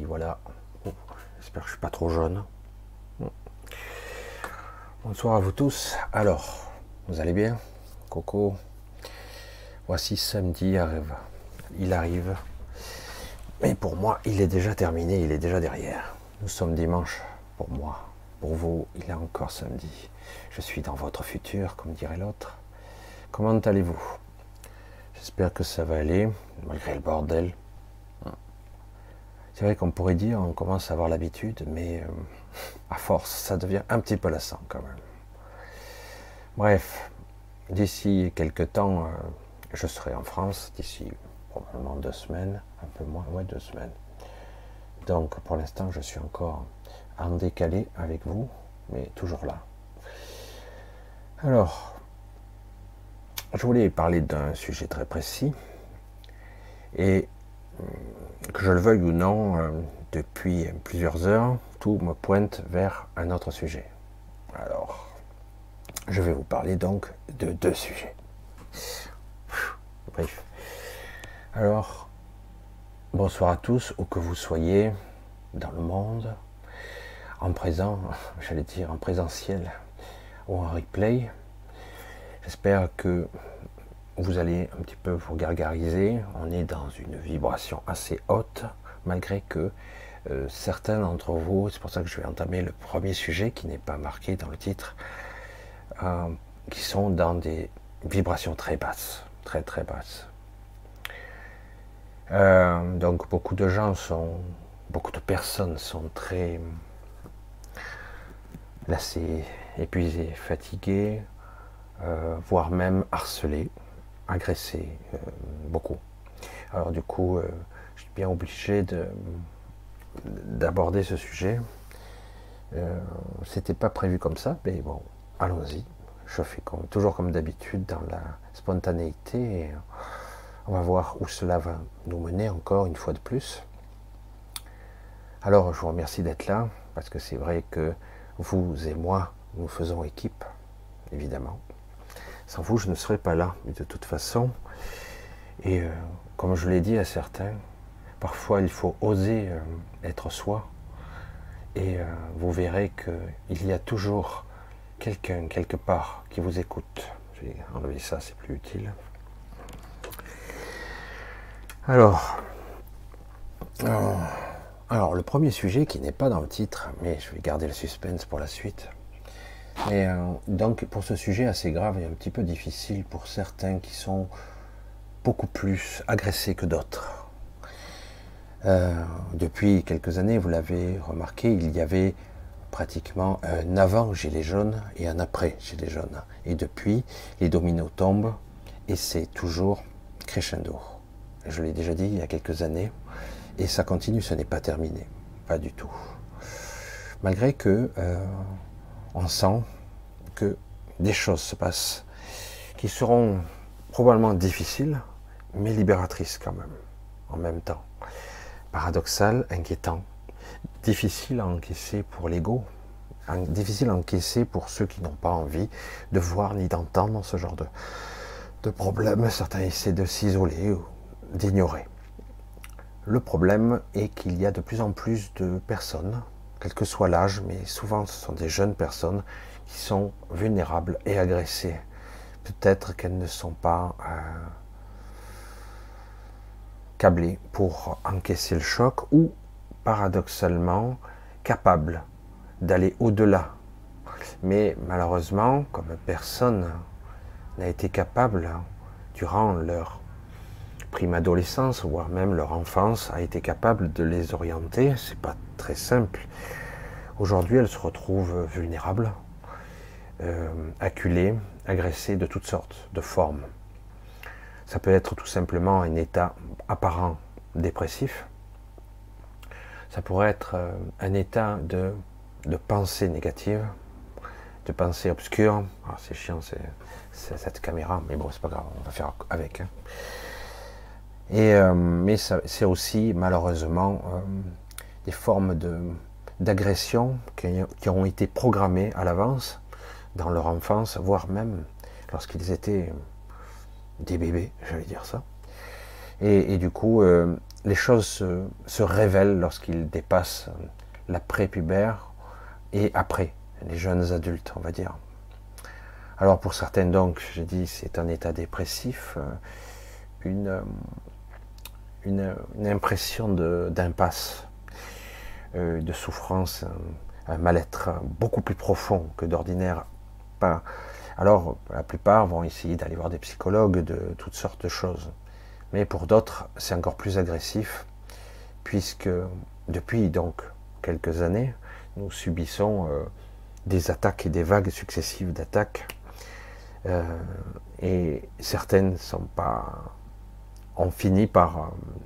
Voilà. J'espère que je suis pas trop jaune. Bonsoir à vous tous. Alors, vous allez bien? Coco? Voici samedi arrive. Il arrive. Mais pour moi, il est déjà terminé, il est déjà derrière. Nous sommes dimanche. Pour moi, pour vous, il est encore samedi. Je suis dans votre futur, comme dirait l'autre. Comment allez-vous? J'espère que ça va aller, malgré le bordel. C'est vrai qu'on pourrait dire, on commence à avoir l'habitude, mais euh, à force, ça devient un petit peu lassant quand même. Bref, d'ici quelques temps, euh, je serai en France, d'ici probablement deux semaines, un peu moins, ouais, deux semaines. Donc pour l'instant, je suis encore en décalé avec vous, mais toujours là. Alors, je voulais parler d'un sujet très précis, et que je le veuille ou non, euh, depuis plusieurs heures, tout me pointe vers un autre sujet. Alors, je vais vous parler donc de deux sujets. Bref. Alors, bonsoir à tous, où que vous soyez dans le monde, en présent, j'allais dire en présentiel ou en replay. J'espère que vous allez un petit peu vous gargariser. On est dans une vibration assez haute, malgré que euh, certains d'entre vous, c'est pour ça que je vais entamer le premier sujet qui n'est pas marqué dans le titre, euh, qui sont dans des vibrations très basses, très très basses. Euh, donc beaucoup de gens sont, beaucoup de personnes sont très lassées, épuisées, fatiguées, voire même harcelées agressé euh, beaucoup. Alors du coup, euh, je suis bien obligé de d'aborder ce sujet. Euh, c'était pas prévu comme ça, mais bon, allons-y. Je fais comme, toujours comme d'habitude dans la spontanéité et on va voir où cela va nous mener encore une fois de plus. Alors je vous remercie d'être là parce que c'est vrai que vous et moi, nous faisons équipe, évidemment. Sans vous, je ne serais pas là, de toute façon. Et euh, comme je l'ai dit à certains, parfois il faut oser euh, être soi. Et euh, vous verrez qu'il y a toujours quelqu'un quelque part qui vous écoute. Je vais enlever ça, c'est plus utile. Alors, alors, le premier sujet qui n'est pas dans le titre, mais je vais garder le suspense pour la suite. Et euh, donc pour ce sujet assez grave et un petit peu difficile pour certains qui sont beaucoup plus agressés que d'autres. Euh, depuis quelques années, vous l'avez remarqué, il y avait pratiquement un avant Gilets jaunes et un après Gilets jaunes. Et depuis, les dominos tombent et c'est toujours crescendo. Je l'ai déjà dit il y a quelques années et ça continue, ce n'est pas terminé, pas du tout. Malgré que euh, on sent que des choses se passent qui seront probablement difficiles, mais libératrices quand même, en même temps. Paradoxal, inquiétant, difficile à encaisser pour l'ego, difficile à encaisser pour ceux qui n'ont pas envie de voir ni d'entendre ce genre de, de problème. Certains essaient de s'isoler ou d'ignorer. Le problème est qu'il y a de plus en plus de personnes quel que soit l'âge, mais souvent ce sont des jeunes personnes qui sont vulnérables et agressées. Peut-être qu'elles ne sont pas euh, câblées pour encaisser le choc ou paradoxalement capables d'aller au-delà. Mais malheureusement, comme personne n'a été capable durant leur prime adolescence, voire même leur enfance, a été capable de les orienter, c'est pas très simple. Aujourd'hui, elles se retrouvent vulnérables, euh, agressées de toutes sortes, de formes. Ça peut être tout simplement un état apparent dépressif. Ça pourrait être euh, un état de, de pensée négative, de pensée obscure. Ah, c'est chiant, c'est cette caméra, mais bon, c'est pas grave, on va faire avec. Hein. Et, euh, mais c'est aussi malheureusement euh, des formes d'agression qui, qui, ont été programmées à l'avance dans leur enfance, voire même lorsqu'ils étaient des bébés, j'allais dire ça. Et, et, du coup, euh, les choses se, se révèlent lorsqu'ils dépassent la prépubère et après, les jeunes adultes, on va dire. Alors pour certains, donc, j'ai dit, c'est un état dépressif, euh, une, une, impression d'impasse, euh, de, souffrance, un, mal-être beaucoup plus profond que d'ordinaire. Alors, la plupart vont essayer d'aller voir des psychologues de toutes sortes de choses. Mais pour d'autres, c'est encore plus agressif, puisque depuis donc quelques années, nous subissons euh, des attaques et des vagues successives d'attaques. Euh, et certaines sont pas, ont fini par, euh,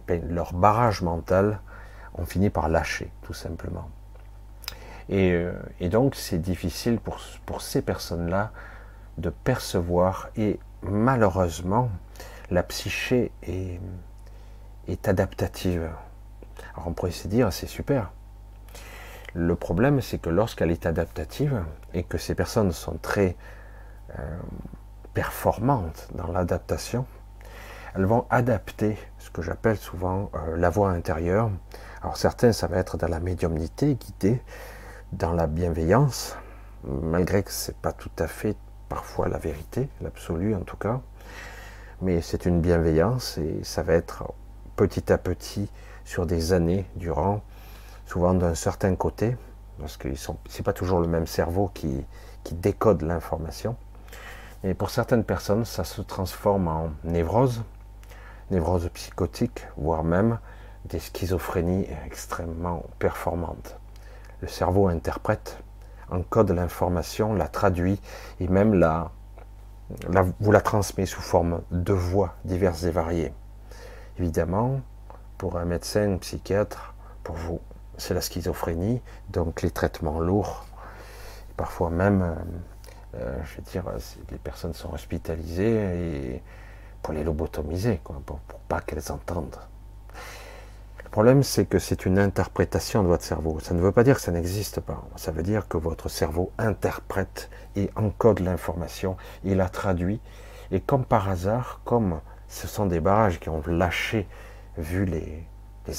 ben, leur barrage mental, ont fini par lâcher, tout simplement. Et, donc, c'est difficile pour, pour ces personnes-là de percevoir, et malheureusement, la psyché est, est adaptative. Alors on pourrait se dire, c'est super, le problème, c'est que lorsqu'elle est adaptative et que ces personnes sont très euh, performantes dans l'adaptation, elles vont adapter ce que j'appelle souvent euh, la voix intérieure. Alors certains, ça va être dans la médiumnité, guidée, dans la bienveillance, malgré que ce n'est pas tout à fait parfois la vérité, l'absolu en tout cas, mais c'est une bienveillance et ça va être petit à petit sur des années durant souvent d'un certain côté, parce que ce n'est pas toujours le même cerveau qui, décode l'information. Et pour certaines personnes, ça se transforme en névrose, névrose psychotique, voire même des schizophrénies extrêmement performantes. Le cerveau interprète, encode l'information, la traduit et même la, vous la transmet sous forme de voix diverses et variées. Évidemment, pour un médecin, un psychiatre, pour vous, c'est la schizophrénie, donc les traitements lourds, parfois même, euh, euh, je veux dire, les personnes sont hospitalisées pour les lobotomiser, quoi, pour, pas qu'elles entendent. Le problème, c'est que c'est une interprétation de votre cerveau. Ça ne veut pas dire que ça n'existe pas. Ça veut dire que votre cerveau interprète et encode l'information, il la traduit. Et comme par hasard, comme ce sont des barrages qui ont lâché, vu les,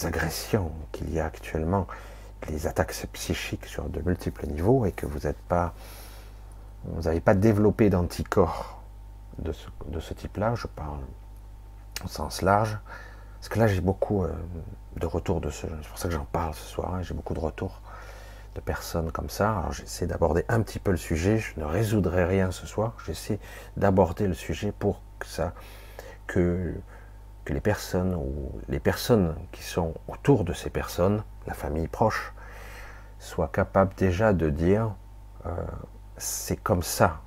agressions qu'il y a actuellement, les attaques psychiques sur de multiples niveaux et que vous pas, n'avez pas développé d'anticorps de ce, type-là, je parle au sens large, parce que là j'ai beaucoup euh, de retours de ce, c'est pour ça que j'en parle ce soir, hein, j'ai beaucoup de retours de personnes comme ça. Alors j'essaie d'aborder un petit peu le sujet, je ne résoudrai rien ce soir, j'essaie d'aborder le sujet pour que ça, que que les personnes ou les personnes qui sont autour de ces personnes, la famille proche, soient capables déjà de dire euh, c'est comme ça.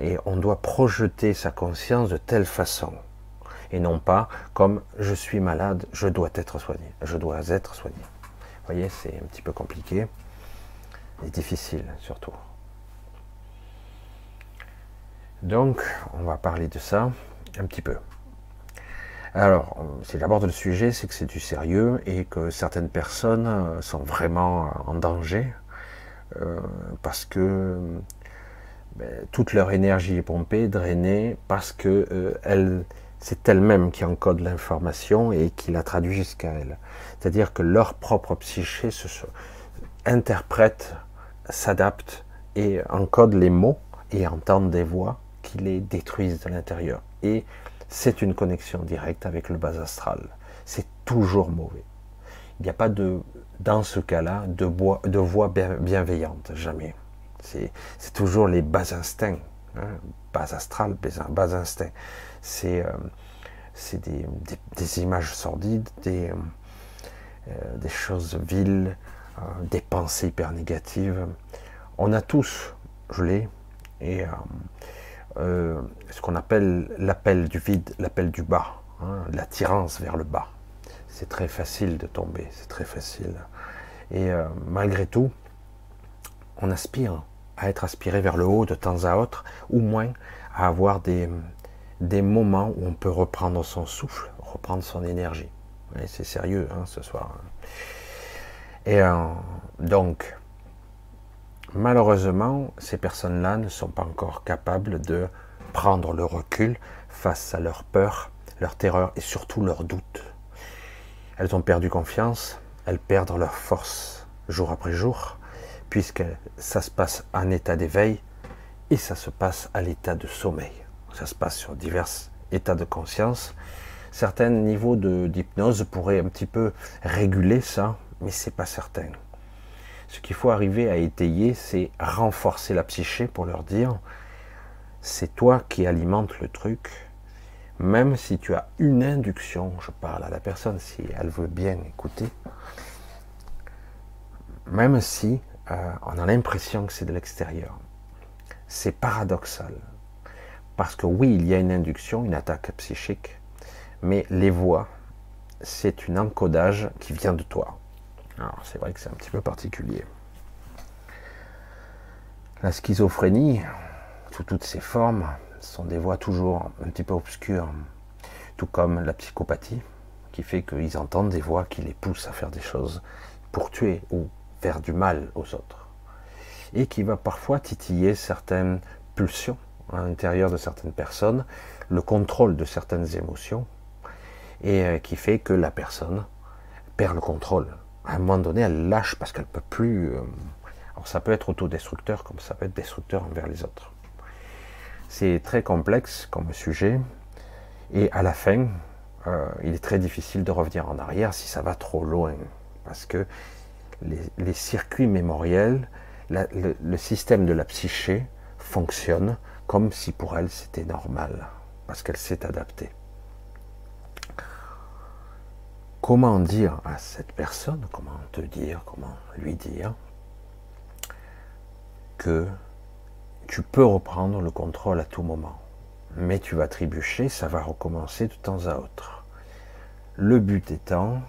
Et on doit projeter sa conscience de telle façon. Et non pas comme je suis malade, je dois être soigné. Je dois être soigné. Vous voyez, c'est un petit peu compliqué et difficile surtout. Donc, on va parler de ça un petit peu. Alors, si j'aborde le sujet, c'est que c'est du sérieux et que certaines personnes euh, sont vraiment en danger euh, parce que ben, toute leur énergie est pompée, drainée, parce que euh, c'est elle-même qui encode l'information et qui la traduit jusqu'à elle. C'est-à-dire que leur propre psyché se, interprète, s'adapte et encode les mots et entendent des voix qui les détruisent de l'intérieur. Et c'est une connexion directe avec le bas astral. C'est toujours mauvais. Il n'y a pas de, dans ce cas-là, de, voix bienveillante, jamais. C'est toujours les bas instincts, hein, bas astral, bas instincts. C'est euh, des, images sordides, des, euh, des choses viles, euh, des pensées hyper négatives. On a tous, je l'ai, et euh, ce qu'on appelle l'appel du vide, l'appel du bas, hein, l'attirance vers le bas. C'est très facile de tomber, c'est très facile. Et euh, malgré tout, on aspire à être aspiré vers le haut de temps à autre, ou moins à avoir des, des moments où on peut reprendre son souffle, reprendre son énergie. C'est sérieux hein, ce soir. Et euh, donc, Malheureusement, ces personnes-là ne sont pas encore capables de prendre le recul face à leur peur, leur terreur et surtout leurs doutes. elles ont perdu confiance, elles perdent leur force jour après jour, puisque ça se passe en état d'éveil et ça se passe à l'état de sommeil. Ça se passe sur divers états de conscience. Certains niveaux d'hypnose pourraient un petit peu réguler ça, mais c'est pas certain. Ce qu'il faut arriver à étayer, c'est renforcer la psyché pour leur dire c'est toi qui alimente le truc, même si tu as une induction, je parle à la personne si elle veut bien écouter, même si euh, on a l'impression que c'est de l'extérieur. C'est paradoxal. Parce que oui, il y a une induction, une attaque psychique, mais les voix, c'est un encodage qui vient de toi. Alors c'est vrai que c'est un petit peu particulier. La schizophrénie, sous toutes ses formes, sont des voix toujours un petit peu obscures, tout comme la psychopathie, qui fait qu'ils entendent des voix qui les poussent à faire des choses pour tuer ou faire du mal aux autres, et qui va parfois titiller certaines pulsions à l'intérieur de certaines personnes, le contrôle de certaines émotions, et euh, qui fait que la personne perd le contrôle. À un moment donné, elle lâche parce qu'elle peut plus. Euh, alors ça peut être autodestructeur comme ça peut être destructeur envers les autres. C'est très complexe comme sujet, et à la fin, euh, il est très difficile de revenir en arrière si ça va trop loin, parce que les, circuits mémoriels, le, système de la psyché fonctionne comme si pour elle c'était normal, parce qu'elle s'est adaptée. Comment dire à cette personne, comment te dire, comment lui dire que tu peux reprendre le contrôle à tout moment. Mais tu vas trébucher, ça va recommencer de temps à autre. Le but étant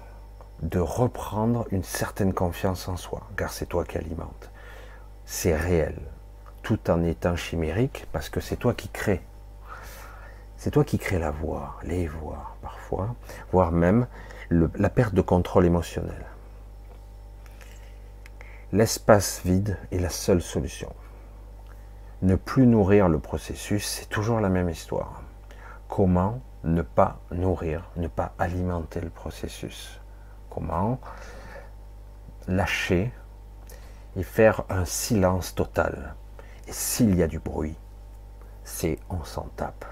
de reprendre une certaine confiance en soi, car c'est toi qui alimente. C'est réel, tout en étant chimérique, parce que c'est toi qui crée. C'est toi qui crée la voix, les voix parfois, voire même la perte de contrôle émotionnel. L'espace vide est la seule solution ne plus nourrir le processus, c'est toujours la même histoire. Comment ne pas nourrir, ne pas alimenter le processus? Comment lâcher et faire un silence total? S'il y a du bruit, c'est on s'en tape.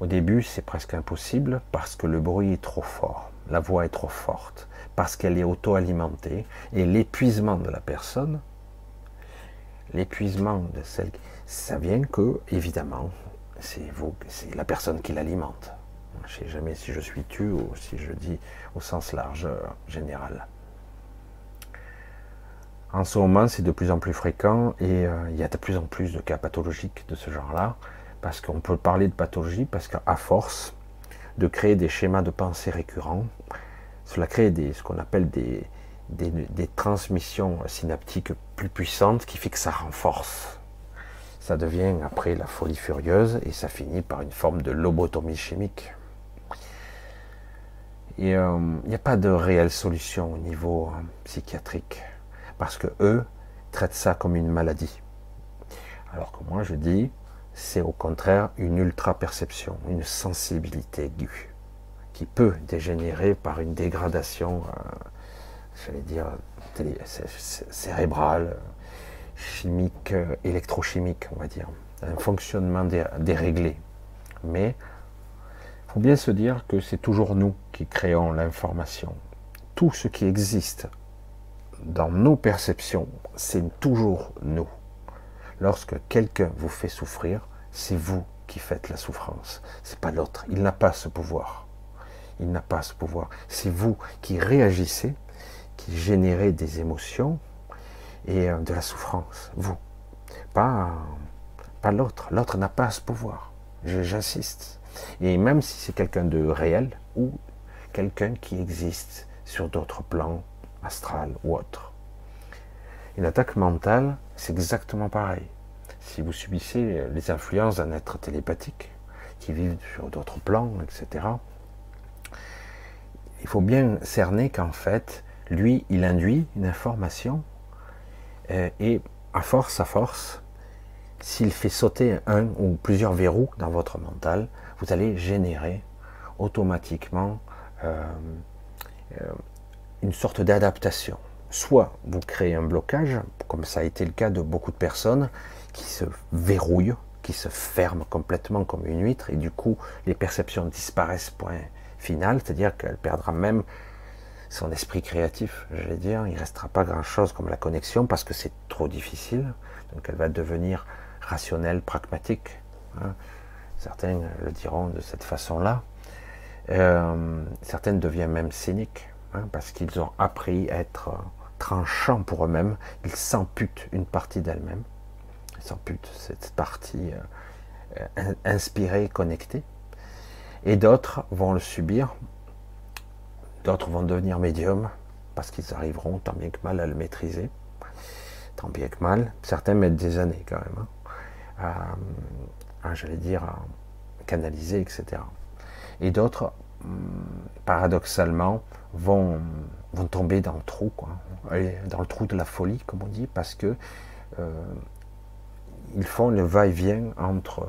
Au début, c'est presque impossible parce que le bruit est trop fort, la voix est trop forte, parce qu'elle est auto-alimentée et l'épuisement de la personne l'épuisement de celle, ça vient que, évidemment, c'est vous, c'est la personne qui l'alimente. Je ne sais jamais si je suis tu ou si je dis au sens large général. En ce moment, c'est de plus en plus fréquent et euh, il y a de plus en plus de cas pathologiques de ce genre-là, parce qu'on peut parler de pathologie, parce qu'à force de créer des schémas de pensée récurrents, cela crée ce qu'on appelle des, des, transmissions synaptiques plus puissantes qui fait que ça renforce. Ça devient après la folie furieuse et ça finit par une forme de lobotomie chimique. Et euh, il n'y a pas de réelle solution au niveau euh, psychiatrique parce que eux traitent ça comme une maladie. Alors que moi je dis, c'est au contraire une ultra-perception, une sensibilité aiguë qui peut dégénérer par une dégradation. Euh, j'allais dire, cérébral, chimique, électrochimique, on va dire. Un fonctionnement déréglé. Mais il faut bien se dire que c'est toujours nous qui créons l'information. Tout ce qui existe dans nos perceptions, c'est toujours nous. Lorsque quelqu'un vous fait souffrir, c'est vous qui faites la souffrance. C'est pas l'autre. Il n'a pas ce pouvoir. Il n'a pas ce pouvoir. C'est vous qui réagissez qui générait des émotions et euh, de la souffrance. Vous, pas, pas l'autre. L'autre n'a pas ce pouvoir. J'insiste. Et même si c'est quelqu'un de réel ou quelqu'un qui existe sur d'autres plans, astral ou autre. Une attaque mentale, c'est exactement pareil. Si vous subissez les influences d'un être télépathique qui vit sur d'autres plans, etc., il faut bien cerner qu'en fait, lui, il induit une information euh, et à force, à force, s'il fait sauter un ou plusieurs verrous dans votre mental, vous allez générer automatiquement une sorte d'adaptation. Soit vous créez un blocage, comme ça a été le cas de beaucoup de personnes qui se verrouillent, qui se ferment complètement comme une huître, et du coup les perceptions disparaissent, point final, c'est-à-dire qu'elle perdra même son esprit créatif, j'allais dire, il ne restera pas grand-chose comme la connexion parce que c'est trop difficile, donc elle va devenir rationnelle, pragmatique. Hein. Certains le diront de cette façon-là. Euh, certaines deviennent même cyniques hein, parce qu'ils ont appris à être tranchants pour eux-mêmes. Ils s'amputent une partie d'elles-mêmes. Ils s'amputent cette partie euh, inspirée, connectée. Et d'autres vont le subir. D'autres vont devenir médiums parce qu'ils arriveront tant bien que mal à le maîtriser. Tant bien que mal. Certains mettent des années quand même. Hein, à, j'allais dire, à canaliser, etc. Et d'autres, hum, paradoxalement, vont, vont tomber dans le trou, quoi. dans le trou de la folie, comme on dit, parce que euh, ils font le va-et-vient entre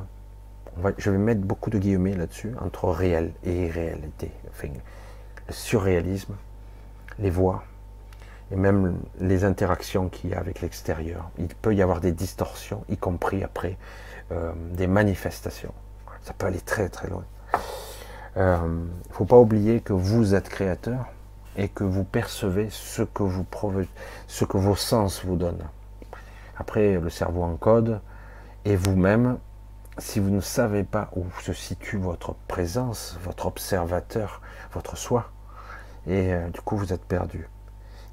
je vais mettre beaucoup de guillemets là-dessus, entre réel et irréalité. Enfin, le surréalisme, les voix, et même les interactions qu'il y a avec l'extérieur. Il peut y avoir des distorsions, y compris après euh, des manifestations. Ça peut aller très très loin. Il euh, ne faut pas oublier que vous êtes créateur et que vous percevez ce que, vous ce que vos sens vous donnent. Après, le cerveau encode et vous-même, si vous ne savez pas où se situe votre présence, votre observateur, votre soi, et euh, du coup vous êtes perdu.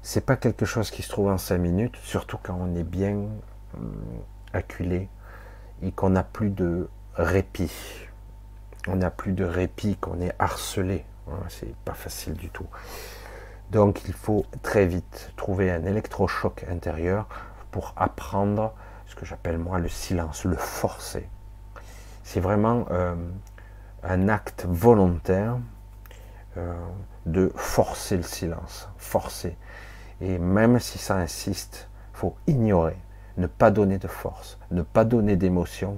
C'est pas quelque chose qui se trouve en cinq minutes, surtout quand on est bien euh, acculé et qu'on n'a plus de répit. On n'a plus de répit, qu'on est harcelé. C'est pas facile du tout. Donc il faut très vite trouver un électrochoc intérieur pour apprendre ce que j'appelle moi le silence, le forcer c'est vraiment euh, un acte volontaire euh, de forcer le silence, forcer. Et même si ça insiste, faut ignorer, ne pas donner de force, ne pas donner d'émotion.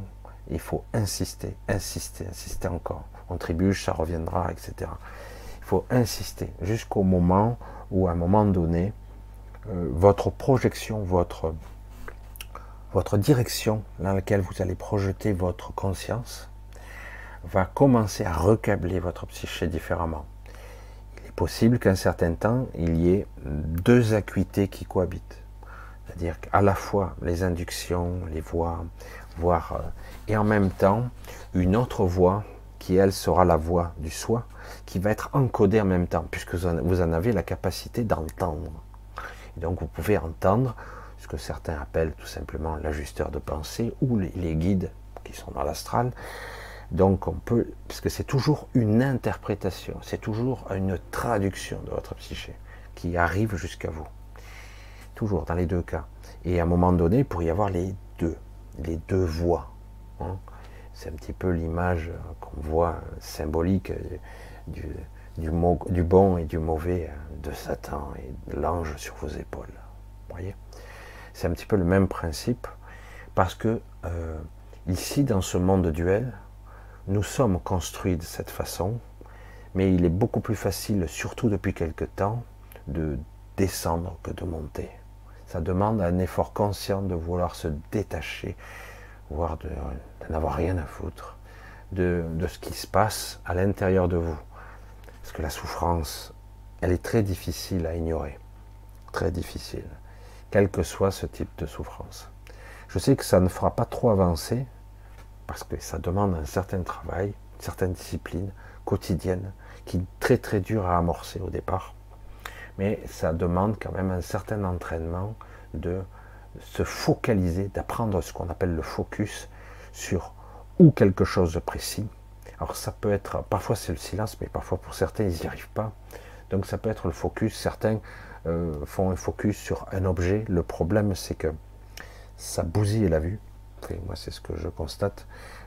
Il faut insister, insister, insister encore. On trébuche, ça reviendra, etc. Il faut insister jusqu'au moment où, à un moment donné, euh, votre projection, votre votre direction dans laquelle vous allez projeter votre conscience va commencer à recabler votre psyché différemment. Il est possible qu'un certain temps, il y ait deux acuités qui cohabitent. C'est-à-dire qu'à la fois les inductions, les voix, voire, euh, et en même temps, une autre voix qui, elle, sera la voix du soi, qui va être encodée en même temps, puisque vous en avez la capacité d'entendre. Donc, vous pouvez entendre ce que certains appellent tout simplement l'ajusteur de pensée ou les, guides qui sont dans l'astral. Donc on peut, parce que c'est toujours une interprétation, c'est toujours une traduction de votre psyché qui arrive jusqu'à vous. Toujours dans les deux cas. Et à un moment donné, il pourrait y avoir les deux, les deux voix. Hein. C'est un petit peu l'image qu'on voit symbolique du, du, bon et du mauvais, de Satan et de l'ange sur vos épaules. Voyez c'est un petit peu le même principe, parce que euh, ici, dans ce monde duel, nous sommes construits de cette façon, mais il est beaucoup plus facile, surtout depuis quelque temps, de descendre que de monter. Ça demande un effort conscient de vouloir se détacher, voire de, n'avoir rien à foutre de, de ce qui se passe à l'intérieur de vous. Parce que la souffrance, elle est très difficile à ignorer. Très difficile quel que soit ce type de souffrance. Je sais que ça ne fera pas trop avancer, parce que ça demande un certain travail, une certaine discipline quotidienne, qui est très très dure à amorcer au départ. Mais ça demande quand même un certain entraînement de se focaliser, d'apprendre ce qu'on appelle le focus sur ou quelque chose de précis. Alors ça peut être, parfois c'est le silence, mais parfois pour certains ils n'y arrivent pas. Donc ça peut être le focus. Certains euh, font un focus sur un objet. Le problème, c'est que ça bousille la vue. moi, c'est ce que je constate.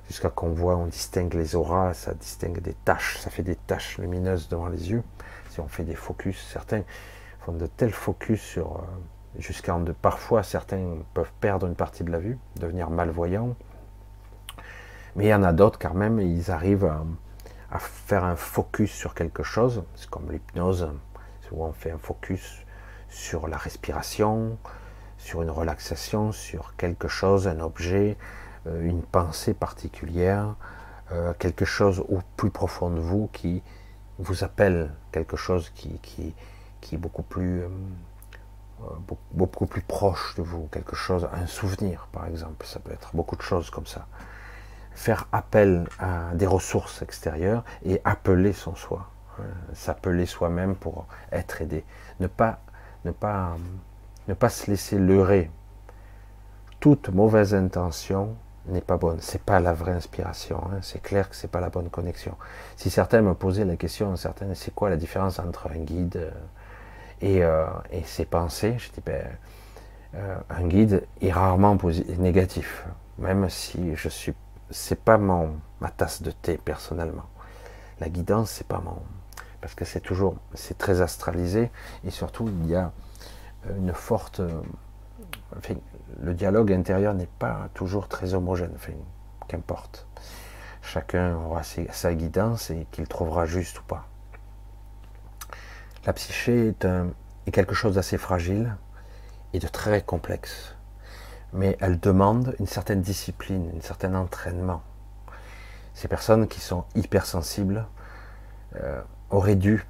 Jusqu'à qu'on voit, on distingue les auras, ça distingue des taches, ça fait des taches lumineuses devant les yeux. Si on fait des focus, certains font de tels focus sur. Euh, jusqu'à parfois, certains peuvent perdre une partie de la vue, devenir malvoyants. Mais il y en a d'autres, quand même, ils arrivent à faire un focus sur quelque chose. C'est comme l'hypnose, où on fait un focus sur la respiration, sur une relaxation, sur quelque chose, un objet, euh, une pensée particulière, euh, quelque chose au plus profond de vous qui vous appelle quelque chose qui, qui, qui est beaucoup plus, euh, beaucoup plus proche de vous, quelque chose, un souvenir par exemple, ça peut être beaucoup de choses comme ça. Faire appel à des ressources extérieures et appeler son soi, s'appeler soi-même pour être aidé, ne pas, ne pas ne pas se laisser leurrer. Toute mauvaise intention n'est pas bonne. C'est pas la vraie inspiration. Hein. C'est clair que c'est pas la bonne connexion. Si certains me posaient la question, certains, c'est quoi la différence entre un guide euh, et, euh, et ses pensées Je dis ben, euh, un guide est rarement négatif, même si je suis, c'est pas mon ma tasse de thé personnellement. La guidance, c'est pas mon, parce que c'est toujours, c'est très astralisé et surtout il y a une forte. Le dialogue intérieur n'est pas toujours très homogène, qu'importe. Chacun aura sa guidance et qu'il trouvera juste ou pas. La psyché est, quelque chose d'assez fragile et de très complexe. Mais elle demande une certaine discipline, un certain entraînement. Ces personnes qui sont hypersensibles euh, auraient dû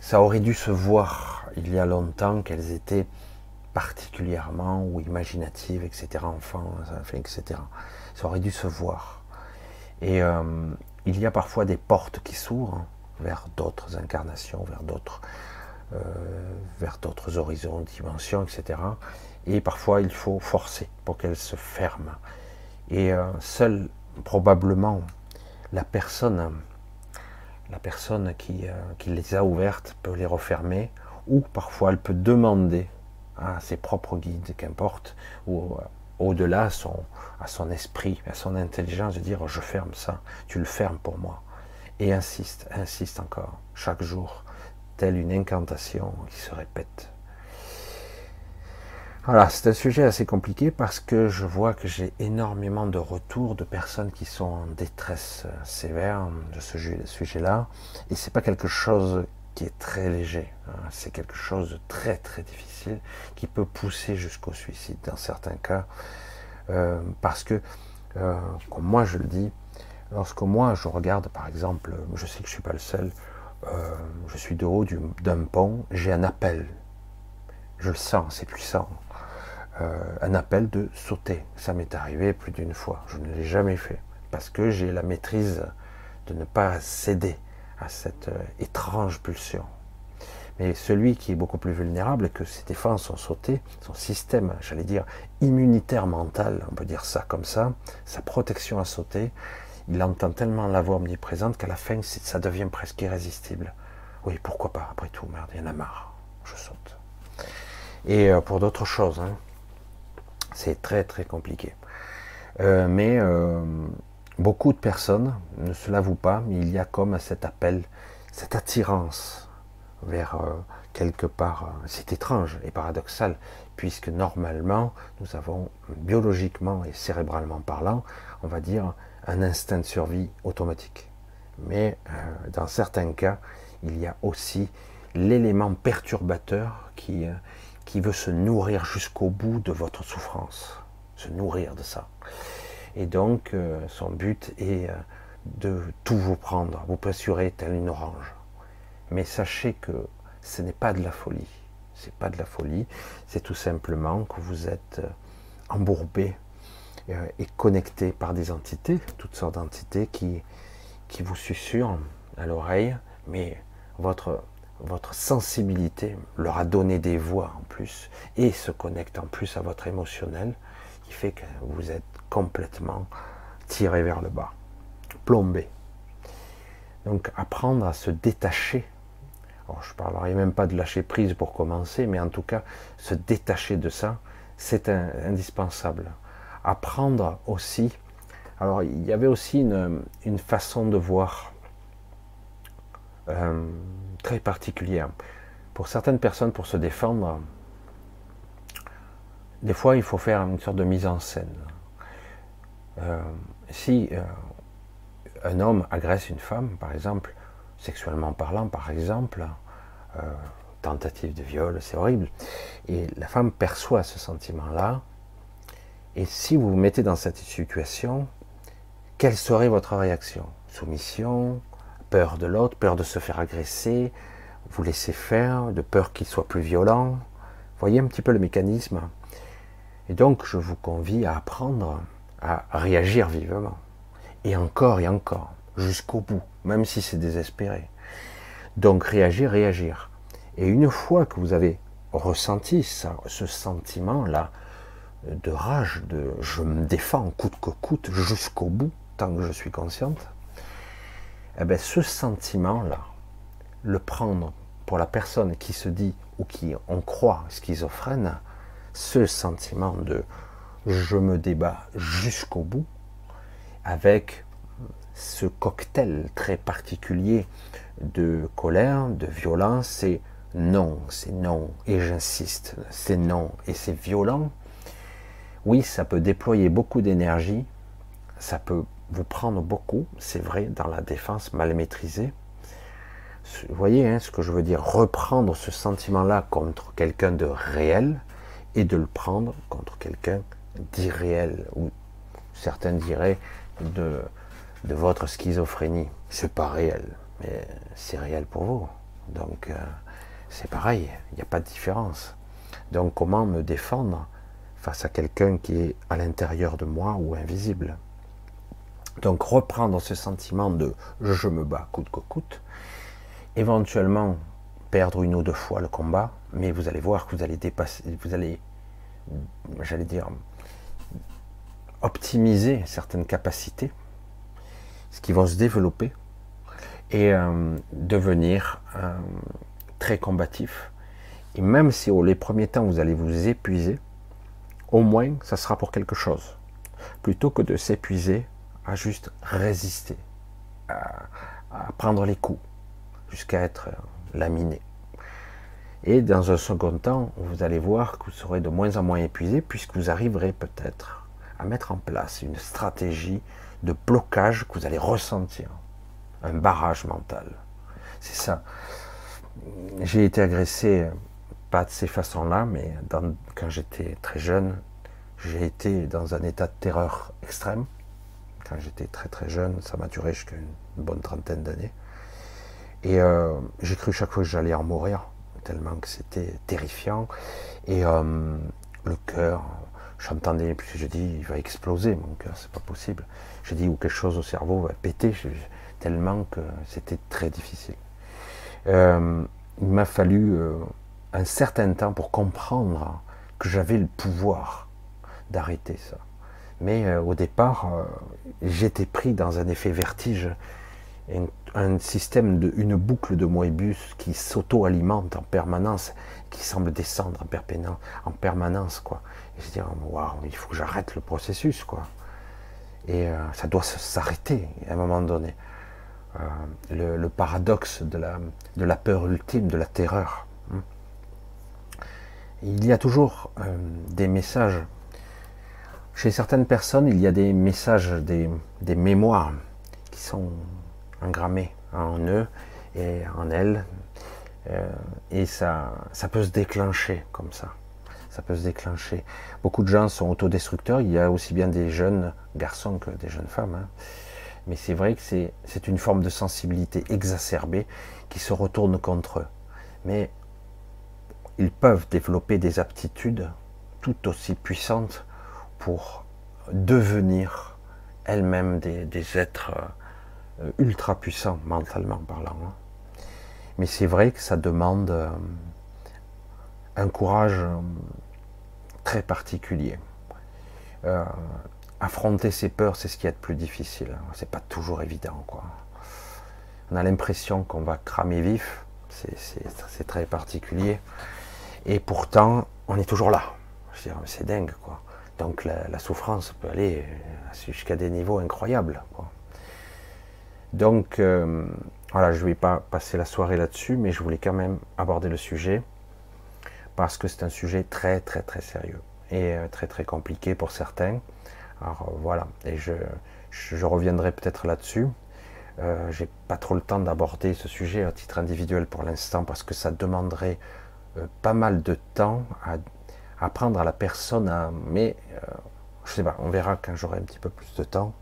ça aurait dû se voir il y a longtemps qu'elles étaient particulièrement ou imaginatives, etc., enfants, etc. Ça aurait dû se voir. Et euh, il y a parfois des portes qui s'ouvrent vers d'autres incarnations, vers d'autres, euh, vers d'autres horizons, dimensions, etc. Et parfois il faut forcer pour qu'elles se ferment. Et euh, seule probablement la personne la personne qui, euh, qui, les a ouvertes peut les refermer, ou parfois elle peut demander à ses propres guides, qu'importe, ou au-delà à son esprit, à son intelligence, de dire je ferme ça, tu le fermes pour moi. Et insiste, insiste encore, chaque jour, telle une incantation qui se répète. Voilà, c'est un sujet assez compliqué parce que je vois que j'ai énormément de retours de personnes qui sont en détresse euh, sévère de ce sujet-là. Et c'est pas quelque chose qui est très léger. Hein. C'est quelque chose de très très difficile qui peut pousser jusqu'au suicide dans certains cas. Euh, parce que, euh, comme moi je le dis, lorsque moi je regarde par exemple, je sais que je suis pas le seul, je suis de haut d'un pont, j'ai un appel. Je le sens, c'est puissant. Euh, un appel de sauter. Ça m'est arrivé plus d'une fois. Je ne l'ai jamais fait parce que j'ai la maîtrise de ne pas céder à cette euh, étrange pulsion. Mais celui qui est beaucoup plus vulnérable, que ses défenses sont sautées, son système, j'allais dire, immunitaire mental, on peut dire ça comme ça, sa protection a sauté, il entend tellement la voix omniprésente qu'à la fin, ça devient presque irrésistible. Oui, pourquoi pas, après tout, merde, il y en a marre, je saute. Et euh, pour d'autres choses, hein, c'est très très compliqué. Euh, mais euh, beaucoup de personnes ne se l'avouent pas, mais il y a comme cet appel, cette attirance vers quelque part. C'est étrange et paradoxal, puisque normalement, nous avons biologiquement et cérébralement parlant, on va dire, instinct de survie automatique. Mais dans certains cas, il y a aussi l'élément perturbateur qui, qui veut se nourrir jusqu'au bout de votre souffrance, se nourrir de ça. Et donc, euh, son but est euh, de tout vous prendre, vous pressurer tel une orange. Mais sachez que ce n'est pas de la folie. C'est pas de la folie, c'est tout simplement que vous êtes euh, embourbé et connecté par des entités, toutes sortes d'entités qui, qui vous susurrent à l'oreille, mais votre votre sensibilité leur a donné des voix en plus et se connecte en plus à votre émotionnel qui fait que vous êtes complètement tiré vers le bas, plombé. Donc apprendre à se détacher. Je ne parlerai même pas de lâcher prise pour commencer, mais en tout cas se détacher de ça, c'est indispensable. Apprendre aussi. Alors il y avait aussi une, façon de voir. Euh, très particulière. Pour certaines personnes, pour se défendre, des fois, il faut faire une sorte de mise en scène. Euh, si euh, un homme agresse une femme, par exemple, sexuellement parlant, par exemple, tentative de viol, c'est horrible, et la femme perçoit ce sentiment-là, et si vous vous mettez dans cette situation, quelle serait votre réaction? Soumission, peur de l'autre, peur de se faire agresser, vous laisser faire, de peur qu'il soit plus violent? Voyez un petit peu le mécanisme. Et donc, je vous convie à apprendre à réagir vivement. Et encore et encore, jusqu'au bout, même si c'est désespéré. Donc, réagir, réagir. Et une fois que vous avez ressenti ce sentiment-là de rage, de je me défends coûte que coûte jusqu'au bout, tant que je suis consciente, eh bien, ce sentiment-là, le prendre pour la personne qui se dit ou qui on croit schizophrène, ce sentiment de je me débat jusqu'au bout, avec ce cocktail très particulier de colère, de violence, c'est non, c'est non, et j'insiste, c'est non, et c'est violent. Oui, ça peut déployer beaucoup d'énergie, ça peut vous prendre beaucoup, c'est vrai, dans la défense mal maîtrisée. Vous voyez hein, ce que je veux dire Reprendre ce sentiment-là contre quelqu'un de réel et de le prendre contre quelqu'un d'irréel, ou certains diraient de, votre schizophrénie. C'est pas réel, mais c'est réel pour vous. Donc euh, c'est pareil, il n'y a pas de différence. Donc comment me défendre face à quelqu'un qui est à l'intérieur de moi ou invisible donc reprendre ce sentiment de je me bats coûte que coûte, éventuellement perdre une ou deux fois le combat, mais vous allez voir que vous allez dépasser, vous allez, j'allais dire, optimiser certaines capacités, ce qui vont se développer et euh, devenir euh, très combatif. Et même si au les premiers temps vous allez vous épuiser, au moins ça sera pour quelque chose, plutôt que de s'épuiser à juste résister, à, prendre les coups, jusqu'à être laminé. Et dans un second temps, vous allez voir que vous serez de moins en moins épuisé, puisque vous arriverez peut-être à mettre en place une stratégie de blocage que vous allez ressentir, un barrage mental. C'est ça. J'ai été agressé, pas de ces façons-là, mais quand j'étais très jeune, j'ai été dans un état de terreur extrême quand j'étais très très jeune, ça m'a duré jusqu'à une bonne trentaine d'années. Et euh, j'ai cru chaque fois que j'allais en mourir, tellement que c'était terrifiant. Et euh, le cœur, j'entendais, puis je dis, il va exploser mon cœur, c'est pas possible. Je dis, ou quelque chose au cerveau va péter, tellement que c'était très difficile. Euh, il m'a fallu un certain temps pour comprendre que j'avais le pouvoir d'arrêter ça. Mais euh, au départ, euh, j'étais pris dans un effet vertige, un, système de, une boucle de Moebius qui s'auto-alimente en permanence, qui semble descendre en, en permanence, quoi. Et je dis, waouh, il faut que j'arrête le processus, quoi. Et euh, ça doit s'arrêter à un moment donné. le, paradoxe de la, de la peur ultime, de la terreur. Il y a toujours des messages chez certaines personnes, il y a des messages, des, mémoires qui sont engrammés en eux et en elles. Euh, et ça, ça peut se déclencher comme ça. Ça peut se déclencher. Beaucoup de gens sont autodestructeurs. Il y a aussi bien des jeunes garçons que des jeunes femmes. Hein. Mais c'est vrai que c'est une forme de sensibilité exacerbée qui se retourne contre eux. Mais ils peuvent développer des aptitudes tout aussi puissantes pour devenir elles-mêmes des, êtres euh, ultra puissants mentalement parlant. Hein. Mais c'est vrai que ça demande euh, un courage euh, très particulier. affronter ses peurs, c'est ce qui est le plus difficile. Hein. C'est pas toujours évident. On a l'impression qu'on va cramer vif. C'est très particulier. Et pourtant, on est toujours là. C'est dingue, quoi. Donc la, souffrance peut aller euh, jusqu'à des niveaux incroyables. Donc euh, voilà, je ne vais pas passer la soirée là-dessus, mais je voulais quand même aborder le sujet parce que c'est un sujet très très très sérieux et euh, très très compliqué pour certains. Alors voilà, et je, reviendrai peut-être là-dessus. Euh, j'ai pas trop le temps d'aborder ce sujet à titre individuel pour l'instant parce que ça demanderait euh, pas mal de temps à apprendre à la personne. Mais euh, je sais pas, on verra quand j'aurai un petit peu plus de temps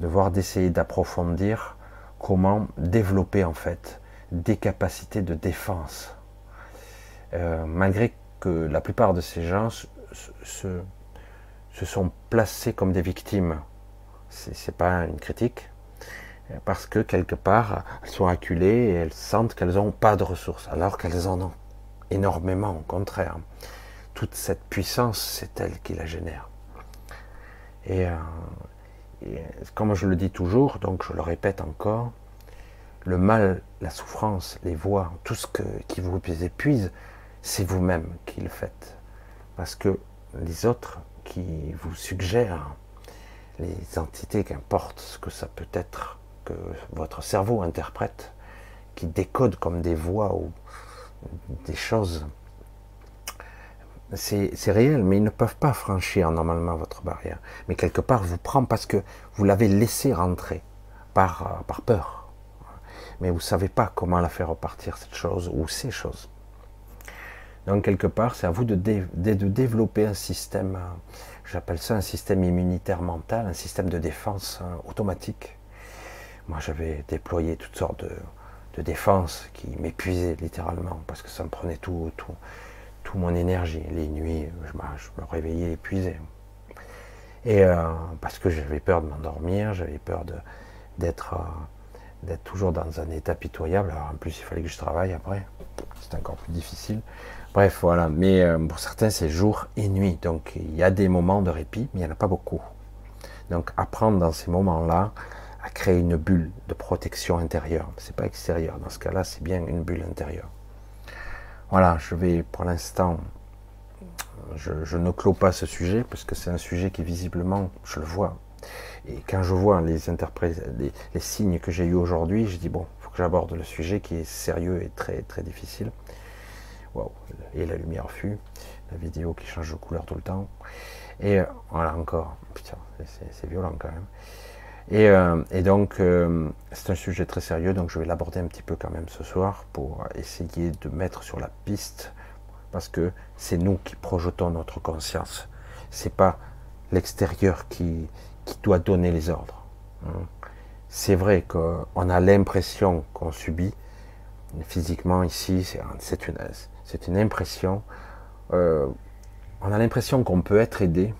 de voir d'essayer d'approfondir comment développer en fait des capacités de défense. malgré que la plupart de ces gens se, se sont placés comme des victimes. C'est pas une critique, parce que quelque part, elles sont acculées et elles sentent qu'elles n'ont pas de ressources, alors qu'elles en ont énormément, au contraire. Toute cette puissance, c'est elle qui la génère. Et, euh, comme je le dis toujours, donc je le répète encore, le mal, la souffrance, les voix, tout ce qui vous épuise, c'est vous-même qui le faites. Parce que les autres qui vous suggèrent, les entités, qu'importe ce que ça peut être, que votre cerveau interprète, qui décode comme des voix des choses, c'est réel, mais ils ne peuvent pas franchir normalement votre barrière. Mais quelque part, vous prend parce que vous l'avez laissé rentrer par, par peur. Mais vous ne savez pas comment la faire repartir, cette chose ou ces choses. Donc quelque part, c'est à vous de, de, développer un système, j'appelle ça un système immunitaire mental, un système de défense euh, automatique. Moi, j'avais déployé toutes sortes de, de défenses qui m'épuisaient littéralement parce que ça me prenait tout, tout, mon énergie. Les nuits, je, me réveillais épuisé. Et euh, parce que j'avais peur de m'endormir, j'avais peur d'être euh, d'être toujours dans un état pitoyable. Alors en plus, il fallait que je travaille après. C'est encore plus difficile. Bref, voilà. Mais euh, pour certains, c'est jour et nuit. Donc il y a des moments de répit, mais il n'y en a pas beaucoup. Donc apprendre dans ces moments-là à créer une bulle de protection intérieure. C'est pas extérieur. Dans ce cas-là, c'est bien une bulle intérieure. Voilà, je vais pour l'instant, je, ne clôt pas ce sujet parce que c'est un sujet qui visiblement, je le vois. Et quand je vois les, les, signes que j'ai eu aujourd'hui, je dis bon, il faut que j'aborde le sujet qui est sérieux et très très difficile. Waouh, et la lumière fut, la vidéo qui change de couleur tout le temps. Et euh, voilà encore, putain, c'est violent quand même. Et, euh, donc, euh, c'est un sujet très sérieux, donc je vais l'aborder un petit peu quand même ce soir pour essayer de mettre sur la piste, parce que c'est nous qui projetons notre conscience. C'est pas l'extérieur qui, qui doit donner les ordres. Hein. C'est vrai qu'on a l'impression qu'on subit, physiquement ici, c'est une, une impression. Euh, on a l'impression qu'on peut être aidé,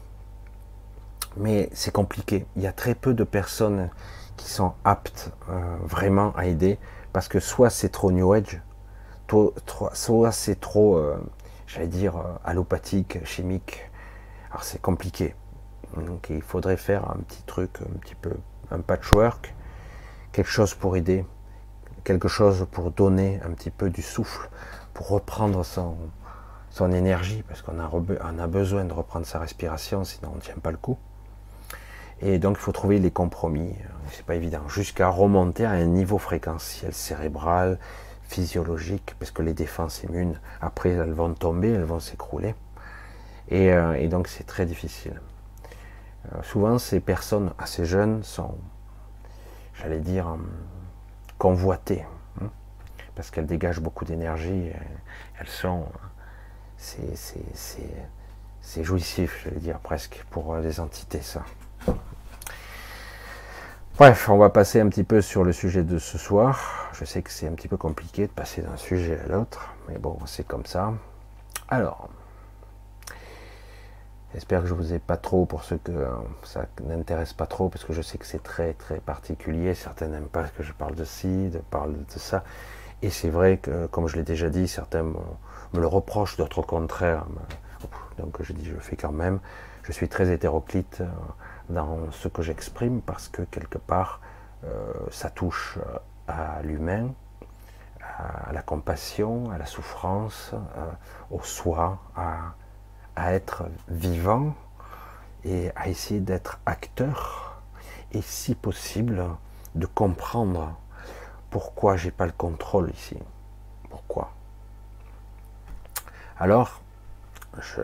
mais c'est compliqué. Il y a très peu de personnes qui sont aptes euh, vraiment à aider, parce que soit c'est trop New Age, soit c'est trop, euh, j'allais dire, allopathique, chimique. Alors c'est compliqué. Donc il faudrait faire un petit truc, un petit peu, un patchwork, quelque chose pour aider, quelque chose pour donner un petit peu du souffle pour reprendre son, son énergie, parce qu'on a, a besoin de reprendre sa respiration, sinon on ne tient pas le coup. Et donc il faut trouver les compromis, c'est pas évident, jusqu'à remonter à un niveau fréquentiel cérébral, physiologique, parce que les défenses immunes, après elles vont tomber, elles vont s'écrouler. Et, euh, donc c'est très difficile. Euh, souvent ces personnes assez jeunes sont, j'allais dire, hum, convoitées parce qu'elles dégagent beaucoup d'énergie. Elles sont. C'est jouissif, je vais dire, presque, pour les entités, ça. Bref, on va passer un petit peu sur le sujet de ce soir. Je sais que c'est un petit peu compliqué de passer d'un sujet à l'autre, mais bon, c'est comme ça. Alors, j'espère que je vous ai pas trop pour ceux que ça n'intéresse pas trop, parce que je sais que c'est très très particulier. Certains n'aiment pas que je parle de ci, de parle de ça. Et c'est vrai que, comme je l'ai déjà dit, certains me, le reprochent, d'autres au contraire. Donc je dis, je fais quand même. Je suis très hétéroclite euh, dans ce que j'exprime parce que quelque part, euh, ça touche euh, à l'humain, à la compassion, à la souffrance, au soi, à, à être vivant et à essayer d'être acteur et si possible de comprendre pourquoi j'ai pas le contrôle ici Pourquoi? Alors, je,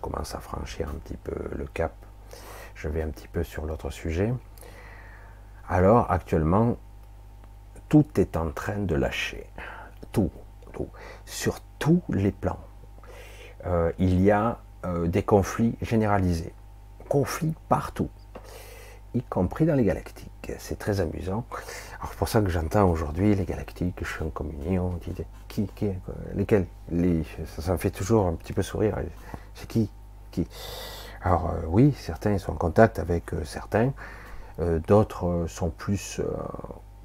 commence à franchir un petit peu le cap. Je vais un petit peu sur l'autre sujet. Alors actuellement, tout est en train de lâcher. Tout, tout. Sur tous les plans. Euh, il y a euh, des conflits généralisés. Conflits partout, y compris dans les galactiques. C'est très amusant. Alors pour ça que j'entends aujourd'hui les galactiques, je suis en communion, qui, qui, lesquels? Les, ça, me fait toujours un petit peu sourire. C'est qui? Qui? Alors euh, oui, certains sont en contact avec certains, d'autres sont plus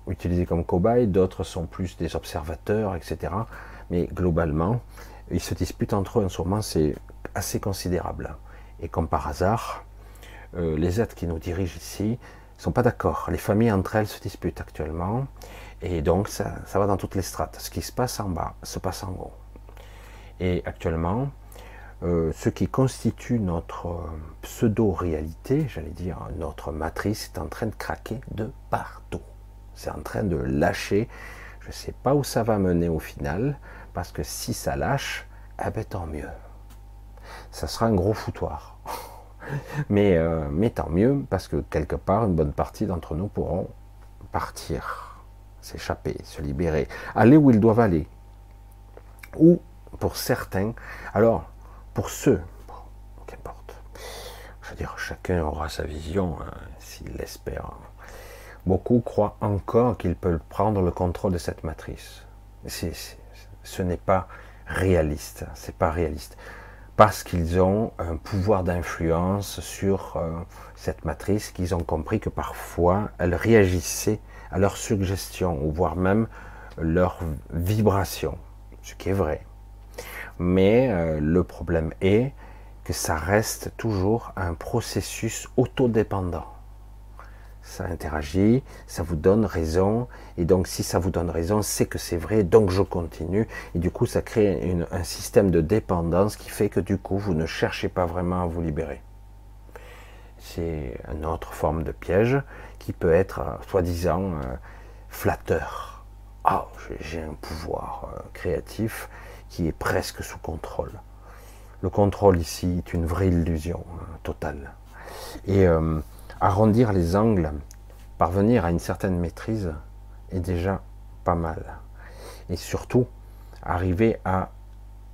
utilisés comme cobayes, d'autres sont plus des observateurs, etc. Mais globalement, ils se disputent entre eux en ce moment, c'est assez considérable. Et comme par hasard, euh, les êtres qui nous dirigent ici ne sont pas d'accord. Les familles entre elles se disputent actuellement. Et donc ça, va dans toutes les strates. Ce qui se passe en bas se passe en haut. Et actuellement, euh, ce qui constitue notre euh, pseudo-réalité, j'allais dire notre matrice, est en train de craquer de partout. C'est en train de lâcher. Je ne sais pas où ça va mener au final, parce que si ça lâche, eh ben, tant mieux. Ça sera un gros foutoir. mais, euh, mais tant mieux, parce que quelque part, une bonne partie d'entre nous pourront partir, s'échapper, se libérer, aller où ils doivent aller. Ou, pour certains, alors, pour ceux, qu'importe, je veux dire, chacun aura sa vision, hein, s'il l'espère. Beaucoup croient encore qu'ils peuvent prendre le contrôle de cette matrice. ce n'est pas réaliste. C'est pas réaliste. Parce qu'ils ont un pouvoir d'influence sur euh, cette matrice, qu'ils ont compris que parfois elle réagissait à leurs suggestions, ou voire même leurs vibrations, ce qui est vrai. Mais euh, le problème est que ça reste toujours un processus autodépendant ça interagit, ça vous donne raison, et donc si ça vous donne raison, c'est que c'est vrai, donc je continue, et du coup ça crée un système de dépendance qui fait que du coup vous ne cherchez pas vraiment à vous libérer. C'est une autre forme de piège qui peut être euh, soi-disant euh, flatteur. Ah, j'ai un pouvoir créatif qui est presque sous contrôle. Le contrôle ici est une vraie illusion hein, totale. Et arrondir les angles, parvenir à une certaine maîtrise est déjà pas mal. Et surtout, arriver à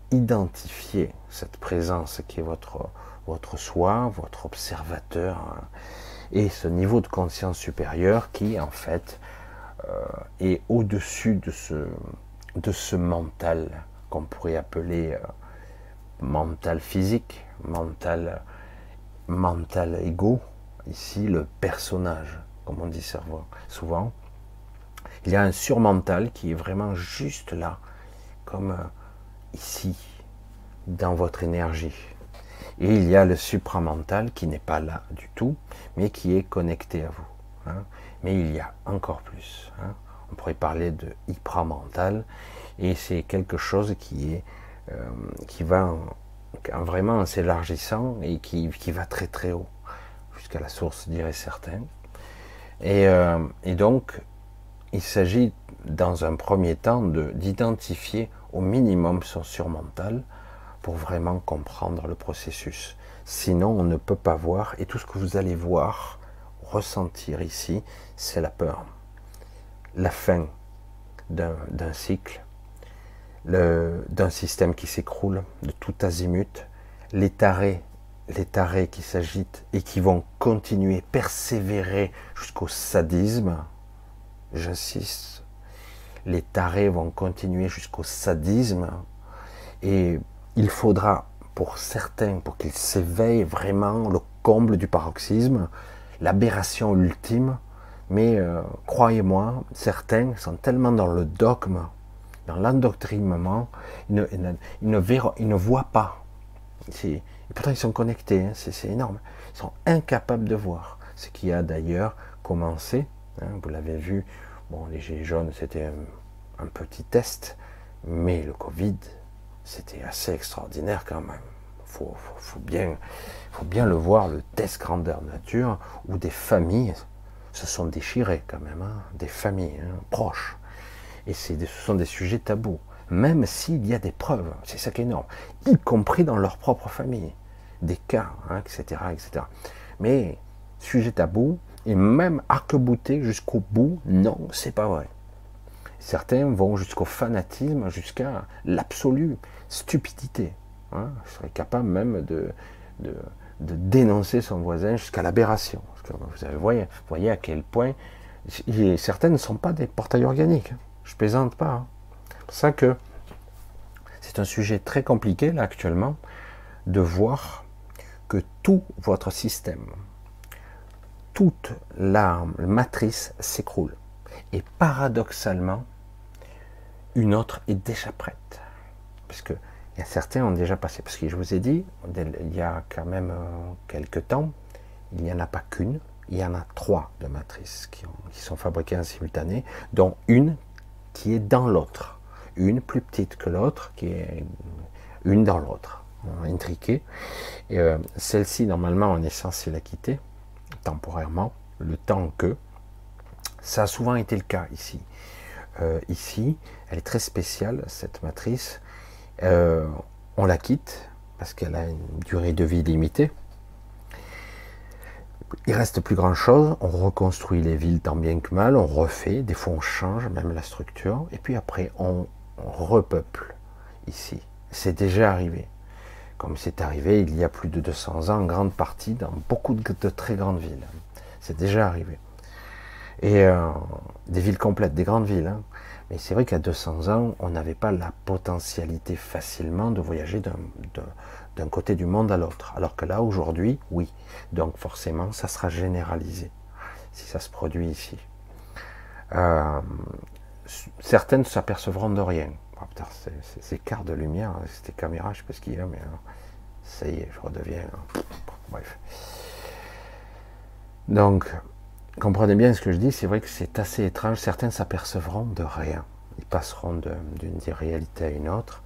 identifier cette présence qui est votre, votre soi, votre observateur, hein, et ce niveau de conscience supérieur qui, en fait, euh, est au-dessus de ce, de ce mental qu'on pourrait appeler euh, mental physique, mental, mental égo, ici le personnage, comme on dit souvent. Il y a un surmental qui est vraiment juste là, comme euh, ici, dans votre énergie. Et il y a le supramental qui n'est pas là du tout, mais qui est connecté à vous. Hein. Mais il y a encore plus. Hein. On pourrait parler de hypramental, et c'est quelque chose qui est euh, qui va vraiment en s'élargissant et qui, qui va très très haut jusqu'à la source, dirait certains. Et, euh, et donc, il s'agit dans un premier temps d'identifier au minimum son surmental pour vraiment comprendre le processus. Sinon, on ne peut pas voir, et tout ce que vous allez voir, ressentir ici, c'est la peur. La fin d'un cycle, d'un système qui s'écroule de tout azimut, les tarés les tarés qui s'agitent et qui vont continuer, persévérer jusqu'au sadisme, j'insiste, les tarés vont continuer jusqu'au sadisme et il faudra pour certains, pour qu'ils s'éveillent vraiment le comble du paroxysme, l'aberration ultime, mais euh, croyez-moi, certains sont tellement dans le dogme, l'endoctrinement, ils ne, voient pas. Pourtant, ils sont connectés, hein, c'est énorme. Ils sont incapables de voir. Ce qui a d'ailleurs commencé, hein, vous l'avez vu, bon, les gilets jaunes, c'était un, petit test, mais le Covid, c'était assez extraordinaire quand même. Il faut, bien, faut bien le voir, le test grandeur nature, où des familles se sont déchirées quand même, hein, des familles proches. Et ce sont des sujets tabous, même s'il y a des preuves, c'est ça qui est énorme, y compris dans leur propre famille des cas, etc., hein, etc. Mais sujet tabou, Et même arc-bouté jusqu'au bout, non, c'est pas vrai. Certains vont jusqu'au fanatisme, jusqu'à l'absolue stupidité. Hein. Je serais capable même de, de, dénoncer son voisin jusqu'à l'aberration. Vous voyez, voyez à quel point certains ne sont pas des portails organiques. Je plaisante pas. Hein. C'est pour ça que c'est un sujet très compliqué là actuellement de voir que tout votre système, toute la matrice s'écroule. Et paradoxalement, une autre est déjà prête. Parce que certains ont déjà passé. Parce que je vous ai dit, il y a quand même euh, quelques temps, il n'y en a pas qu'une, il y en a trois de matrices qui, sont fabriquées en simultané, dont une qui est dans l'autre. Une plus petite que l'autre, qui est une dans l'autre, intriquée. Et euh, celle-ci, normalement, on est censé la quitter temporairement, le temps que. Ça a souvent été le cas ici. Euh, ici, elle est très spéciale, cette matrice. Euh, on la quitte parce qu'elle a une durée de vie limitée. Il reste plus grand chose, on reconstruit les villes tant bien que mal, on refait, des fois on change même la structure, et puis après on, repeuple ici. C'est déjà arrivé. Comme c'est arrivé il y a plus de 200 ans, en grande partie, dans beaucoup de, très grandes villes. C'est déjà arrivé. Et euh, des villes complètes, des grandes villes. Hein. Mais c'est vrai qu'à 200 ans, on n'avait pas la potentialité facilement de voyager d'un côté du monde à l'autre. Alors que là, aujourd'hui, oui. Donc forcément, ça sera généralisé si ça se produit ici. Euh, certaines s'apercevront de rien. Oh, ces quarts de lumière, c'était caméra, je sais pas ce qu'il y a, mais euh, ça y est, je redeviens. Bref. Donc, comprenez bien ce que je dis, c'est vrai que c'est assez étrange. Certains s'apercevront de rien. Ils passeront d'une réalité à une autre.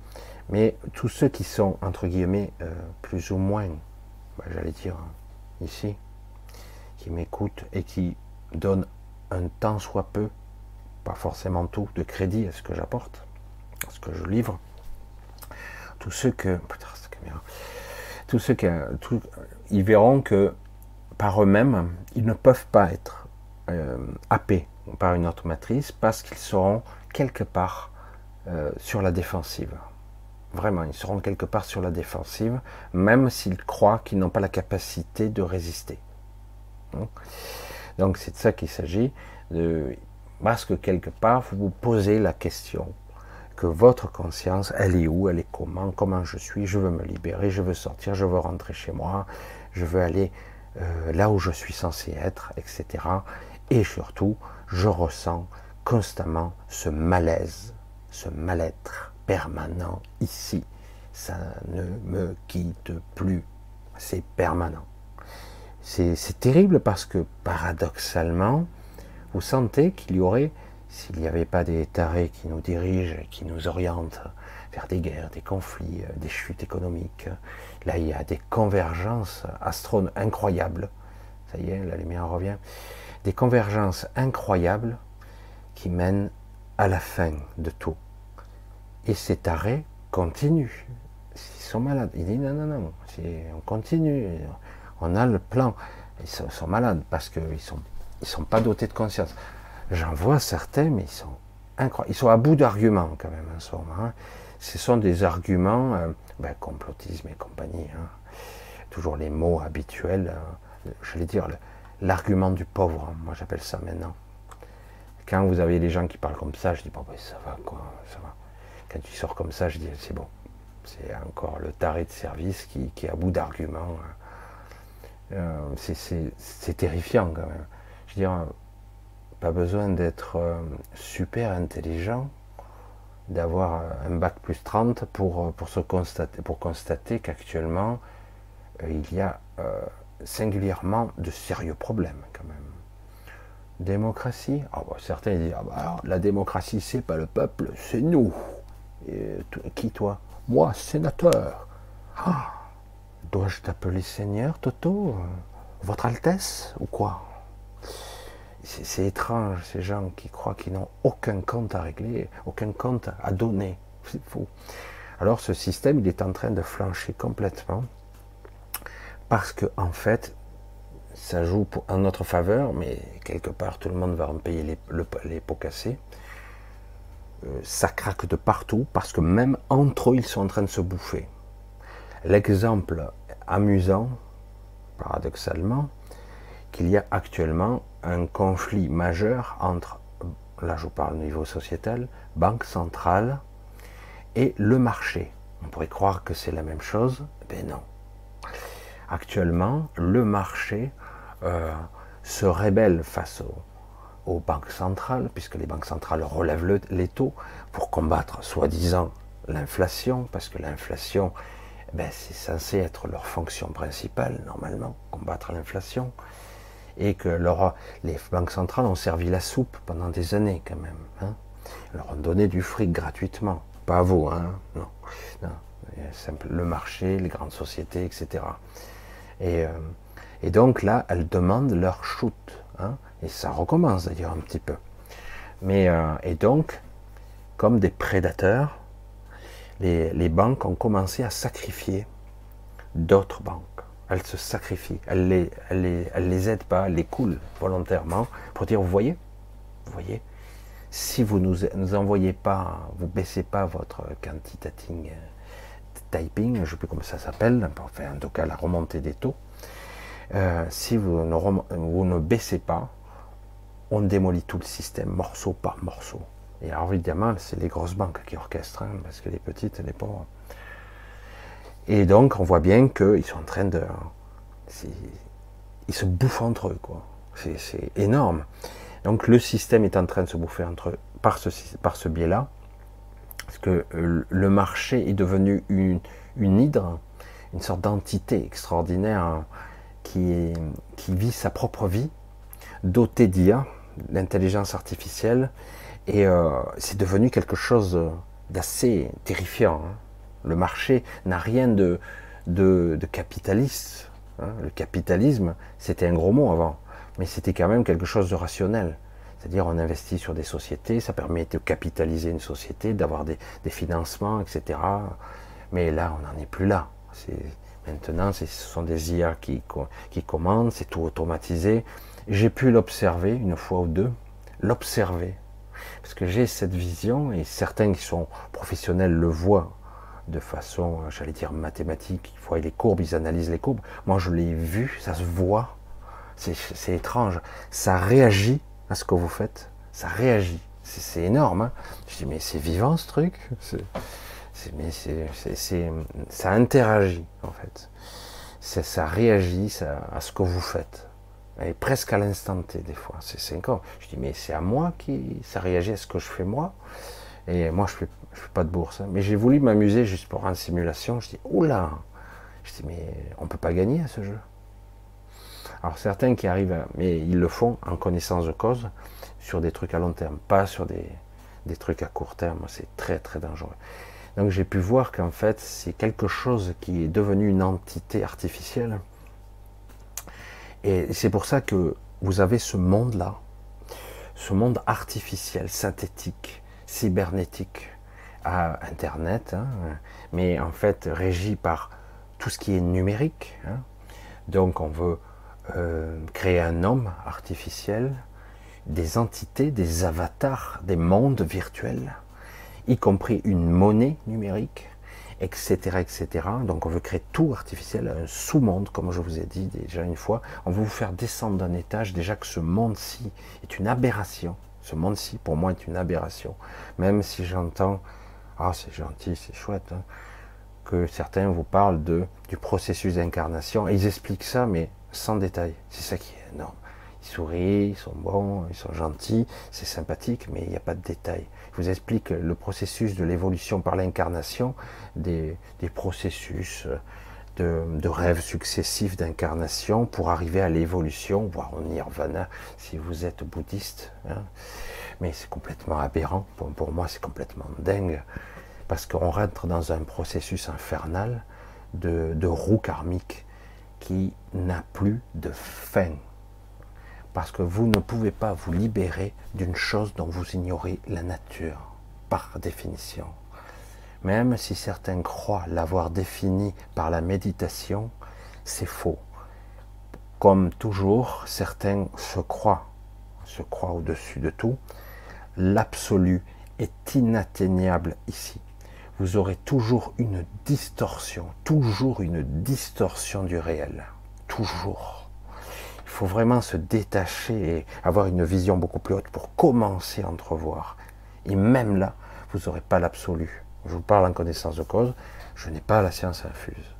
Mais tous ceux qui sont, entre guillemets, euh, plus ou moins, bah, j'allais dire, ici, qui m'écoutent et qui donnent un temps soit peu, pas forcément tout, de crédit à ce que j'apporte, à ce que je livre, tous ceux que. Putain, cette caméra. Tous ceux qui. ils verront que par eux-mêmes, ils ne peuvent pas être euh, happés par une autre matrice parce qu'ils seront quelque part euh, sur la défensive. Vraiment, ils seront quelque part sur la défensive, même s'ils croient qu'ils n'ont pas la capacité de résister. Donc c'est de ça qu'il s'agit, parce que quelque part, vous vous posez la question que votre conscience, elle est où, elle est comment, comment je suis, je veux me libérer, je veux sortir, je veux rentrer chez moi, je veux aller euh, là où je suis censé être, etc. Et surtout, je ressens constamment ce malaise, ce mal-être permanent ici. Ça ne me quitte plus. C'est permanent. C'est terrible parce que paradoxalement, vous sentez qu'il y aurait, s'il n'y avait pas des tarés qui nous dirigent, qui nous orientent vers des guerres, des conflits, euh, des chutes économiques, là il y a des convergences astronomiques incroyables. Ça y est, la lumière revient. Des convergences incroyables qui mènent à la fin de tout. Et cet arrêt continue. Ils sont malades. Il dit non, non, non, on continue. On a le plan. Ils sont, malades parce qu'ils ne sont, ils sont pas dotés de conscience. J'en vois certains, mais ils sont incroyables. Ils sont à bout d'arguments quand même en ce moment. Hein. Ce sont des arguments, euh, ben, complotisme et compagnie. Hein. Toujours les mots habituels. Euh, je vais dire l'argument du pauvre. Hein. Moi j'appelle ça maintenant. Quand vous avez les gens qui parlent comme ça, je dis bon ben ça va quoi, ça va. Quand tu sors comme ça, je dis c'est bon. C'est encore le taré de service qui, est à bout d'arguments. Hein. Euh, c'est terrifiant quand même. Je veux dire, pas besoin d'être euh, super intelligent, d'avoir un bac plus 30 pour, pour, se constater, pour constater qu'actuellement, euh, il y a singulièrement de sérieux problèmes quand même. Démocratie? Ah, bah, Certains disent ah, bah, la démocratie, c'est pas le peuple, c'est nous. Et, qui toi Moi, sénateur. Ah, dois-je t'appeler Seigneur, Toto Votre Altesse ou quoi C'est étrange, ces gens qui croient qu'ils n'ont aucun compte à régler, aucun compte à donner. C'est faux. Alors ce système, il est en train de flancher complètement parce que en fait, ça joue en notre faveur, mais quelque part tout le monde va en payer les pots cassés. Euh, ça craque de partout parce que même entre eux, ils sont en train de se bouffer. L'exemple amusant, paradoxalement, qu'il y a actuellement un conflit majeur entre, là je vous parle au niveau sociétal, banque centrale et le marché. On pourrait croire que c'est la même chose, mais non. Actuellement, le marché euh, se rébelle face au, aux banques centrales, puisque les banques centrales relèvent les taux pour combattre soi-disant l'inflation, parce que l'inflation, ben, c'est censé être leur fonction principale, normalement, combattre l'inflation, et que les banques centrales ont servi la soupe pendant des années quand même. Hein. leur ont donné du fric gratuitement. Pas à vous, hein non. Simple, le marché, les grandes sociétés, etc. Et, euh, et donc là, elles demandent leur shoot. Hein et ça recommence d'ailleurs un petit peu. Mais, euh, et donc, comme des prédateurs, les, banques ont commencé à sacrifier d'autres banques. Elles se sacrifient. Elles les, elles les, aident pas, elles les coulent volontairement pour dire, vous voyez, voyez, si vous nous, nous envoyez pas, vous baissez pas votre quantitating euh, typing, je ne sais plus comment ça s'appelle, enfin en tout cas la remontée des taux, euh, si ne, vous ne baissez pas, on démolit tout le système, morceau par morceau. Et alors évidemment, c'est les grosses banques qui orchestrent, hein, parce que les petites, les pauvres. Et donc, on voit bien qu'ils sont en train de... Ils se bouffent entre eux, quoi. C'est énorme. Donc le système est en train de se bouffer entre eux par ce, par ce biais-là. Parce que euh, le marché est devenu une, hydre, une sorte d'entité extraordinaire qui, qui vit sa propre vie, dotée d'IA, l'intelligence artificielle, et euh, c'est devenu quelque chose d'assez terrifiant. Hein. Le marché n'a rien de, de, capitaliste. Hein. Le capitalisme, c'était un gros mot avant, mais c'était quand même quelque chose de rationnel. C'est-à-dire on investit sur des sociétés, ça permet de capitaliser une société, d'avoir des, financements, etc. Mais là, on n'en est plus là. Maintenant, ce sont des IA qui, qui commandent, c'est tout automatisé. J'ai pu l'observer une fois ou deux, l'observer, parce que j'ai cette vision et certains qui sont professionnels le voient de façon, j'allais dire mathématique, ils voient les courbes, ils analysent les courbes. Moi, je l'ai vu, ça se voit, c'est étrange, ça réagit à ce que vous faites, ça réagit, c'est énorme. Hein. Je dis mais c'est vivant ce truc, ça interagit en fait, ça, réagit à ce que vous faites presque à l'instant T des fois. C'est 5 ans. Je dis mais c'est à moi qui ça réagit à ce que je fais moi. Et moi je fais, je fais pas de bourse. Hein. Mais j'ai voulu m'amuser juste pour une simulation. Je dis oula. Je dis mais on peut pas gagner à ce jeu. Alors certains qui arrivent, mais ils le font en connaissance de cause sur des trucs à long terme, pas sur des, des trucs à court terme. C'est très très dangereux. Donc j'ai pu voir qu'en fait c'est quelque chose qui est devenu une entité artificielle et c'est pour ça que vous avez ce monde-là, ce monde artificiel, synthétique, cybernétique, à Internet, hein, mais en fait régi par tout ce qui est numérique. Hein. Donc on veut euh, créer un homme artificiel, des entités, des avatars, des mondes virtuels, y compris une monnaie numérique, etc.. Donc on veut créer tout artificiel, un sous-monde, comme je vous ai dit déjà une fois. On veut vous faire descendre d'un étage. Déjà que ce monde-ci est une aberration. Ce monde-ci, pour moi, est une aberration. Même si j'entends, ah c'est gentil, c'est chouette, hein, que certains vous parlent de, du processus d'incarnation. Ils expliquent ça, mais sans détail. C'est ça qui est énorme. Ils sourient, ils sont bons, ils sont gentils, c'est sympathique, mais il n'y a pas de détails. Vous explique le processus de l'évolution par l'incarnation, des, processus de, rêves successifs d'incarnation pour arriver à l'évolution, voire au nirvana si vous êtes bouddhiste. Hein. Mais c'est complètement aberrant, pour, moi c'est complètement dingue, parce qu'on rentre dans un processus infernal de roue karmique qui n'a plus de fin parce que vous ne pouvez pas vous libérer d'une chose dont vous ignorez la nature, par définition. Même si certains croient l'avoir définie par la méditation, c'est faux. comme toujours, certains se croient, se croient au-dessus de tout. L'absolu est inatteignable ici. Vous aurez toujours une distorsion, toujours une distorsion du réel. Toujours. Il faut vraiment se détacher et avoir une vision beaucoup plus haute pour commencer à entrevoir. Et même là, vous n'aurez pas l'absolu. Je vous parle en connaissance de cause, je n'ai pas la science infuse.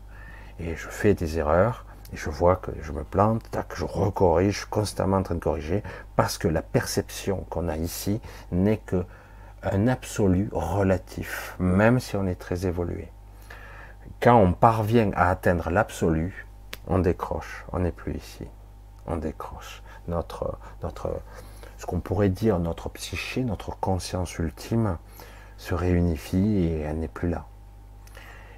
Et je fais des erreurs, et je vois que je me plante, que je recorrige, constamment en train de corriger, parce que la perception qu'on a ici n'est que un absolu relatif, même si on est très évolué. Quand on parvient à atteindre l'absolu, on décroche, on n'est plus ici, on décroche. Notre, notre, ce qu'on pourrait dire notre psyché, notre conscience ultime, se réunifie et elle n'est plus là.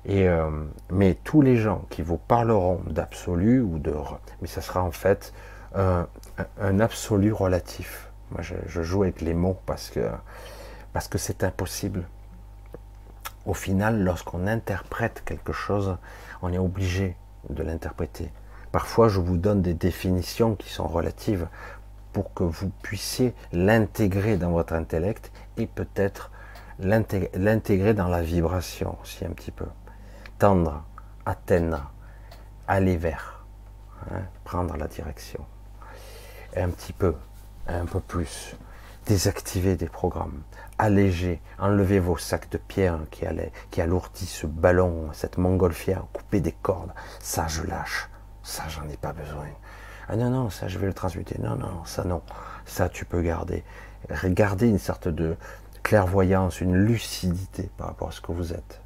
Et, euh, mais tous les gens qui vous parleront d'absolu ou de, mais ça sera en fait un, absolu relatif. Moi, je, joue avec les mots parce que parce que c'est impossible. Au final, lorsqu'on interprète quelque chose, on est obligé de l'interpréter. Parfois, je vous donne des définitions qui sont relatives pour que vous puissiez l'intégrer dans votre intellect et peut-être l'intégrer dans la vibration aussi un petit peu tendre, atteindre, aller vers, hein, prendre la direction. un petit peu, un peu plus, désactiver des programmes, alléger, enlever vos sacs de pierre qui, allaient, qui alourdissent ce ballon, cette montgolfière, couper des cordes. Ça, je lâche. Ça, j'en ai pas besoin. Ah non, non, ça, je vais le transmuter. Non, non, ça, non. Ça, tu peux garder. Regardez une sorte de clairvoyance, une lucidité par rapport à ce que vous êtes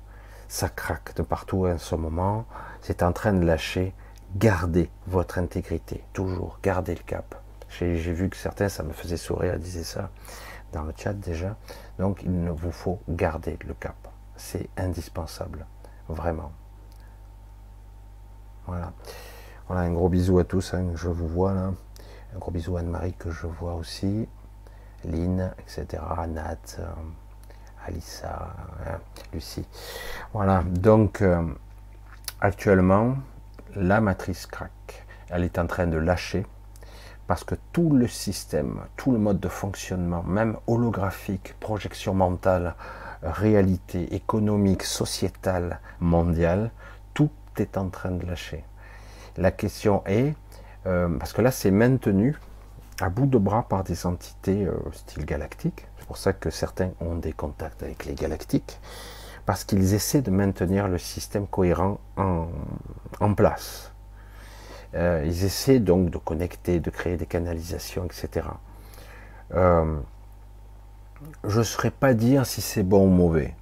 ça craque de partout en ce moment, c'est en train de lâcher, gardez votre intégrité, toujours, gardez le cap. J'ai vu que certains, ça me faisait sourire, disaient ça dans le chat déjà. Donc il ne vous faut garder le cap. C'est indispensable, vraiment. Voilà. Voilà, un gros bisou à tous, hein, je vous vois là. Un gros bisou à Anne-Marie que je vois aussi. Lynn, etc. Nat. Euh, Alissa, hein, Lucie. Voilà, donc euh, actuellement, la matrice craque. Elle est en train de lâcher parce que tout le système, tout le mode de fonctionnement, même holographique, projection mentale, réalité économique, sociétale, mondiale, tout est en train de lâcher. La question est, euh, parce que là c'est maintenu à bout de bras par des entités euh, style galactique, pour ça que certains ont des contacts avec les galactiques, parce qu'ils essaient de maintenir le système cohérent en, place. Euh, ils essaient donc de connecter, de créer des canalisations, etc. Je ne saurais pas dire si c'est bon ou mauvais,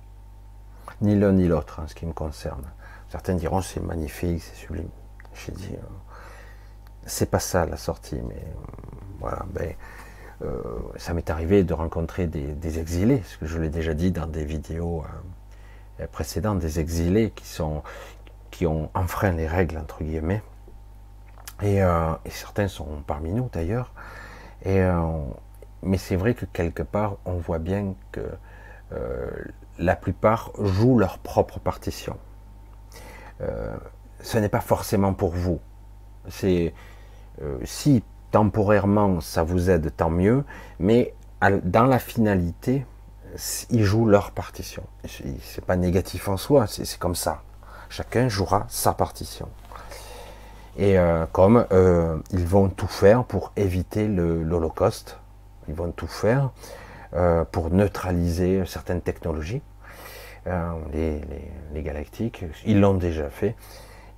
ni l'un ni l'autre en ce qui me concerne. Certains diront c'est magnifique, c'est sublime. J'ai dit, euh, c'est pas ça la sortie, mais voilà, ben, euh, ça m'est arrivé de rencontrer des, exilés, ce que je l'ai déjà dit dans des vidéos euh, précédentes, des exilés qui sont qui ont enfreint les règles entre guillemets. Et, euh, certains sont parmi nous d'ailleurs. Et mais c'est vrai que quelque part, on voit bien que la plupart jouent leur propre partition. Ce n'est pas forcément pour vous. C'est si temporairement, ça vous aide, tant mieux, mais dans la finalité, ils jouent leur partition. C'est pas négatif en soi, c'est comme ça. Chacun jouera sa partition. Et euh, comme euh, ils vont tout faire pour éviter l'Holocauste, ils vont tout faire euh, pour neutraliser certaines technologies, les, galactiques, ils l'ont déjà fait.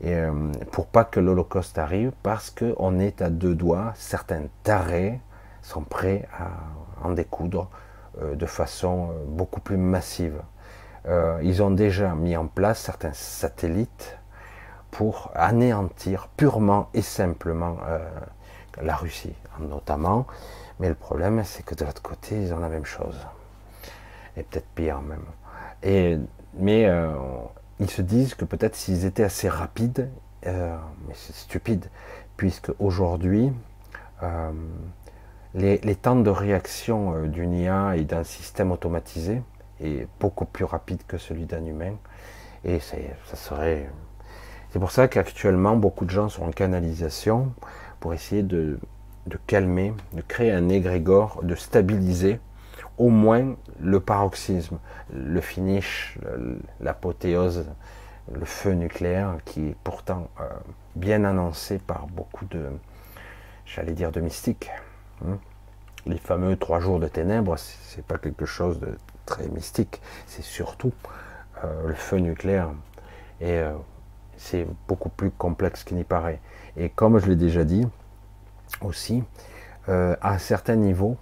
Et, euh, pour pas que l'Holocauste arrive, parce qu'on est à deux doigts, certains tarés sont prêts à en découdre euh, de façon euh, beaucoup plus massive. ils ont déjà mis en place certains satellites pour anéantir purement et simplement la Russie, notamment. Mais le problème, c'est que de l'autre côté, ils ont la même chose. Et peut-être pire même. Et, mais ils se disent que peut-être s'ils étaient assez rapides, euh, mais c'est stupide, puisque aujourd'hui, euh, les, temps de réaction euh, d'une IA et d'un système automatisé est beaucoup plus rapide que celui d'un humain, et ça serait. C'est pour ça qu'actuellement beaucoup de gens sont en canalisation pour essayer de, calmer, de créer un égrégore, de stabiliser au moins le paroxysme, le finish, l'apothéose, le feu nucléaire qui est pourtant euh, bien annoncé par beaucoup de, j'allais dire, de mystiques. Hein. Les fameux trois jours de ténèbres, c'est pas quelque chose de très mystique, c'est surtout euh, le feu nucléaire. Et euh, c'est beaucoup plus complexe qu'il n'y paraît. Et comme je l'ai déjà dit aussi, à certains niveaux,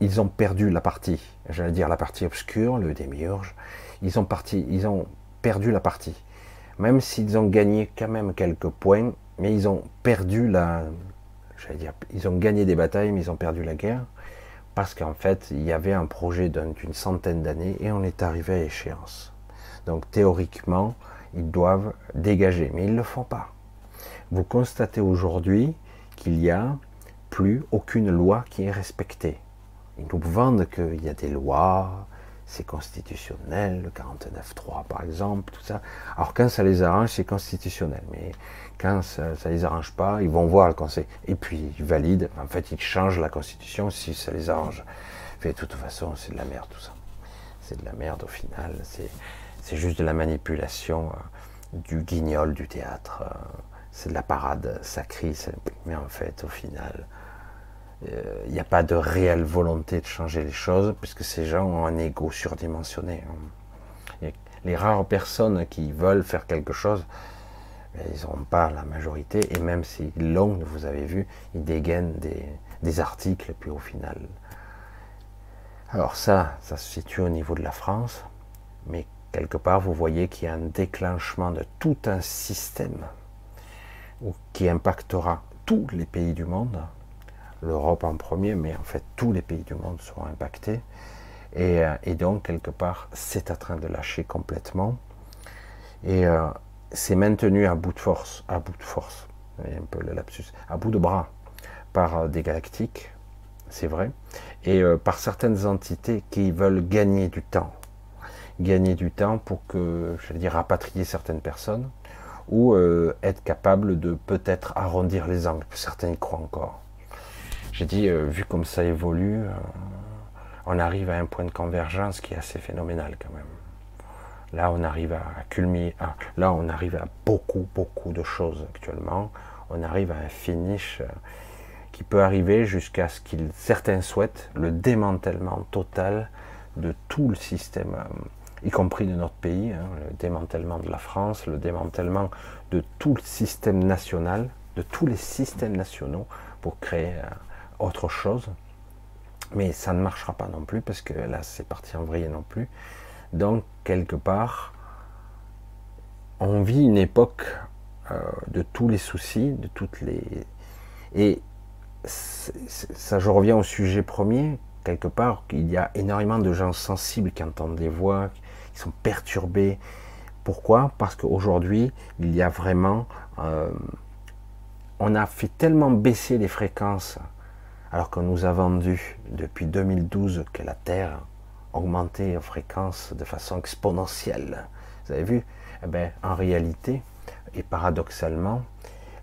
ils ont perdu la partie, j'allais dire la partie obscure, le démiurge, ils ont, ils ont perdu la partie. Même s'ils ont gagné quand même quelques points, mais ils ont perdu la, j'allais dire, ils ont gagné des batailles, mais ils ont perdu la guerre parce qu'en fait, il y avait un projet d'une centaine d'années et on est arrivé à échéance. Donc théoriquement, ils doivent dégager, mais ils ne le font pas. Vous constatez aujourd'hui qu'il n'y a plus aucune loi qui est respectée. Ils nous vendent qu'il y a des lois, c'est constitutionnel, le 49.3 par exemple, tout ça. Alors quand ça les arrange, c'est constitutionnel. Mais quand ça, ne les arrange pas, ils vont voir le Conseil. Et puis ils valident, en fait ils changent la Constitution si ça les arrange. De toute façon, c'est de la merde tout ça. C'est de la merde au final. C'est juste de la manipulation, euh, du guignol du théâtre. Euh, c'est de la parade sacrée. Mais en fait, au final, il n'y a pas de réelle volonté de changer les choses, puisque ces gens ont un ego surdimensionné. Les rares personnes qui veulent faire quelque chose, ils n'ont pas la majorité, et même s'ils l'ont, vous avez vu, ils dégainent des, articles, puis au final. Alors ça, ça se situe au niveau de la France, mais quelque part, vous voyez qu'il y a un déclenchement de tout un système qui impactera tous les pays du monde, l'Europe en premier, mais en fait tous les pays du monde seront impactés. Et, euh, donc, quelque part, c'est en train de lâcher complètement. Et euh, c'est maintenu à bout de force, à bout de force, un peu le lapsus, à bout de bras, par euh, des galactiques, c'est vrai, et par certaines entités qui veulent gagner du temps. Gagner du temps pour que, je veux dire, rapatrier certaines personnes, ou être capable de peut-être arrondir les angles. Certains y croient encore. J'ai dit, euh, vu comme ça évolue, euh, on arrive à un point de convergence qui est assez phénoménal quand même. Là, on arrive à culminer, là, on arrive à beaucoup, beaucoup de choses actuellement. On arrive à un finish euh, qui peut arriver jusqu'à ce qu'ils, certains souhaitent, le démantèlement total de tout le système, y compris de notre pays, hein, le démantèlement de la France, le démantèlement de tout le système national, de tous les systèmes nationaux pour créer autre chose. Mais ça ne marchera pas non plus, parce que là, c'est parti en vrille non plus. Donc, quelque part, on vit une époque euh, de tous les soucis, de toutes les... Et ça, je reviens au sujet premier, quelque part, il y a énormément de gens sensibles qui entendent des voix, qui sont perturbés. Pourquoi? Parce qu'aujourd'hui, il y a vraiment... Euh, on a fait tellement baisser les fréquences alors qu'on nous a vendu depuis 2012 que la Terre augmentait en fréquence de façon exponentielle. Vous avez vu? Eh bien, En réalité, et paradoxalement,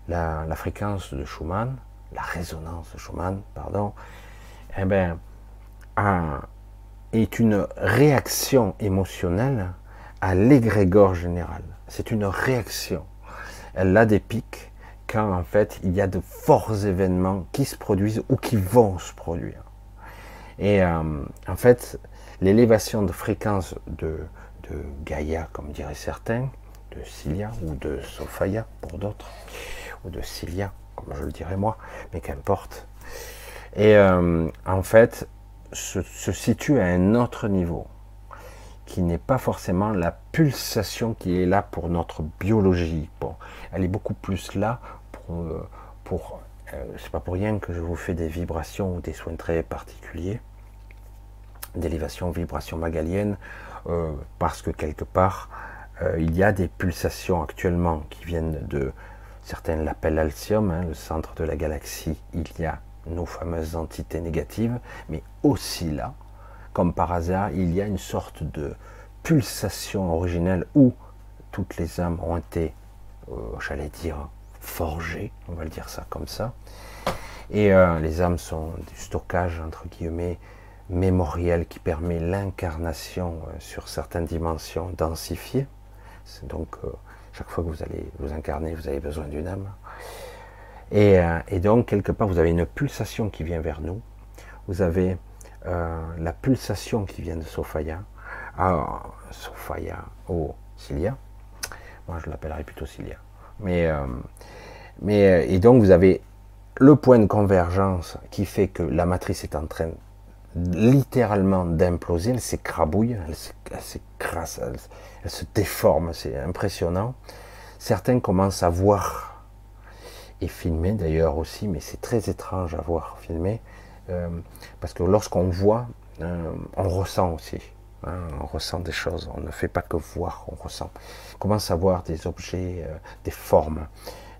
la, fréquence de Schumann, la résonance de Schumann, pardon, eh est une réaction émotionnelle à l'égrégore général. C'est une réaction. Elle a des pics, quand en fait il y a de forts événements qui se produisent ou qui vont se produire. Et euh, en fait, l'élévation de fréquence de, Gaïa, comme diraient certains, de Cilia ou de Sophia pour d'autres, ou de Cilia, comme je le dirais moi, mais qu'importe. Et euh, en fait, se, se, situe à un autre niveau, qui n'est pas forcément la pulsation qui est là pour notre biologie. Bon, elle est beaucoup plus là pour, euh, c'est pas pour rien que je vous fais des vibrations ou des soins très particuliers, d'élévation, vibration magalienne, euh, parce que quelque part, il y a des pulsations actuellement qui viennent de, certains l'appellent Alcium, hein, le centre de la galaxie, il y a nos fameuses entités négatives, mais aussi là, comme par hasard, il y a une sorte de pulsation originelle où toutes les âmes ont été, j'allais dire, forgées, on va le dire ça comme ça. Et euh, les âmes sont du stockage, entre guillemets, mémoriel qui permet l'incarnation euh, sur certaines dimensions densifiées. Donc, euh, chaque fois que vous allez vous incarner, vous avez besoin d'une âme. Et, donc, quelque part, vous avez une pulsation qui vient vers nous. Vous avez la pulsation qui vient de Sophia. Ah, Sophia, oh, Cilia. Moi, je l'appellerai plutôt Cilia. Mais, mais, et donc, vous avez le point de convergence qui fait que la matrice est en train littéralement d'imploser, elle s'écrabouille, elle s'écrase, elle, se déforme, c'est impressionnant. Certains commencent à voir et filmer d'ailleurs aussi, mais c'est très étrange à voir filmer, euh, parce que lorsqu'on voit, euh, on ressent aussi. Hein, on ressent des choses, on ne fait pas que voir, on ressent. On commence à voir des objets, euh, des formes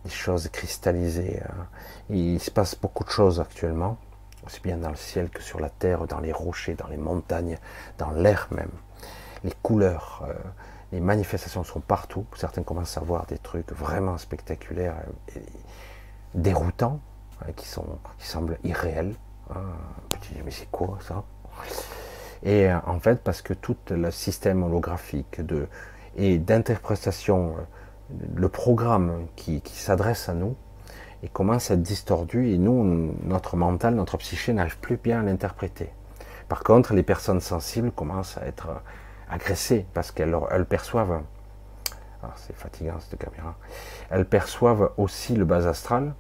des choses cristallisées. Hein. Il se passe beaucoup de choses actuellement, aussi bien dans le ciel que sur la terre, dans les rochers, dans les montagnes, dans l'air même. Les couleurs, euh, les manifestations sont partout. Certains commencent à voir des trucs vraiment spectaculaires et déroutants, hein, qui, sont, qui semblent irréels. Hein. mais c'est quoi ça? Et euh, en fait, parce que tout le système holographique de, et d'interprétation euh, le programme qui, s'adresse à nous commence à être distordu et nous, notre mental, notre psyché n'arrive plus bien à l'interpréter. Par contre, les personnes sensibles commencent à être agressées parce qu'elles perçoivent, ah, c'est fatigant cette caméra, elles perçoivent aussi le bas astral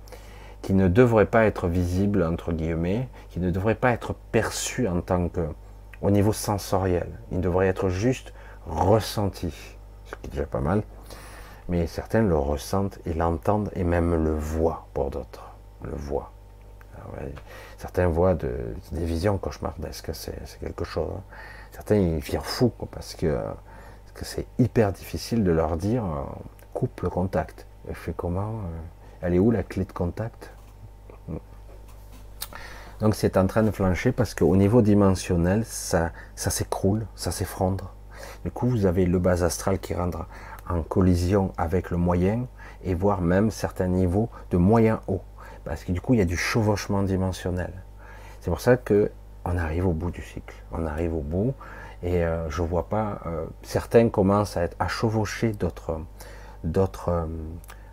qui ne devrait pas être visible entre guillemets, qui ne devrait pas être perçu en tant que au niveau sensoriel. Il devrait être juste ressenti, ce qui est déjà pas mal mais certains le ressentent et l'entendent et même le voient pour d'autres. Le voient. Ah certains voient de, des visions cauchemardesques, c'est quelque chose. Hein. Certains ils virent fous parce que c'est hyper difficile de leur dire euh, coupe le contact. Elle fait comment euh, Elle est où la clé de contact? Donc c'est en train de flancher parce qu'au niveau dimensionnel, ça, ça s'écroule, ça s'effondre. Du coup, vous avez le bas astral qui rentre en collision avec le moyen et voire même certains niveaux de moyen haut. Parce que du coup, il y a du chevauchement dimensionnel. C'est pour ça que on arrive au bout du cycle. On arrive au bout et euh, je vois pas. Euh, certains commencent à être à chevaucher d'autres, euh,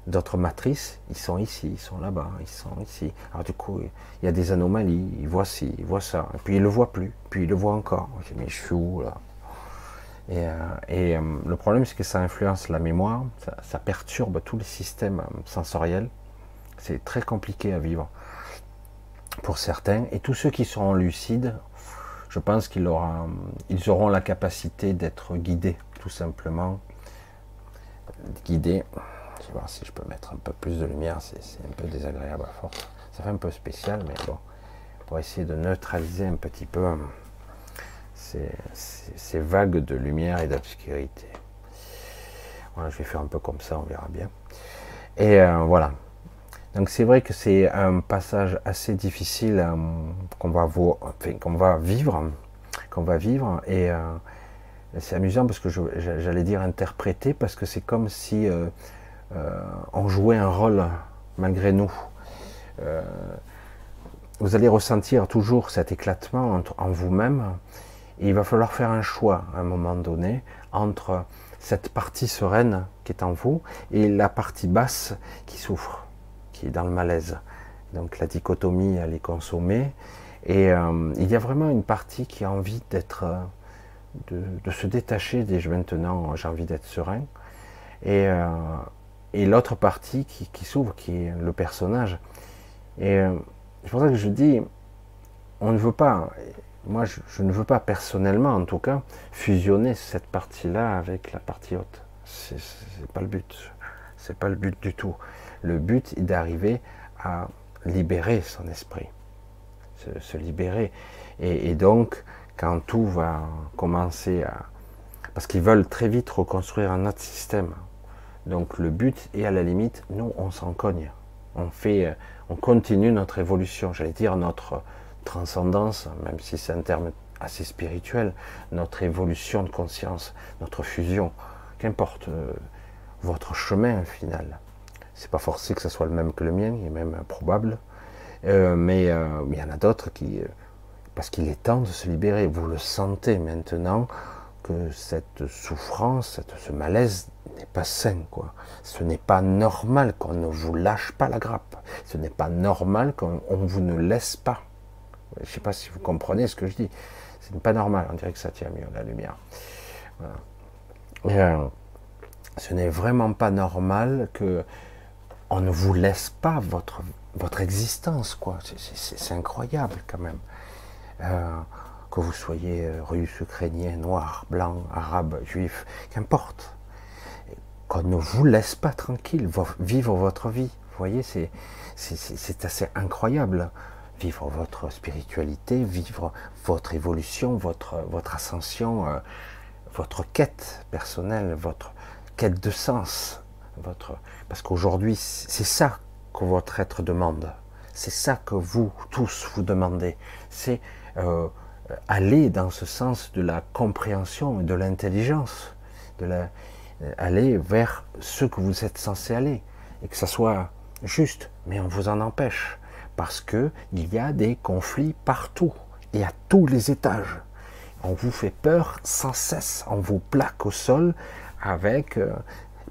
d'autres matrices. Ils sont ici, ils sont là-bas, ils sont ici. Alors du coup, il y a des anomalies. Ils voient ci, ils voient ça. Et puis ils le voient plus. Puis ils le voient encore. Mais je suis où là? Et, euh, euh, le problème, c'est que ça influence la mémoire, ça, perturbe tout le système euh, sensoriel. C'est très compliqué à vivre pour certains. Et tous ceux qui seront lucides, je pense qu'ils auront, ils auront la capacité d'être guidés, tout simplement. Guidés. Voir si je peux mettre un peu plus de lumière, c'est un peu désagréable à force. Ça fait un peu spécial, mais bon, pour essayer de neutraliser un petit peu ces, vagues de lumière et d'obscurité. Voilà, je vais faire un peu comme ça, on verra bien. Et euh, voilà. Donc c'est vrai que c'est un passage assez difficile euh, qu'on va, va vivre, qu'on va vivre. Et euh, c'est amusant parce que j'allais dire interpréter parce que c'est comme si on jouait un rôle malgré nous. vous allez ressentir toujours cet éclatement en vous-même il va falloir faire un choix à un moment donné entre cette partie sereine qui est en vous et la partie basse qui souffre, qui est dans le malaise. Donc la dichotomie, elle est consommée. Et euh, il y a vraiment une partie qui a envie d'être, euh, de, se détacher déjà maintenant, j'ai envie d'être serein. Et, euh, et l'autre partie qui, s'ouvre, qui est le personnage. Et c'est pour ça que je dis, on ne veut pas, moi, je, ne veux pas personnellement, en tout cas, fusionner cette partie-là avec la partie haute. C'est pas le but. C'est pas le but du tout. Le but est d'arriver à libérer son esprit, se, libérer. Et, donc, quand tout va commencer à, parce qu'ils veulent très vite reconstruire un autre système. Donc le but est à la limite, nous on s'en cogne. On fait, on continue notre évolution, j'allais dire notre transcendance, même si c'est un terme assez spirituel, notre évolution de conscience, notre fusion, qu'importe euh, votre chemin final. C'est pas forcé que ce soit le même que le mien, il est même probable. mais il y en a d'autres qui, parce qu'il est temps de se libérer. Vous le sentez maintenant que cette souffrance, ce malaise n'est pas sain, quoi. Ce n'est pas normal qu'on ne vous lâche pas la grappe. Ce n'est pas normal qu'on vous ne laisse pas. Je ne sais pas si vous comprenez ce que je dis. Ce n'est pas normal. On dirait que ça tient mieux la lumière. Euh, ce n'est vraiment pas normal que on ne vous laisse pas votre votre existence, quoi. C'est incroyable quand même. Euh, que vous soyez euh, russe, ukrainien, noir, blanc, arabe, juif, qu'importe, qu'on ne vous laisse pas tranquille vivre votre vie. Vous voyez, c'est assez incroyable. Vivre votre spiritualité, vivre votre évolution, votre, votre ascension, euh, votre quête personnelle, votre quête de sens. Votre... Parce qu'aujourd'hui, c'est ça que votre être demande. C'est ça que vous tous vous demandez. C'est euh, aller dans ce sens de la compréhension et de l'intelligence, de la, aller vers ce que vous êtes censé aller, et que ça soit juste, mais on vous en empêche, parce que il y a des conflits partout et à tous les étages. On vous fait peur sans cesse, on vous plaque au sol avec euh,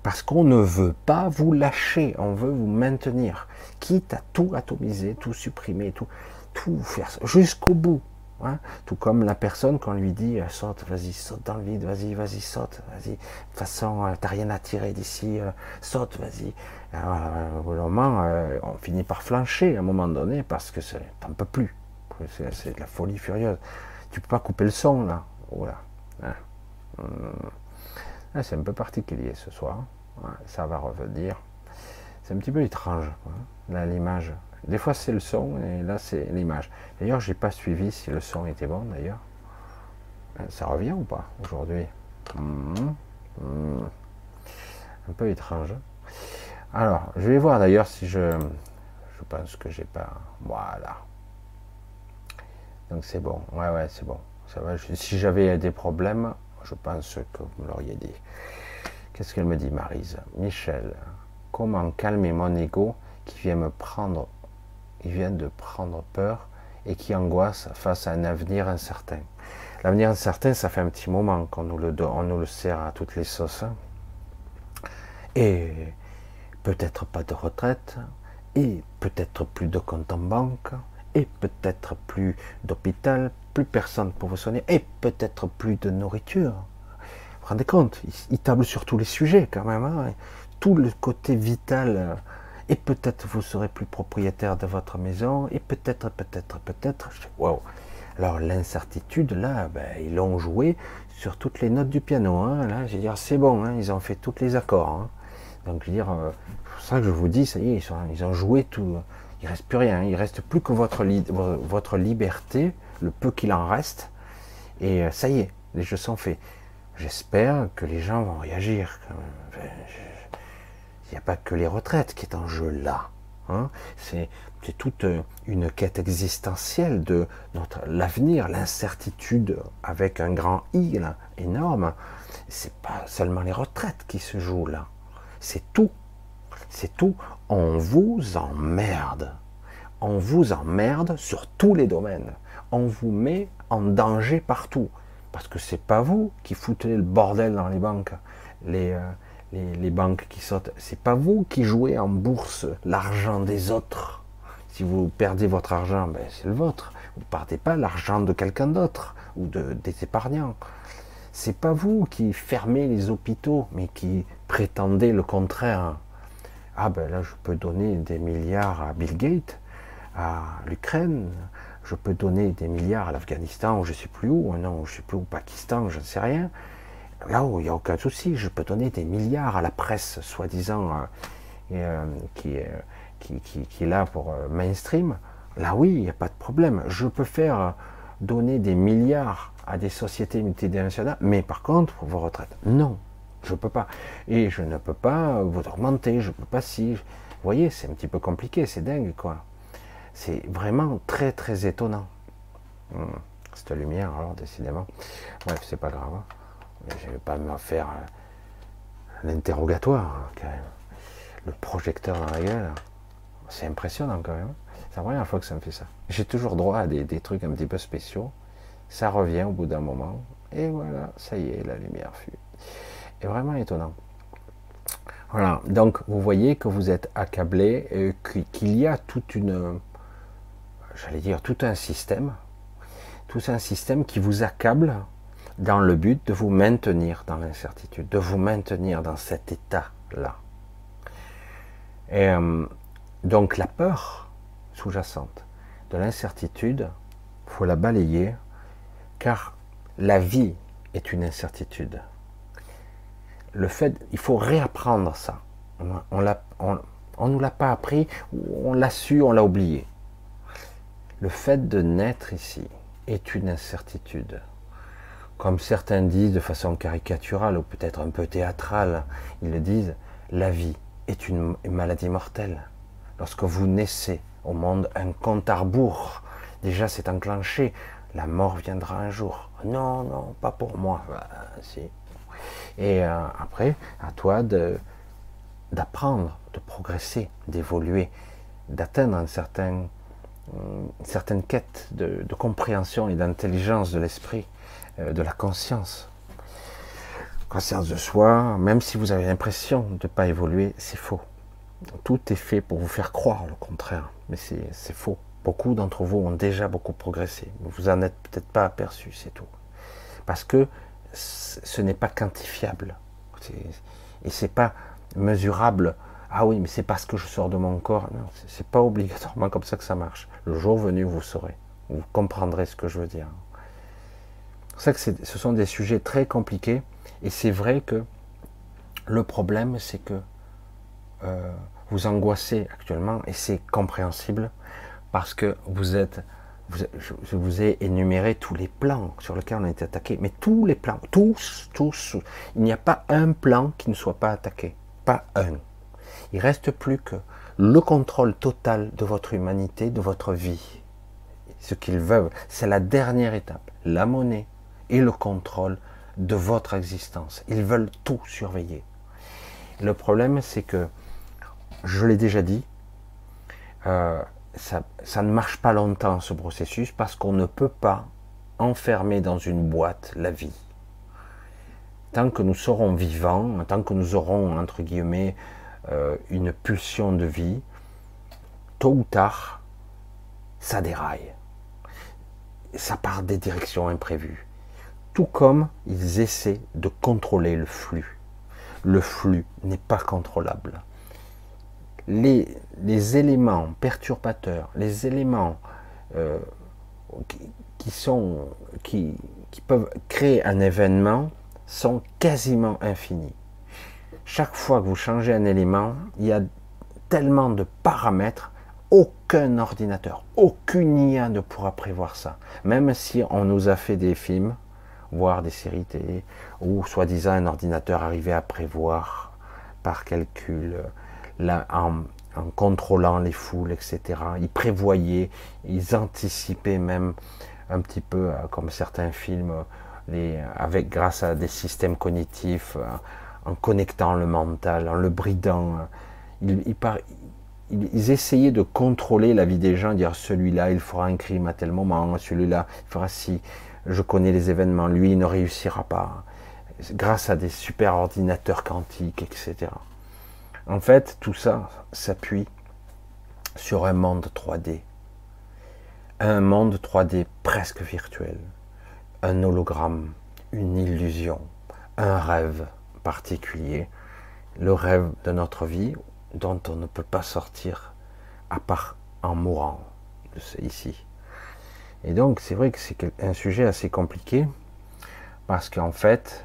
parce qu'on ne veut pas vous lâcher, on veut vous maintenir, quitte à tout atomiser, tout supprimer, tout faire jusqu'au bout. Hein? Tout comme la personne, quand on lui dit euh, saute, vas-y, saute dans le vide, vas-y, vas-y, saute, vas-y. De toute façon, euh, t'as rien à tirer d'ici, euh, saute, vas-y. au moment, on finit par flancher à un moment donné parce que t'en peux plus. C'est de la folie furieuse. Tu peux pas couper le son là. Hein? Hum. Ah, c'est un peu particulier ce soir. ça va revenir. C'est un petit peu étrange, là, l'image. Des fois c'est le son et là c'est l'image. D'ailleurs, j'ai pas suivi si le son était bon d'ailleurs. Euh, ça revient ou pas aujourd'hui? Hmm. Hmm. Un peu étrange. Alors, je vais voir d'ailleurs si je. Je pense que j'ai pas. Voilà. Donc c'est bon. Ouais, ouais, c'est bon. Ça va. Si j'avais des problèmes, je pense que vous me l'auriez dit. Qu'est-ce qu'elle me dit, Marise? Michel, comment calmer mon ego qui vient me prendre qui viennent de prendre peur et qui angoissent face à un avenir incertain. L'avenir incertain, ça fait un petit moment qu'on nous le, on nous le sert à toutes les sauces. Et peut-être pas de retraite, et peut-être plus de compte en banque, et peut-être plus d'hôpital, plus personne pour vous soigner, et peut-être plus de nourriture. Vous vous rendez compte Il table sur tous les sujets quand même. Hein. Tout le côté vital et peut-être vous serez plus propriétaire de votre maison, et peut-être, peut-être, peut-être. Wow. Alors l'incertitude, là, ben, ils l'ont joué sur toutes les notes du piano. Hein. Là, je veux dire, c'est bon, hein, ils ont fait tous les accords. Hein. Donc, je veux dire, euh, c'est pour ça que je vous dis, ça y est, ils, ont joué tout. Il reste plus rien. Il reste plus que votre, votre liberté, le peu qu'il en reste. Et euh, ça y est, les jeux sont faits. J'espère que les gens vont réagir. Il n'y a pas que les retraites qui est en jeu là. Hein. C'est toute euh, une quête existentielle de notre l'avenir, l'incertitude avec un grand I énorme. C'est pas seulement les retraites qui se jouent là. C'est tout. C'est tout. On vous emmerde. On vous emmerde sur tous les domaines. On vous met en danger partout. Parce que c'est pas vous qui foutez le bordel dans les banques. Euh, les, banques qui sautent. C'est pas vous qui jouez en bourse l'argent des autres. Si vous perdez votre argent, ben c'est le vôtre. Vous ne partez pas l'argent de quelqu'un d'autre ou de, des épargnants. C'est pas vous qui fermez les hôpitaux, mais qui prétendez le contraire. Ah ben là, je peux donner des milliards à Bill Gates, à l'Ukraine, je peux donner des milliards à l'Afghanistan, ou je sais plus où, non, je sais plus au Pakistan, je ne sais rien il n'y a aucun souci, je peux donner des milliards à la presse, soi-disant, euh, euh, qui, qui, est là pour euh, mainstream. Là, oui, il n'y a pas de problème. Je peux faire donner des milliards à des sociétés multinationales, mais par contre, pour vos retraites, non, je ne peux pas. Et je ne peux pas vous augmenter, je ne peux pas si. Vous voyez, c'est un petit peu compliqué, c'est dingue, quoi. C'est vraiment très, très étonnant. Hmm. Cette lumière, alors, décidément. Bref, c'est pas grave. Je ne vais pas me faire l'interrogatoire, hein, quand même. le projecteur dans la gueule. C'est impressionnant quand même. C'est la première fois que ça me fait ça. J'ai toujours droit à des, trucs un petit peu spéciaux. Ça revient au bout d'un moment. Et voilà, ça y est, la lumière fut. Et vraiment étonnant. Voilà, donc vous voyez que vous êtes accablé, qu'il y a toute une, j'allais dire, tout un système, tout un système qui vous accable dans le but de vous maintenir dans l'incertitude, de vous maintenir dans cet état-là. Euh, donc la peur sous-jacente de l'incertitude, faut la balayer, car la vie est une incertitude. Le fait, il faut réapprendre ça. On, ne nous l'a pas appris, on l'a su, on l'a oublié. Le fait de naître ici est une incertitude. Comme certains disent de façon caricaturale ou peut-être un peu théâtrale, ils le disent, la vie est une maladie mortelle. Lorsque vous naissez au monde, un compte à rebours, déjà c'est enclenché, la mort viendra un jour. Non, non, pas pour moi. Bah, si. Et euh, après, à toi de d'apprendre, de progresser, d'évoluer, d'atteindre un certain, une certaine quête de, compréhension et d'intelligence de l'esprit, de la conscience. Conscience de soi, même si vous avez l'impression de ne pas évoluer, c'est faux. Tout est fait pour vous faire croire le contraire, mais c'est faux. Beaucoup d'entre vous ont déjà beaucoup progressé. Vous en êtes peut-être pas aperçu, c'est tout. Parce que ce n'est pas quantifiable. Et c'est pas mesurable. Ah oui, mais c'est parce que je sors de mon corps. Non, c'est pas obligatoirement comme ça que ça marche. Le jour venu, vous saurez. Vous comprendrez ce que je veux dire. Pour ça que ce sont des sujets très compliqués. Et c'est vrai que le problème, c'est que euh, vous angoissez actuellement, et c'est compréhensible, parce que vous êtes, je vous ai énuméré tous les plans sur lesquels on a été attaqué, mais tous les plans, tous, tous, il n'y a pas un plan qui ne soit pas attaqué, pas un. Il reste plus que le contrôle total de votre humanité, de votre vie. Ce qu'ils veulent, c'est la dernière étape, la monnaie et le contrôle de votre existence. Ils veulent tout surveiller. Le problème, c'est que, je l'ai déjà dit, euh, ça, ne marche pas longtemps ce processus parce qu'on ne peut pas enfermer dans une boîte la vie. Tant que nous serons vivants, tant que nous aurons, entre guillemets, euh, une pulsion de vie, tôt ou tard, ça déraille. Ça part des directions imprévues. Tout comme ils essaient de contrôler le flux. Le flux n'est pas contrôlable les, éléments perturbateurs, les éléments euh, qui, qui, peuvent créer un événement sont quasiment infinis. Chaque fois que vous changez un élément, il y a tellement de paramètres, aucun ordinateur, aucune IA ne pourra prévoir ça. Même si on nous a fait des films, voire des séries télé, où soi-disant un ordinateur arrivait à prévoir par calcul en, contrôlant les foules, etc. Ils prévoyaient, ils anticipaient même un petit peu, euh, comme certains films, les, avec grâce à des systèmes cognitifs, euh, en connectant le mental, en le bridant. Euh, ils, ils, essayaient de contrôler la vie des gens, dire celui-là, il fera un crime à tel moment, celui-là, il fera si, je connais les événements, lui, il ne réussira pas. Grâce à des super ordinateurs quantiques, etc. En fait, tout ça s'appuie sur un monde 3D. Un monde 3D presque virtuel. Un hologramme, une illusion, un rêve particulier. Le rêve de notre vie dont on ne peut pas sortir à part en mourant. Ici. Et donc, c'est vrai que c'est un sujet assez compliqué parce qu'en fait,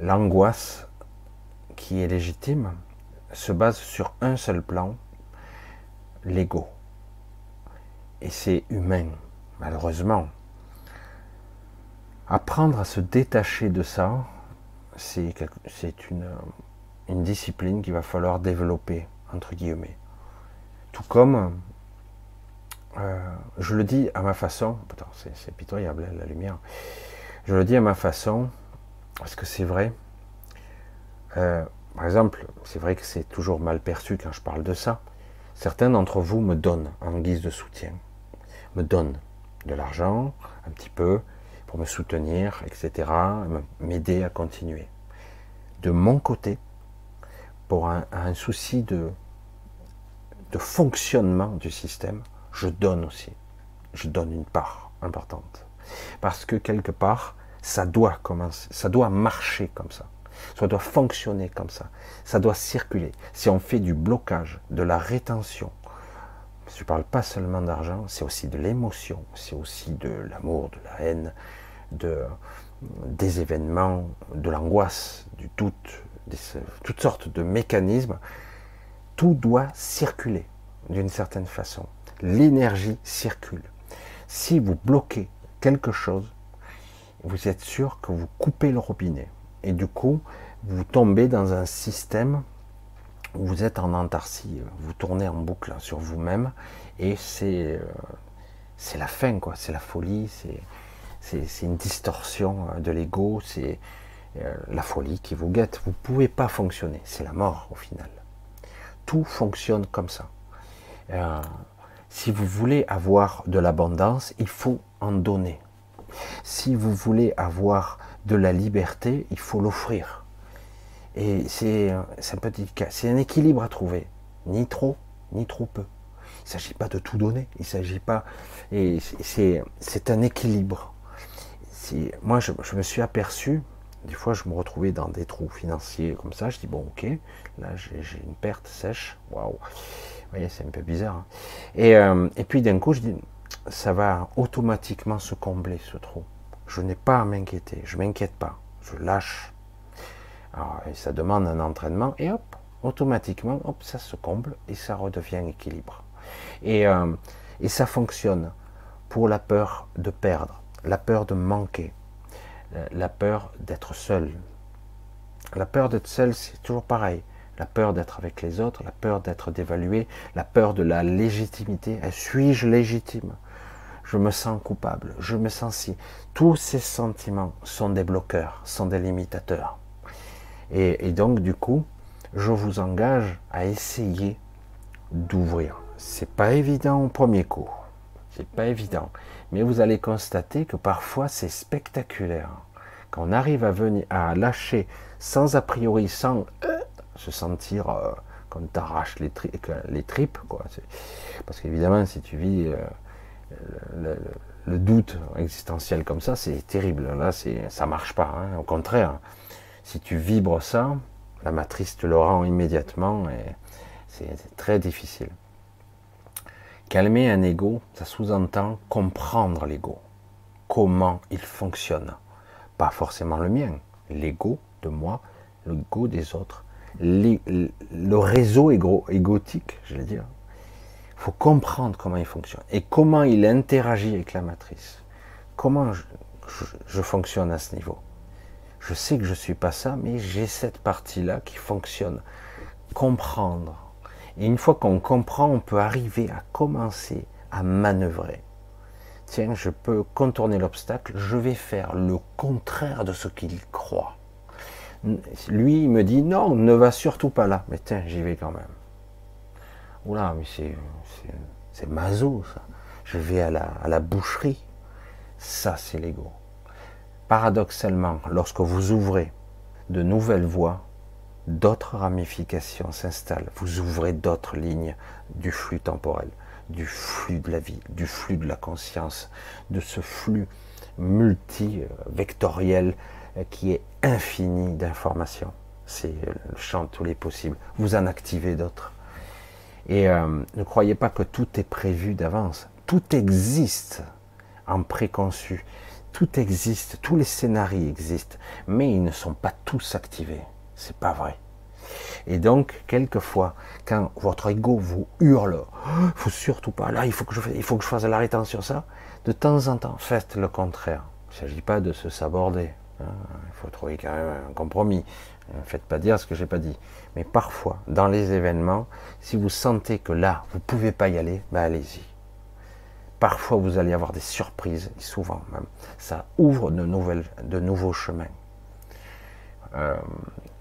l'angoisse qui est légitime se base sur un seul plan, l'ego. Et c'est humain, malheureusement. Apprendre à se détacher de ça, c'est une, discipline qu'il va falloir développer, entre guillemets. Tout comme, euh, je le dis à ma façon, c'est pitoyable hein, la lumière, je le dis à ma façon, parce que c'est vrai, euh, par exemple, c'est vrai que c'est toujours mal perçu quand je parle de ça. Certains d'entre vous me donnent en guise de soutien, me donnent de l'argent, un petit peu, pour me soutenir, etc., m'aider à continuer. De mon côté, pour un, souci de, de fonctionnement du système, je donne aussi. Je donne une part importante. Parce que quelque part, ça doit commencer, ça doit marcher comme ça. Ça doit fonctionner comme ça. Ça doit circuler. Si on fait du blocage, de la rétention, je ne parle pas seulement d'argent, c'est aussi de l'émotion, c'est aussi de l'amour, de la haine, de, des événements, de l'angoisse, du doute, toutes sortes de mécanismes. Tout doit circuler d'une certaine façon. L'énergie circule. Si vous bloquez quelque chose, vous êtes sûr que vous coupez le robinet. Et du coup, vous tombez dans un système où vous êtes en antarcie, vous tournez en boucle sur vous-même, et c'est euh, la fin, quoi. C'est la folie, c'est une distorsion euh, de l'ego, c'est euh, la folie qui vous guette. Vous ne pouvez pas fonctionner, c'est la mort au final. Tout fonctionne comme ça. Si vous voulez avoir de l'abondance, il faut en donner. Si vous voulez avoir de la liberté, il faut l'offrir. Et c'est un petit c'est un équilibre à trouver, ni trop, ni trop peu. Il ne s'agit pas de tout donner, il s'agit pas, et c'est un équilibre. Moi, je, me suis aperçu, des fois, je me retrouvais dans des trous financiers comme ça. Je dis bon, ok, là, j'ai une perte sèche. Waouh, vous voyez, c'est un peu bizarre. Hein. Et, euh, et puis d'un coup, je dis ça va automatiquement se combler ce trou. Je n'ai pas à m'inquiéter, je m'inquiète pas, je lâche. Alors, ça demande un entraînement et hop, automatiquement, hop, ça se comble et ça redevient équilibre. Et, euh, et ça fonctionne pour la peur de perdre, la peur de manquer, la peur d'être seul. La peur d'être seul, c'est toujours pareil. La peur d'être avec les autres, la peur d'être dévalué, la peur de la légitimité. Suis-je légitime? Je me sens coupable, je me sens si. Tous ces sentiments sont des bloqueurs, sont des limitateurs. Et, donc, du coup, je vous engage à essayer d'ouvrir. C'est pas évident au premier coup. C'est pas évident. Mais vous allez constater que parfois c'est spectaculaire. Quand arrive à venir à lâcher sans a priori, sans euh, se sentir euh, comme t'arraches les, tripes, quoi. Parce qu'évidemment, si tu vis euh, le, doute existentiel comme ça, c'est terrible. Là, ça marche pas. Hein. Au contraire, si tu vibres ça, la matrice te le rend immédiatement et c'est très difficile. Calmer un ego, ça sous-entend comprendre l'ego, comment il fonctionne. Pas forcément le mien, l'ego de moi, l'ego des autres, le réseau égo, égotique, je vais dire, il faut comprendre comment il fonctionne et comment il interagit avec la matrice. Comment je, fonctionne à ce niveau? Je sais que je ne suis pas ça, mais j'ai cette partie-là qui fonctionne. Comprendre. Et une fois qu'on comprend, on peut arriver à commencer à manœuvrer. Tiens, je peux contourner l'obstacle, je vais faire le contraire de ce qu'il croit. Lui, il me dit non, ne va surtout pas là. Mais tiens, j'y vais quand même. Oula, mais c'est mazo, ça. Je vais à la, à la boucherie. Ça, c'est l'ego. Paradoxalement, lorsque vous ouvrez de nouvelles voies, d'autres ramifications s'installent. Vous ouvrez d'autres lignes du flux temporel, du flux de la vie, du flux de la conscience, de ce flux multivectoriel qui est infini d'informations. C'est le champ de tous les possibles. Vous en activez d'autres. Et euh, ne croyez pas que tout est prévu d'avance. Tout existe en préconçu. Tout existe, tous les scénarios existent, mais ils ne sont pas tous activés. C'est pas vrai. Et donc, quelquefois, quand votre ego vous hurle, il faut surtout pas, là, il faut que je, il faut que je fasse la rétention sur ça, de temps en temps, faites le contraire. Il ne s'agit pas de se saborder. Hein. Il faut trouver quand même un compromis. Ne faites pas dire ce que j'ai pas dit. Mais parfois, dans les événements, si vous sentez que là, vous ne pouvez pas y aller, ben allez-y. Parfois, vous allez avoir des surprises, souvent même. Ça ouvre de, nouveaux chemins. Euh,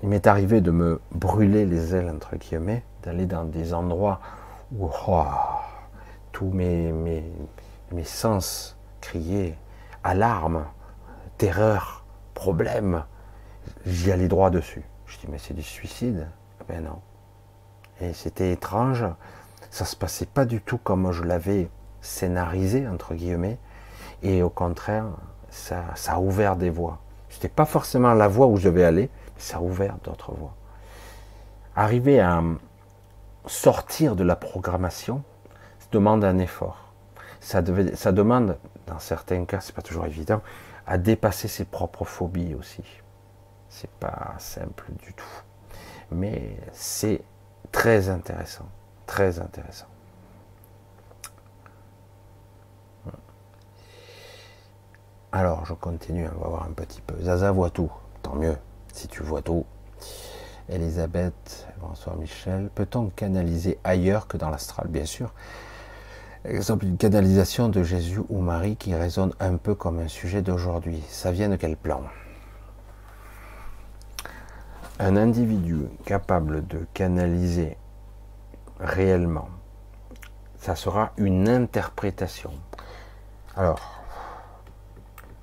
il m'est arrivé de me brûler les ailes, entre guillemets, d'aller dans des endroits où oh, tous mes sens criaient alarme, terreur, problème. J'y allais droit dessus. Je dis, mais c'est du suicide. Ben non. Et c'était étrange. Ça se passait pas du tout comme je l'avais scénarisé, entre guillemets. Et au contraire, ça, a ouvert des voies. C'était pas forcément la voie où je vais aller, mais ça a ouvert d'autres voies. Arriver à sortir de la programmation, ça demande un effort. Ça, ça demande, dans certains cas, c'est pas toujours évident, à dépasser ses propres phobies aussi. C'est pas simple du tout. Mais c'est très intéressant. Très intéressant. Alors, je continue, on va voir un petit peu. Zaza voit tout, tant mieux, si tu vois tout. Elisabeth, bonsoir Michel. Peut-on canaliser ailleurs que dans l'astral? Bien sûr. Exemple, une canalisation de Jésus ou Marie qui résonne un peu comme un sujet d'aujourd'hui. Ça vient de quel plan? Un individu capable de canaliser réellement, ça sera une interprétation. Alors,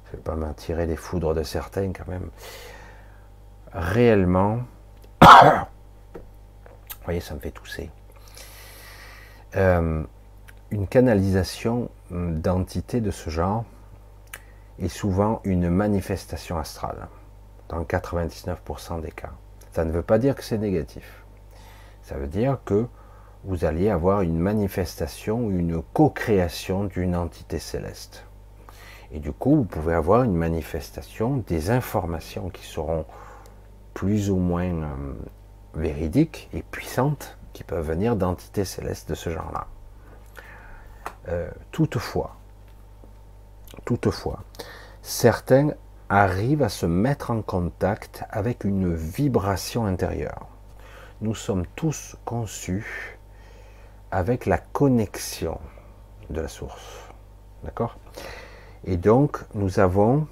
je vais pas m'en tirer les foudres de certains quand même. Réellement, vous voyez, ça me fait tousser. Euh, une canalisation d'entités de ce genre est souvent une manifestation astrale, dans 99% des cas. Ça ne veut pas dire que c'est négatif. Ça veut dire que vous allez avoir une manifestation, une co-création d'une entité céleste. Et du coup, vous pouvez avoir une manifestation des informations qui seront plus ou moins euh, véridiques et puissantes, qui peuvent venir d'entités célestes de ce genre-là. Euh, toutefois, toutefois, certains arrivent à se mettre en contact avec une vibration intérieure. Nous sommes tous conçus avec la connexion de la source. D'accord? Et donc, nous avons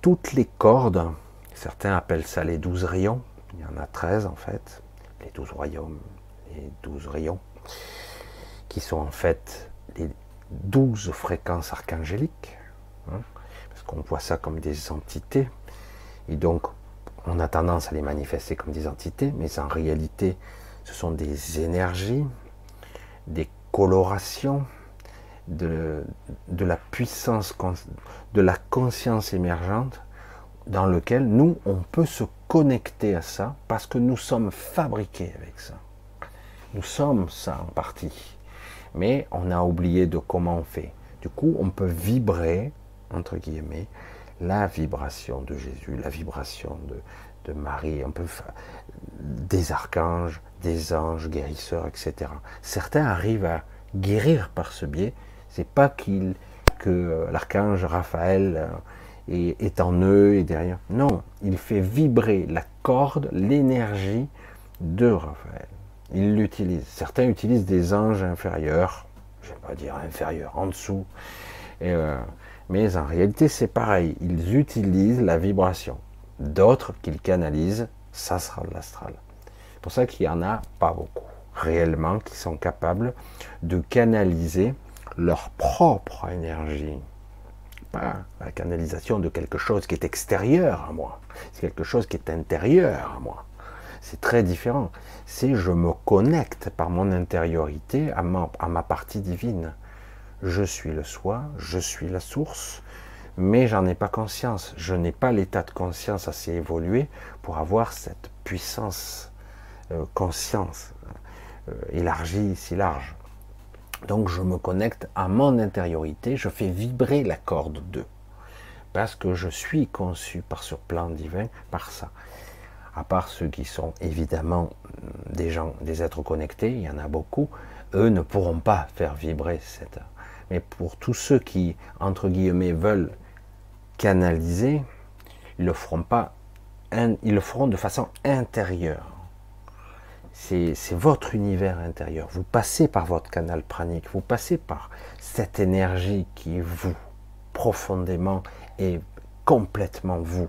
toutes les cordes, certains appellent ça les douze rayons, il y en a 13 en fait, les douze royaumes, les douze rayons, qui sont en fait les douze fréquences archangéliques, hein, parce qu'on voit ça comme des entités, et donc on a tendance à les manifester comme des entités, mais en réalité, ce sont des énergies, des colorations, de, la puissance, de la conscience émergente dans lequel nous, on peut se connecter à ça parce que nous sommes fabriqués avec ça. Nous sommes ça en partie. Mais on a oublié de comment on fait. Du coup, on peut vibrer, entre guillemets, la vibration de Jésus, la vibration de, Marie, on peut des archanges, des anges guérisseurs, etc. Certains arrivent à guérir par ce biais, c'est pas qu'il que euh, l'archange Raphaël euh, est, en eux et derrière. Non, il fait vibrer la corde, l'énergie de Raphaël. Il l'utilise. Certains utilisent des anges inférieurs, je ne vais pas dire inférieurs, en dessous. Euh, mais en réalité, c'est pareil. Ils utilisent la vibration. D'autres qu'ils canalisent, ça sera de l'astral. C'est pour ça qu'il n'y en a pas beaucoup, réellement, qui sont capables de canaliser leur propre énergie. Pas la canalisation de quelque chose qui est extérieur à moi. C'est quelque chose qui est intérieur à moi. C'est très différent. C'est je me connecte par mon intériorité à ma, partie divine. Je suis le soi, je suis la source, mais j'en ai pas conscience. Je n'ai pas l'état de conscience assez évolué pour avoir cette puissance, euh, conscience euh, élargie, si large. Donc je me connecte à mon intériorité, je fais vibrer la corde 2. Parce que je suis conçu par ce plan divin, par ça. À part ceux qui sont évidemment des gens, des êtres connectés, il y en a beaucoup, eux ne pourront pas faire vibrer cette. Mais pour tous ceux qui, entre guillemets, veulent canaliser, ils le feront pas, ils le feront de façon intérieure c'est votre univers intérieur. Vous passez par votre canal pranique, vous passez par cette énergie qui est vous, profondément et complètement vous.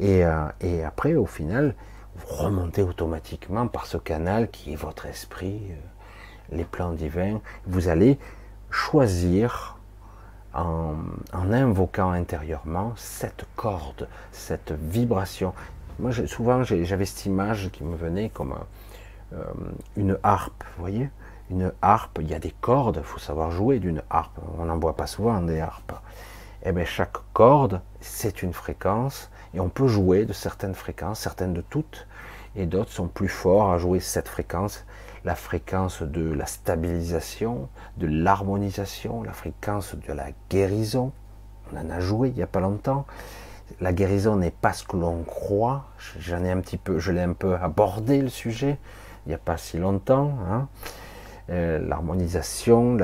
Et, euh, et après, au final, vous remontez automatiquement par ce canal qui est votre esprit, euh, les plans divins. Vous allez choisir en, invoquant intérieurement cette corde, cette vibration. Moi, souvent, j'avais cette image qui me venait comme euh, une harpe, vous voyez? Une harpe, il y a des cordes, il faut savoir jouer d'une harpe. On n'en voit pas souvent des harpes. Et eh bien, chaque corde, c'est une fréquence, et on peut jouer de certaines fréquences, certaines de toutes, et d'autres sont plus forts à jouer cette fréquence, la fréquence de la stabilisation, de l'harmonisation, la fréquence de la guérison. On en a joué il n'y a pas longtemps. La guérison n'est pas ce que l'on croit. J'en ai un petit peu, je l'ai un peu abordé le sujet il n'y a pas si longtemps. Hein. Euh, l'harmonisation,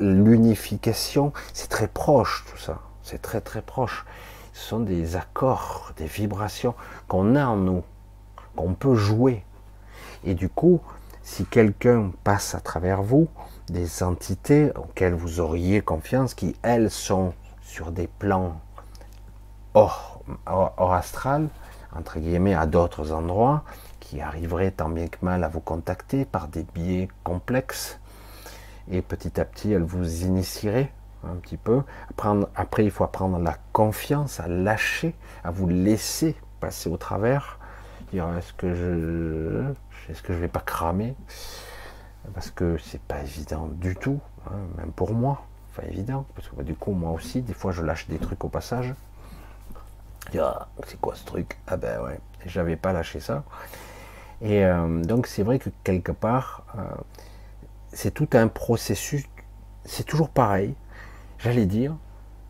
l'unification, c'est très proche tout ça. C'est très très proche. Ce sont des accords, des vibrations qu'on a en nous qu'on peut jouer. Et du coup, si quelqu'un passe à travers vous, des entités auxquelles vous auriez confiance, qui elles sont sur des plans hors, hors, astral, entre guillemets, à d'autres endroits, qui arriveraient tant bien que mal à vous contacter par des biais complexes, et petit à petit, elles vous initieraient un petit peu. après, il faut apprendre la confiance, à lâcher, à vous laisser passer au travers. Est-ce que je est-ce que je vais pas cramer? Parce que c'est pas évident du tout hein, même pour moi. Enfin évident parce que bah, du coup moi aussi des fois je lâche des trucs au passage. Ah, c'est quoi ce truc? Ah ben ouais j'avais pas lâché ça. Et euh, donc c'est vrai que quelque part euh, c'est tout un processus c'est toujours pareil j'allais dire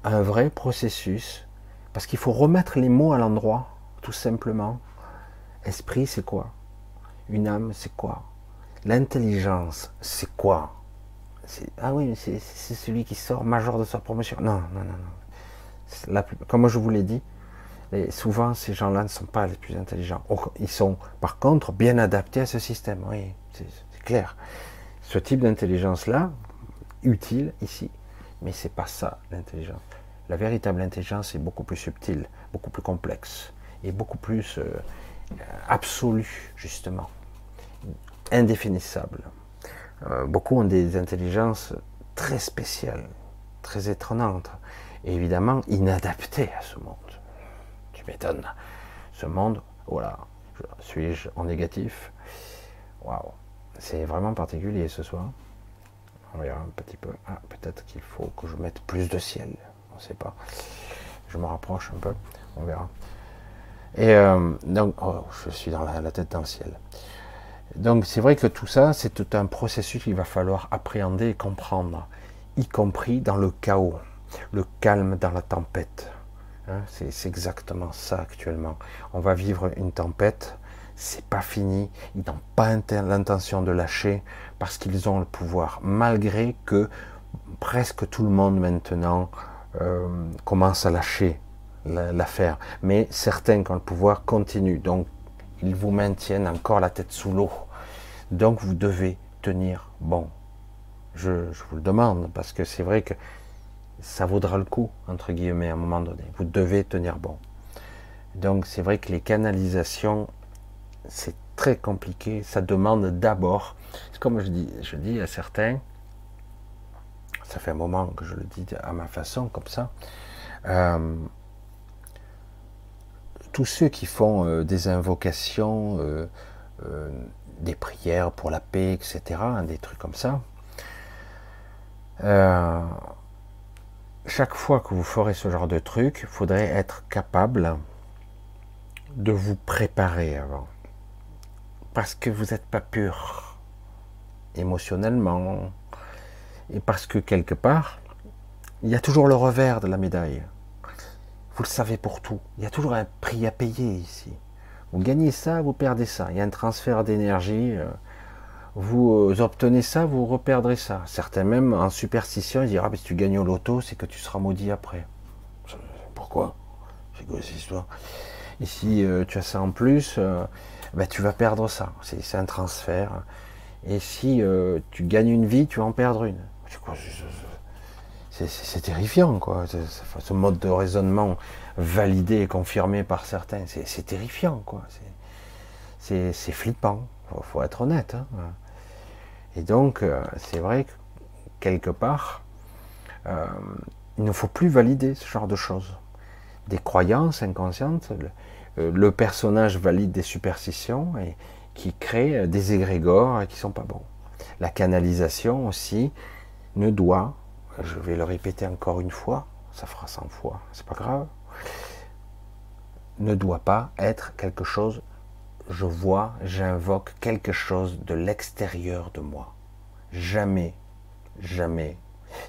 un vrai processus parce qu'il faut remettre les mots à l'endroit tout simplement Esprit, c'est quoi? Une âme, c'est quoi? L'intelligence, c'est quoi? Ah oui, c'est celui qui sort major de sa promotion. Non, non, non, non. Comme je vous l'ai dit, souvent ces gens-là ne sont pas les plus intelligents. Ils sont par contre bien adaptés à ce système. Oui, c'est clair. Ce type d'intelligence-là, utile ici, mais c'est pas ça l'intelligence. La véritable intelligence est beaucoup plus subtile, beaucoup plus complexe et beaucoup plus euh, absolu, justement, indéfinissable. Euh, beaucoup ont des intelligences très spéciales, très étonnantes, et évidemment inadaptées à ce monde. Tu m'étonnes. Ce monde, voilà, suis-je en négatif? Waouh, c'est vraiment particulier ce soir. On verra un petit peu. Ah, peut-être qu'il faut que je mette plus de ciel. On ne sait pas. Je me rapproche un peu. On verra. Et euh, donc, oh, je suis dans la, tête dans le ciel. Donc, c'est vrai que tout ça, c'est tout un processus qu'il va falloir appréhender et comprendre, y compris dans le chaos, le calme dans la tempête. Hein, c'est exactement ça actuellement. On va vivre une tempête, c'est pas fini. Ils n'ont pas l'intention de lâcher parce qu'ils ont le pouvoir, malgré que presque tout le monde maintenant euh, commence à lâcher l'affaire. Mais certains, quand le pouvoir continue, donc ils vous maintiennent encore la tête sous l'eau. Donc vous devez tenir bon. Je, vous le demande, parce que c'est vrai que ça vaudra le coup, entre guillemets, à un moment donné. Vous devez tenir bon. Donc c'est vrai que les canalisations, c'est très compliqué. Ça demande d'abord, comme je dis, je dis à certains, ça fait un moment que je le dis à ma façon, comme ça, euh, tous ceux qui font euh, des invocations, euh, des prières pour la paix, etc., hein, des trucs comme ça, chaque fois que vous ferez ce genre de truc, il faudrait être capable de vous préparer avant. Parce que vous n'êtes pas pur émotionnellement. Et parce que quelque part, il y a toujours le revers de la médaille. Vous le savez pour tout. Il y a toujours un prix à payer ici. Vous gagnez ça, vous perdez ça. Il y a un transfert d'énergie. Euh, vous euh, obtenez ça, vous reperdrez ça. Certains même en superstition, ils disent ah, si tu gagnes au loto, c'est que tu seras maudit après. Pourquoi? C'est quoi cette histoire? Et si euh, tu as ça en plus, ben, tu vas perdre ça. C'est un transfert. Et si tu gagnes une vie, tu vas en perdre une. C'est terrifiant, quoi. Ce mode de raisonnement validé et confirmé par certains, c'est terrifiant, quoi. c'est flippant, il faut, être honnête. Hein. Et donc, euh, c'est vrai que quelque part, euh, il ne faut plus valider ce genre de choses. Des croyances inconscientes, le, le personnage valide des superstitions et qui créent des égrégores qui sont pas bons. La canalisation aussi ne doit, je vais le répéter encore une fois, ça fera 100 fois, c'est pas grave, ne doit pas être quelque chose, je vois, j'invoque quelque chose de l'extérieur de moi. Jamais, jamais.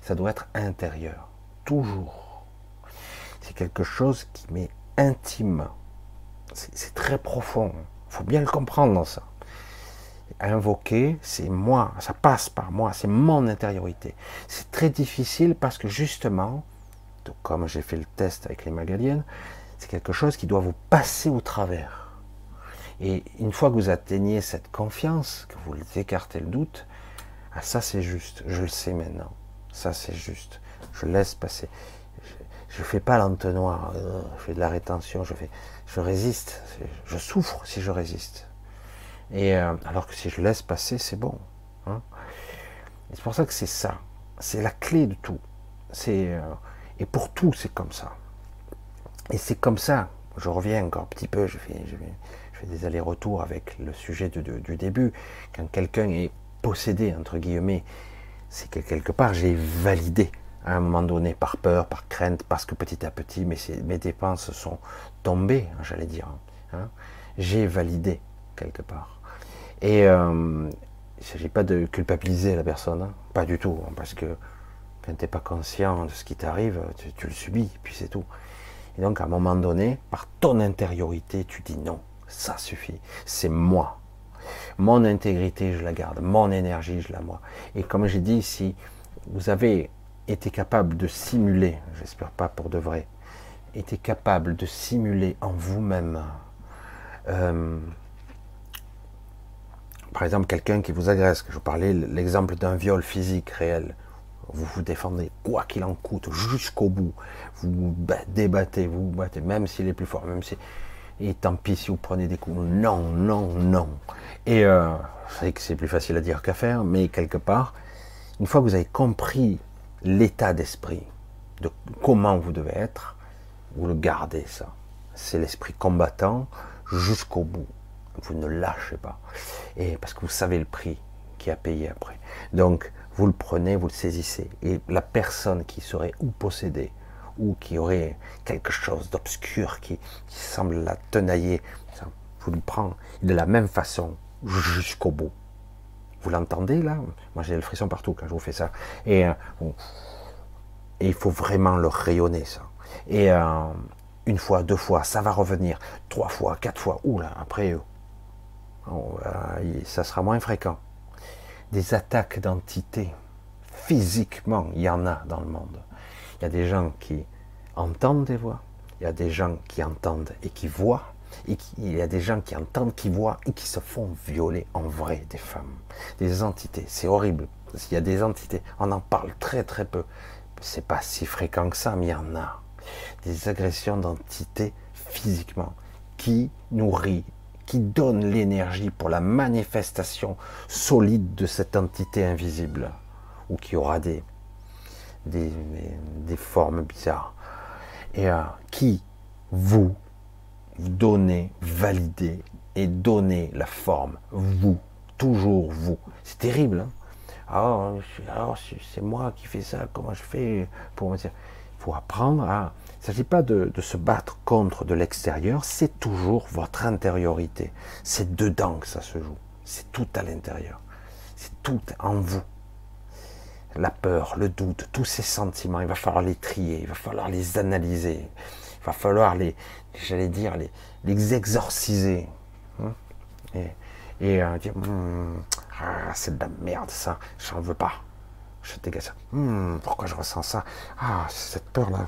Ça doit être intérieur, toujours. C'est quelque chose qui m'est intime. C'est très profond. Faut bien le comprendre dans ça. Invoquer, c'est moi, ça passe par moi, c'est mon intériorité. C'est très difficile parce que justement, comme j'ai fait le test avec les Magaliennes, c'est quelque chose qui doit vous passer au travers. Et une fois que vous atteignez cette confiance, que vous écartez le doute, ah, ça c'est juste, je le sais maintenant. Ça c'est juste. Je laisse passer. Je ne fais pas l'entonnoir, euh, je fais de la rétention, je, fais, je résiste. Je souffre si je résiste. Et euh, alors que si je laisse passer, c'est bon. Hein. c'est pour ça que c'est ça. C'est la clé de tout. C'est euh, et pour tout, c'est comme ça. Et c'est comme ça, je reviens encore un petit peu, je fais, des allers-retours avec le sujet du début. Quand quelqu'un est possédé, entre guillemets, c'est que quelque part j'ai validé à un moment donné par peur, par crainte, parce que petit à petit mes, mes dépenses sont tombées, hein, j'allais dire. Hein. J'ai validé quelque part. Et euh, il ne s'agit pas de culpabiliser la personne, hein. pas du tout, parce que quand tu n'es pas conscient de ce qui t'arrive, tu, tu, le subis, puis c'est tout. Et donc, à un moment donné, par ton intériorité, tu dis non, ça suffit, c'est moi. Mon intégrité, je la garde, mon énergie, je la moi. Et comme j'ai dit, si vous avez été capable de simuler, j'espère pas pour de vrai, été capable de simuler en vous-même, euh, par exemple, quelqu'un qui vous agresse, je parlais l'exemple d'un viol physique réel, vous vous défendez quoi qu'il en coûte jusqu'au bout. Vous débattez, vous vous battez, même s'il est plus fort, même si. Et tant pis si vous prenez des coups. Non, non, non. Et euh, que c'est plus facile à dire qu'à faire, mais quelque part, une fois que vous avez compris l'état d'esprit, de comment vous devez être, vous le gardez ça. C'est l'esprit combattant jusqu'au bout. Vous ne lâchez pas. Et parce que vous savez le prix qui a payé après. Donc, vous le prenez, vous le saisissez. Et la personne qui serait ou possédée, ou qui aurait quelque chose d'obscur qui, semble la tenailler, vous le prenez de la même façon jusqu'au bout. Vous l'entendez là? Moi j'ai le frisson partout quand je vous fais ça. Et, euh, il faut vraiment le rayonner ça. Et euh, une fois, deux fois, ça va revenir. Trois fois, quatre fois. Oula, après, euh, ça sera moins fréquent des attaques d'entités. Physiquement, il y en a dans le monde. Il y a des gens qui entendent des voix, il y a des gens qui entendent et qui voient, il y a des gens qui entendent, qui voient et qui se font violer en vrai des femmes, des entités. C'est horrible. Il y a des entités, on en parle très très peu. C'est pas si fréquent que ça, mais il y en a. Des agressions d'entités physiquement qui nourrit qui donne l'énergie pour la manifestation solide de cette entité invisible, ou qui aura des, des, formes bizarres, et euh, qui vous, donnez, validez et donnez la forme, vous, toujours vous. C'est terrible. Hein alors, alors c'est moi qui fais ça, comment je fais pour me dire? Il faut apprendre à ne s'agit pas de, se battre contre de l'extérieur, c'est toujours votre intériorité. C'est dedans que ça se joue. C'est tout à l'intérieur. C'est tout en vous. La peur, le doute, tous ces sentiments, il va falloir les trier, il va falloir les analyser, il va falloir les, j'allais dire, les, les exorciser. Hein? et, euh, dire, hum, ah, c'est de la merde ça, j'en veux pas. Je dégage ça. Hum, pourquoi je ressens ça? Ah, cette peur-là,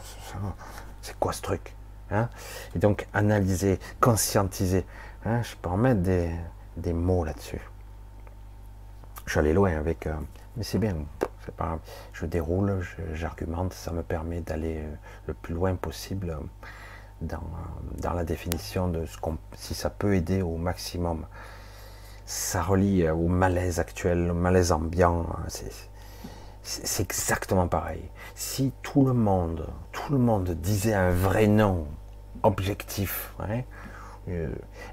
c'est quoi ce truc hein? Et donc analyser, conscientiser. Hein je peux en mettre des, des mots là-dessus. Je suis allé loin avec, euh, mais c'est bien. Pas, je déroule, j'argumente, ça me permet d'aller euh, le plus loin possible dans, dans la définition de ce qu'on, si ça peut aider au maximum. Ça relie au malaise actuel, au malaise ambiant. C'est exactement pareil. Si tout le monde, tout le monde disait un vrai nom objectif, euh,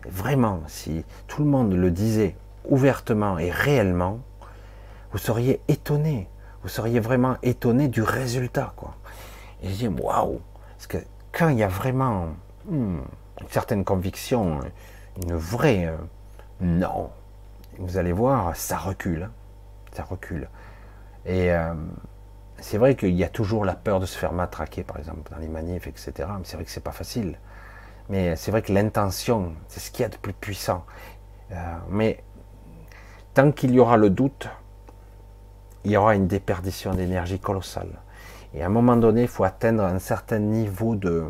vraiment, si tout le monde le disait ouvertement et réellement, vous seriez étonné. Vous seriez vraiment étonné du résultat, quoi. Et je dis, waouh, parce que quand il y a vraiment hmm, une certaine conviction, une vraie, euh, non, vous allez voir, ça recule, ça recule. Et euh, c'est vrai qu'il y a toujours la peur de se faire matraquer, par exemple, dans les manifs, etc. C'est vrai que c'est pas facile. Mais c'est vrai que l'intention, c'est ce qu'il y a de plus puissant. Euh, mais tant qu'il y aura le doute, il y aura une déperdition d'énergie colossale. Et à un moment donné, il faut atteindre un certain niveau de,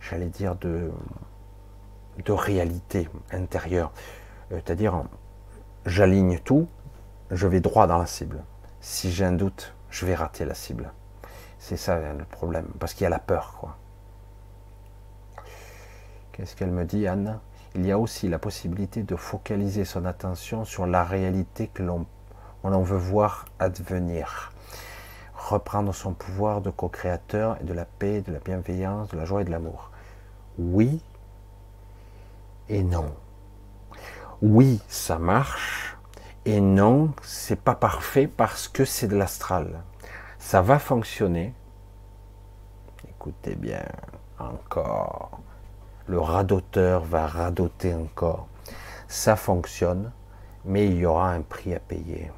j'allais dire, de, de réalité intérieure. Euh, c'est-à-dire, j'aligne tout, je vais droit dans la cible. Si j'ai un doute, je vais rater la cible. C'est ça le problème, parce qu'il y a la peur, quoi. Qu'est-ce qu'elle me dit, Anne? Il y a aussi la possibilité de focaliser son attention sur la réalité que l'on veut voir advenir. Reprendre son pouvoir de co-créateur et de la paix, de la bienveillance, de la joie et de l'amour. Oui et non. Oui, ça marche. Et non, c'est pas parfait parce que c'est de l'astral. Ça va fonctionner. Écoutez bien, encore le radoteur va radoter encore. Ça fonctionne, mais il y aura un prix à payer.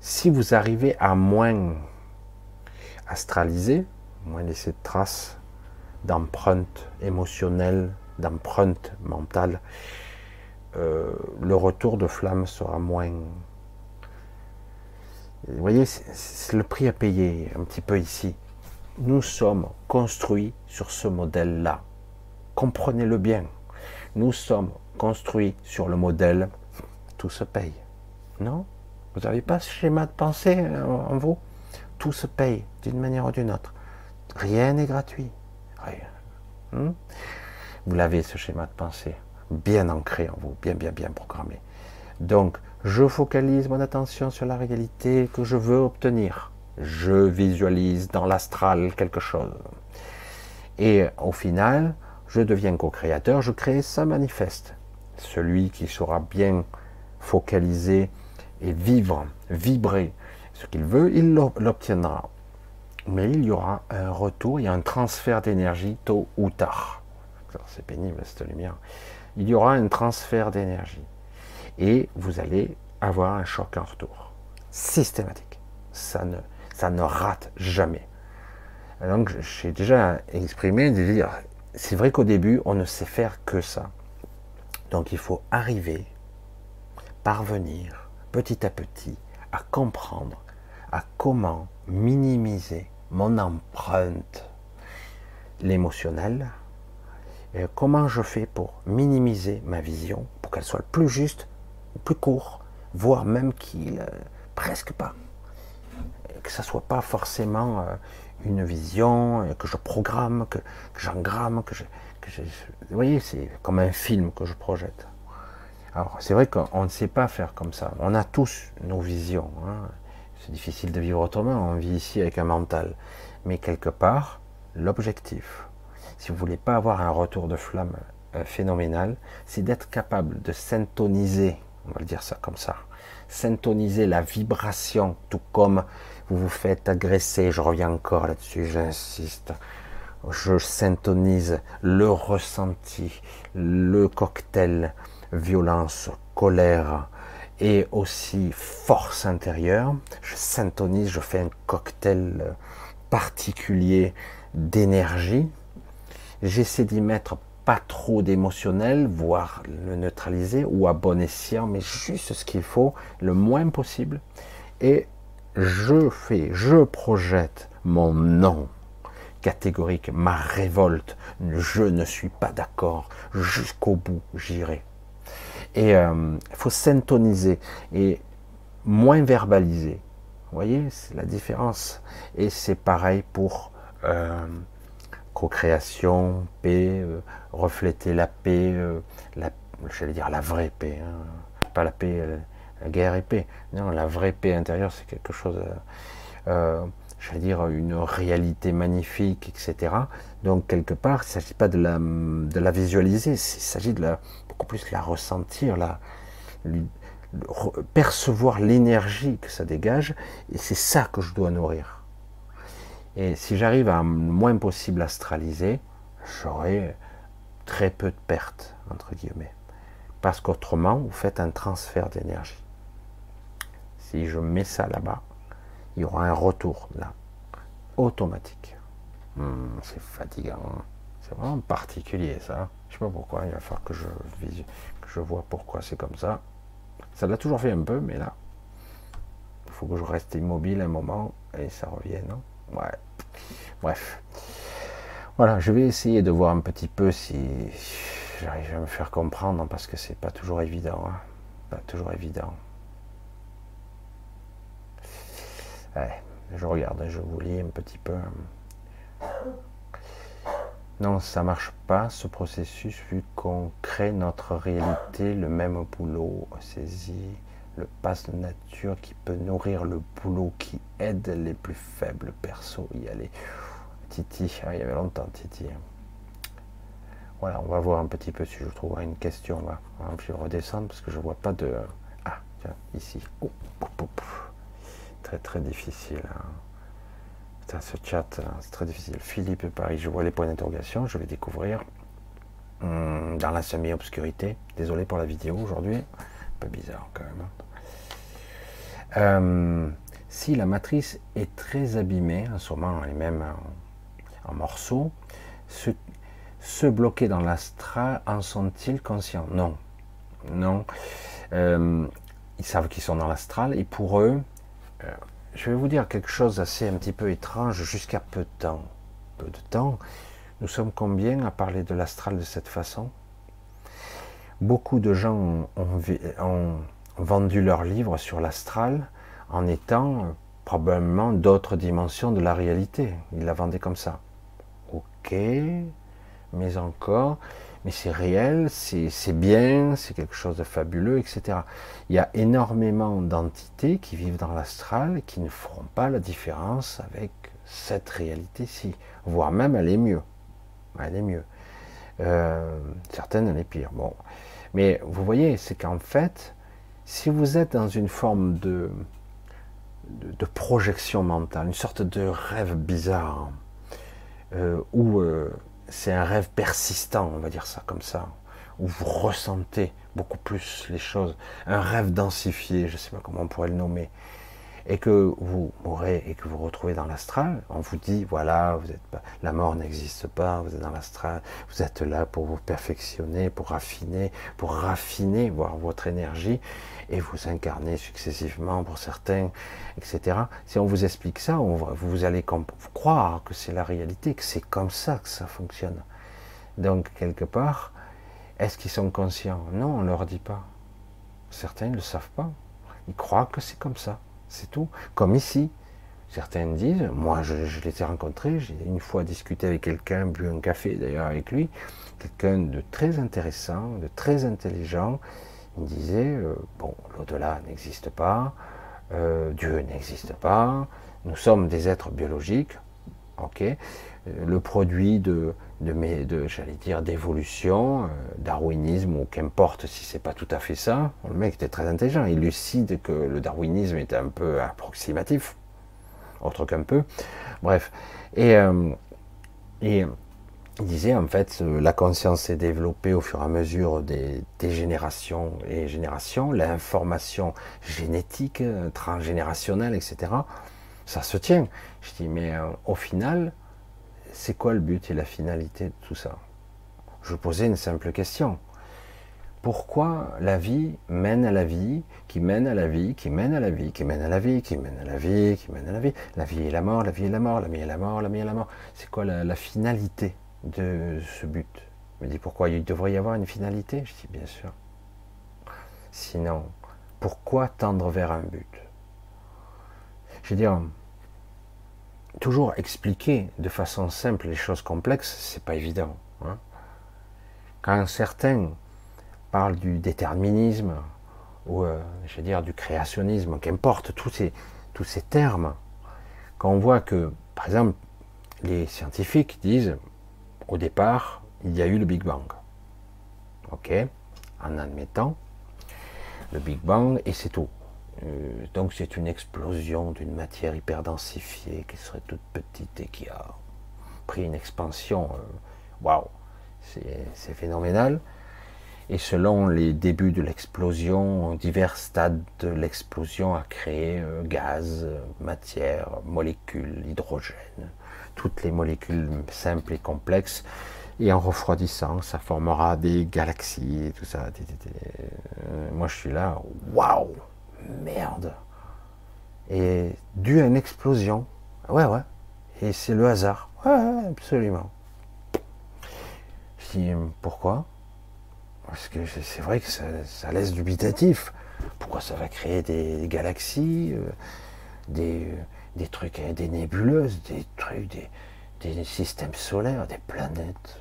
Si vous arrivez à moins astraliser, moins laisser de traces d'empreinte émotionnelle, d'empreinte mentale, euh, le retour de flamme sera moins. Vous voyez, c'est le prix à payer un petit peu ici. Nous sommes construits sur ce modèle-là comprenez-le bien. Nous sommes construits sur le modèle tout se paye. Non? Vous n'avez pas ce schéma de pensée euh, en vous? Tout se paye d'une manière ou d'une autre. Rien n'est gratuit. Rien. Hmm? vous l'avez ce schéma de pensée bien ancré en vous, bien bien bien programmé. Donc, je focalise mon attention sur la réalité que je veux obtenir. Je visualise dans l'astral quelque chose. Et au final, je deviens co-créateur, je crée, ça manifeste. Celui qui saura bien focaliser et vivre, vibrer ce qu'il veut, il l'obtiendra. Mais il y aura un retour, il y un transfert d'énergie tôt ou tard. C'est pénible cette lumière. Il y aura un transfert d'énergie. Et vous allez avoir un choc en retour. Systématique. Ça ne, rate jamais. Donc j'ai déjà exprimé de dire c'est vrai qu'au début, on ne sait faire que ça. Donc il faut arriver, parvenir petit à petit à comprendre à comment minimiser mon empreinte, l'émotionnel, comment je fais pour minimiser ma vision, pour qu'elle soit plus juste, plus court, voire même qu'il euh, presque pas, que ça soit pas forcément euh, une vision, euh, que je programme, que, j'engramme, que je, Vous voyez, c'est comme un film que je projette. Alors, c'est vrai qu'on ne sait pas faire comme ça. On a tous nos visions. Hein. C'est difficile de vivre autrement. On vit ici avec un mental. Mais quelque part, l'objectif, si vous voulez pas avoir un retour de flamme euh, phénoménal, c'est d'être capable de syntoniser, on va le dire ça comme ça, syntoniser la vibration, tout comme vous vous faites agresser, je reviens encore là-dessus, j'insiste, je syntonise le ressenti, le cocktail, violence, colère et aussi force intérieure, je syntonise, je fais un cocktail particulier d'énergie, j'essaie d'y mettre pas trop d'émotionnel, voire le neutraliser ou à bon escient, mais juste ce qu'il faut, le moins possible, et je fais, je projette mon non catégorique, ma révolte, je ne suis pas d'accord, jusqu'au bout j'irai. Et il euh, faut syntoniser et moins verbaliser. Vous voyez, c'est la différence. Et c'est pareil pour euh, co-création, paix, euh, refléter la paix, euh, la, j'allais dire la vraie paix, hein. pas la paix, la guerre et paix. Non, la vraie paix intérieure, c'est quelque chose, j'allais dire une réalité magnifique, etc. Donc quelque part, il ne s'agit pas de la, de la visualiser, il s'agit de la, beaucoup plus la ressentir, la, percevoir l'énergie que ça dégage, et c'est ça que je dois nourrir. Et si j'arrive à le moins possible astraliser, j'aurai très peu de pertes, entre guillemets. Parce qu'autrement, vous faites un transfert d'énergie. Si je mets ça là-bas, il y aura un retour là, automatique. Hmm, c'est fatigant. Hein. C'est vraiment particulier ça. Je sais pas pourquoi, il va falloir que je, que je vois pourquoi c'est comme ça. Ça l'a toujours fait un peu, mais là, il faut que je reste immobile un moment et ça revienne. Ouais. Bref. Voilà, je vais essayer de voir un petit peu si j'arrive à me faire comprendre parce que c'est pas toujours évident. Hein. Pas toujours évident. Je regarde, je vous lis un petit peu. Non, ça marche pas ce processus vu qu'on crée notre réalité, le même boulot saisit le passe nature qui peut nourrir le boulot qui aide les plus faibles perso y aller. Titi, ah, il y avait longtemps Titi. Voilà, on va voir un petit peu si je trouve une question. Là. Je vais redescendre parce que je vois pas de. Ah, tiens, ici. Oh, très très difficile. Hein ce chat, c'est très difficile. Philippe Paris, je vois les points d'interrogation, je vais découvrir hum, dans la semi-obscurité. Désolé pour la vidéo aujourd'hui, peu bizarre quand même. Hum, si la matrice est très abîmée, en ce moment elle est même en, morceaux, ceux, bloqués dans l'astral en sont-ils conscients? Non. Non. Hum, ils savent qu'ils sont dans l'astral et pour eux, euh, je vais vous dire quelque chose d'assez un petit peu étrange jusqu'à peu de temps. Peu de temps. Nous sommes combien à parler de l'astral de cette façon? Beaucoup de gens ont, vendu leurs livres sur l'astral en étant euh, probablement d'autres dimensions de la réalité. Ils la vendaient comme ça. Ok, mais encore, mais c'est réel, c'est bien, c'est quelque chose de fabuleux, etc. Il y a énormément d'entités qui vivent dans l'astral qui ne feront pas la différence avec cette réalité-ci, voire même elle est mieux. Elle est mieux. Euh, certaines, elle est pire. Bon. Mais vous voyez, c'est qu'en fait, si vous êtes dans une forme de, projection mentale, une sorte de rêve bizarre, euh, où euh, c'est un rêve persistant, on va dire ça comme ça, où vous ressentez beaucoup plus les choses, un rêve densifié, je ne sais pas comment on pourrait le nommer, et que vous mourrez et que vous retrouvez dans l'astral, on vous dit voilà, vous êtes la mort n'existe pas, vous êtes dans l'astral, vous êtes là pour vous perfectionner, pour raffiner, pour raffiner voir votre énergie et vous incarner successivement pour certains, etc. Si on vous explique ça, vous allez croire que c'est la réalité, que c'est comme ça que ça fonctionne. Donc quelque part, est-ce qu'ils sont conscients? Non, on leur dit pas. Certains ne le savent pas. Ils croient que c'est comme ça. C'est tout. Comme ici. Certains disent, moi je, je les ai j'ai une fois discuté avec quelqu'un, bu un café d'ailleurs avec lui, quelqu'un de très intéressant, de très intelligent. Il me disait, euh, bon, l'au-delà n'existe pas, euh, Dieu n'existe pas, nous sommes des êtres biologiques, ok, euh, le produit de, de, de j'allais dire, d'évolution, darwinisme, ou qu'importe si c'est pas tout à fait ça. Le mec était très intelligent, il lucide que le darwinisme était un peu approximatif, autre qu'un peu. Bref. Et, et il disait en fait la conscience s'est développée au fur et à mesure des, des générations et générations, l'information génétique, transgénérationnelle, etc. Ça se tient. Je dis mais au final, c'est quoi le but et la finalité de tout ça Je posais une simple question. Pourquoi la vie mène à la vie, qui mène à la vie, qui mène à la vie, qui mène à la vie, qui mène à la vie, qui mène à la vie La vie et la mort, la vie et la mort, la vie et la mort, la vie et la mort. C'est quoi la, finalité de ce but Il me dit pourquoi il devrait y avoir une finalité Je dis bien sûr. Sinon, pourquoi tendre vers un but Je veux dire, toujours expliquer de façon simple les choses complexes, c'est pas évident. Hein. Quand certains parlent du déterminisme ou, euh, je veux dire, du créationnisme, qu'importe tous ces, tous ces termes, quand on voit que, par exemple, les scientifiques disent, au départ, il y a eu le Big Bang. Ok, en admettant le Big Bang et c'est tout. Euh, donc c'est une explosion d'une matière hyper densifiée qui serait toute petite et qui a pris une expansion. Euh, waouh, c'est phénoménal. Et selon les débuts de l'explosion, divers stades de l'explosion a créé euh, gaz, matière, molécules, hydrogène, toutes les molécules simples et complexes. Et en refroidissant, ça formera des galaxies et tout ça. Moi je suis là, waouh merde. Et dû à une explosion. Ouais, ouais. Et c'est le hasard. Ouais, absolument. Je dis, pourquoi? Parce que c'est vrai que ça, laisse dubitatif. Pourquoi ça va créer des galaxies, euh, des, des trucs, euh, des nébuleuses, des trucs, des, des systèmes solaires, des planètes,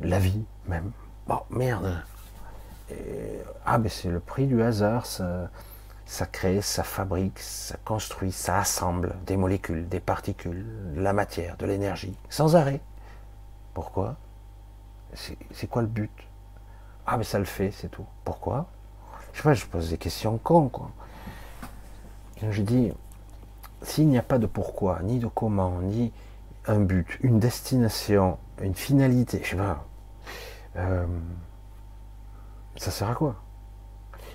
la vie même. Bon, merde ah, mais c'est le prix du hasard, ça, crée, ça fabrique, ça construit, ça assemble des molécules, des particules, de la matière, de l'énergie, sans arrêt. Pourquoi? C'est quoi le but? Ah, mais ça le fait, c'est tout. Pourquoi? Je sais pas, je pose des questions cons, quoi. Je dis, s'il n'y a pas de pourquoi, ni de comment, ni un but, une destination, une finalité, je sais pas. Euh, ça sert à quoi?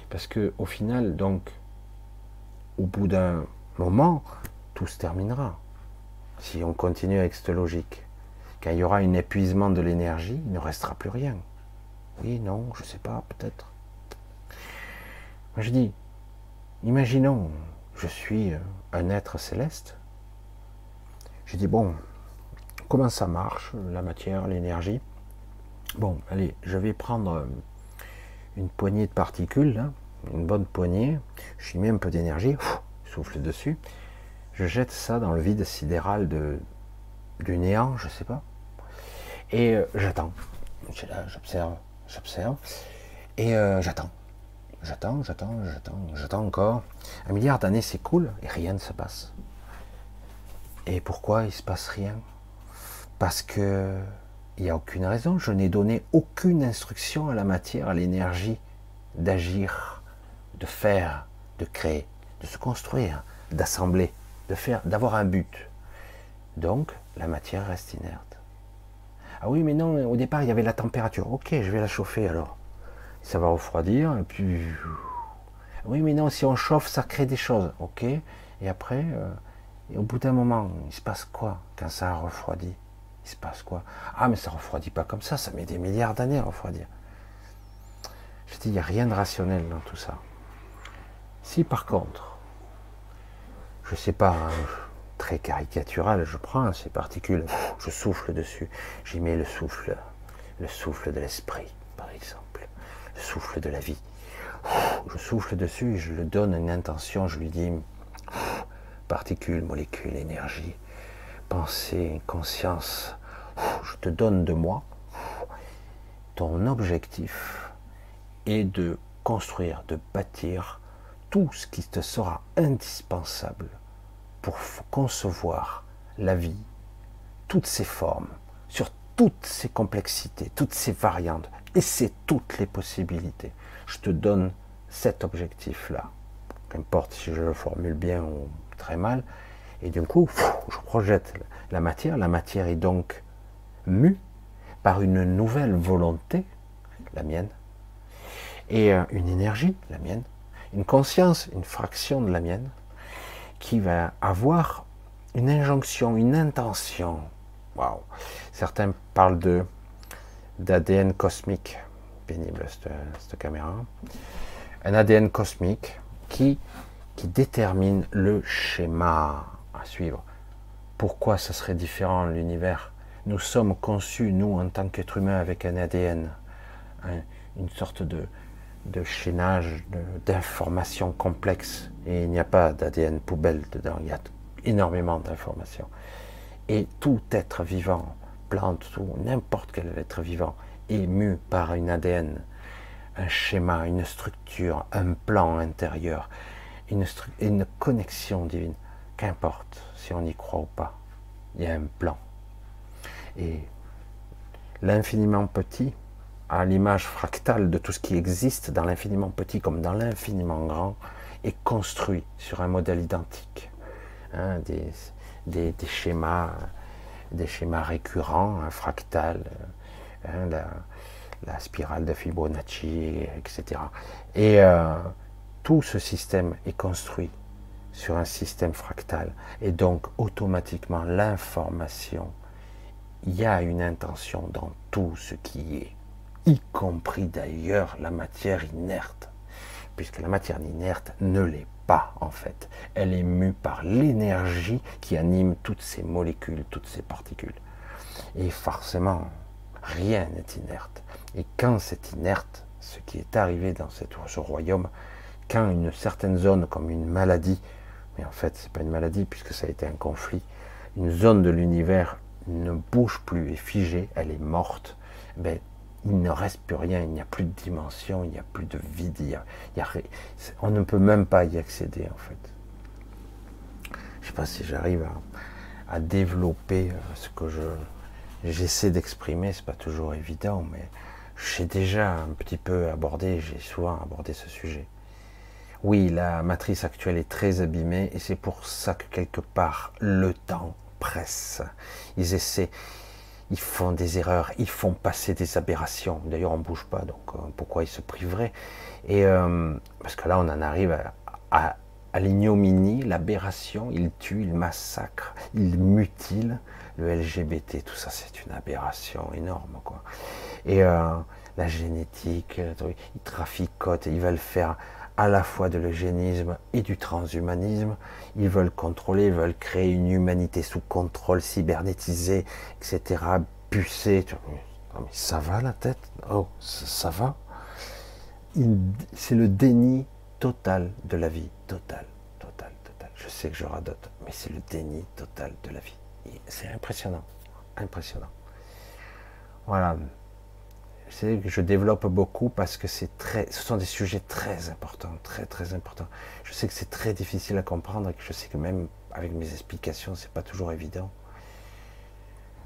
Parce que au final, donc, au bout d'un moment, tout se terminera. Si on continue avec cette logique, quand il y aura un épuisement de l'énergie, il ne restera plus rien. Oui, non, je ne sais pas, peut-être. Moi je dis, imaginons, je suis un être céleste. Je dis, bon, comment ça marche, la matière, l'énergie? Bon, allez, je vais prendre une poignée de particules, une bonne poignée, je mets un peu d'énergie, souffle dessus, je jette ça dans le vide sidéral de, du néant, je sais pas, et euh, j'attends. J'observe, j'observe, et euh, j'attends. J'attends, j'attends, j'attends, j'attends encore. Un milliard d'années s'écoulent et rien ne se passe. Et pourquoi il se passe rien? Parce que il n'y a aucune raison, je n'ai donné aucune instruction à la matière, à l'énergie d'agir, de faire, de créer, de se construire, d'assembler, de faire, d'avoir un but. Donc, la matière reste inerte. Ah oui, mais non, au départ, il y avait la température. Ok, je vais la chauffer alors. Ça va refroidir, et puis... Oui, mais non, si on chauffe, ça crée des choses. Ok, et après, euh, au bout d'un moment, il se passe quoi quand ça a refroidi il se passe quoi? Ah, mais ça refroidit pas comme ça, ça met des milliards d'années à refroidir. Je dis, il n'y a rien de rationnel dans tout ça. Si par contre, je sais pas, hein, très caricatural, je prends ces particules, je souffle dessus, j'y mets le souffle, le souffle de l'esprit, par exemple, le souffle de la vie. Je souffle dessus et je lui donne une intention, je lui dis particules, molécules, énergie, pensée, conscience, je te donne de moi, ton objectif est de construire, de bâtir tout ce qui te sera indispensable pour concevoir la vie, toutes ses formes, sur toutes ses complexités, toutes ses variantes, et c'est toutes les possibilités. Je te donne cet objectif-là. Qu'importe si je le formule bien ou très mal, et du coup, je projette la matière. La matière est donc mue par une nouvelle volonté, la mienne, et euh, une énergie, la mienne, une conscience, une fraction de la mienne, qui va avoir une injonction, une intention. Waouh Certains parlent de d'ADN cosmique. Pénible cette, cette, caméra. Un ADN cosmique qui, qui détermine le schéma suivre. Pourquoi ça serait différent l'univers? Nous sommes conçus, nous, en tant qu'êtres humains, avec un ADN, une sorte de, de chaînage d'informations complexes. Et il n'y a pas d'ADN poubelle dedans. Il y, a, énormément d'informations. Et tout être vivant, plante, tout, n'importe quel être vivant, est mu par une ADN, un schéma, une structure, un plan intérieur, une connexion divine. Qu'importe si on y croit ou pas, il y a un plan. Et l'infiniment petit, à l'image fractale de tout ce qui existe dans l'infiniment petit comme dans l'infiniment grand, est construit sur un modèle identique. Hein, des, schémas, récurrents, un fractal, hein, la, spirale de Fibonacci, etc. Et euh, tout ce système est construit sur un système fractal. Et donc automatiquement l'information, il y a une intention dans tout ce qui est, y compris d'ailleurs la matière inerte, puisque la matière inerte ne l'est pas en fait. Elle est mue par l'énergie qui anime toutes ces molécules, toutes ces particules. Et forcément, rien n'est inerte. Et quand c'est inerte, ce qui est arrivé dans ce royaume, quand une certaine zone, comme une maladie, mais en fait c'est pas une maladie puisque ça a été un conflit, une zone de l'univers ne bouge plus, est figée, elle est morte, ben, il ne reste plus rien, il n'y a plus de dimension, il n'y a plus de vide, on ne peut même pas y accéder en fait. Je ne sais pas si j'arrive à, développer euh, ce que je j'essaie d'exprimer, c'est pas toujours évident, mais j'ai déjà un petit peu abordé, j'ai souvent abordé ce sujet. Oui, la matrice actuelle est très abîmée et c'est pour ça que quelque part le temps presse. Ils essaient, ils font des erreurs, ils font passer des aberrations. D'ailleurs, on ne bouge pas, donc euh, pourquoi ils se priveraient? Et euh, parce que là, on en arrive à, à, l'ignominie, l'aberration. Ils tuent, ils massacrent, ils mutilent le LGBT. Tout ça, c'est une aberration énorme, quoi. Et euh, la génétique, ils traficotent, ils veulent faire à la fois de l'eugénisme et du transhumanisme. Ils veulent contrôler, ils veulent créer une humanité sous contrôle, cybernétisée, etc., pucée. ça va la tête? Oh, ça, va? C'est le déni total de la vie. Total, total, total. Je sais que je radote, mais c'est le déni total de la vie. C'est impressionnant. Impressionnant. Voilà c'est que je développe beaucoup parce que c'est très, ce sont des sujets très importants, très très importants. Je sais que c'est très difficile à comprendre et que je sais que même avec mes explications, c'est pas toujours évident.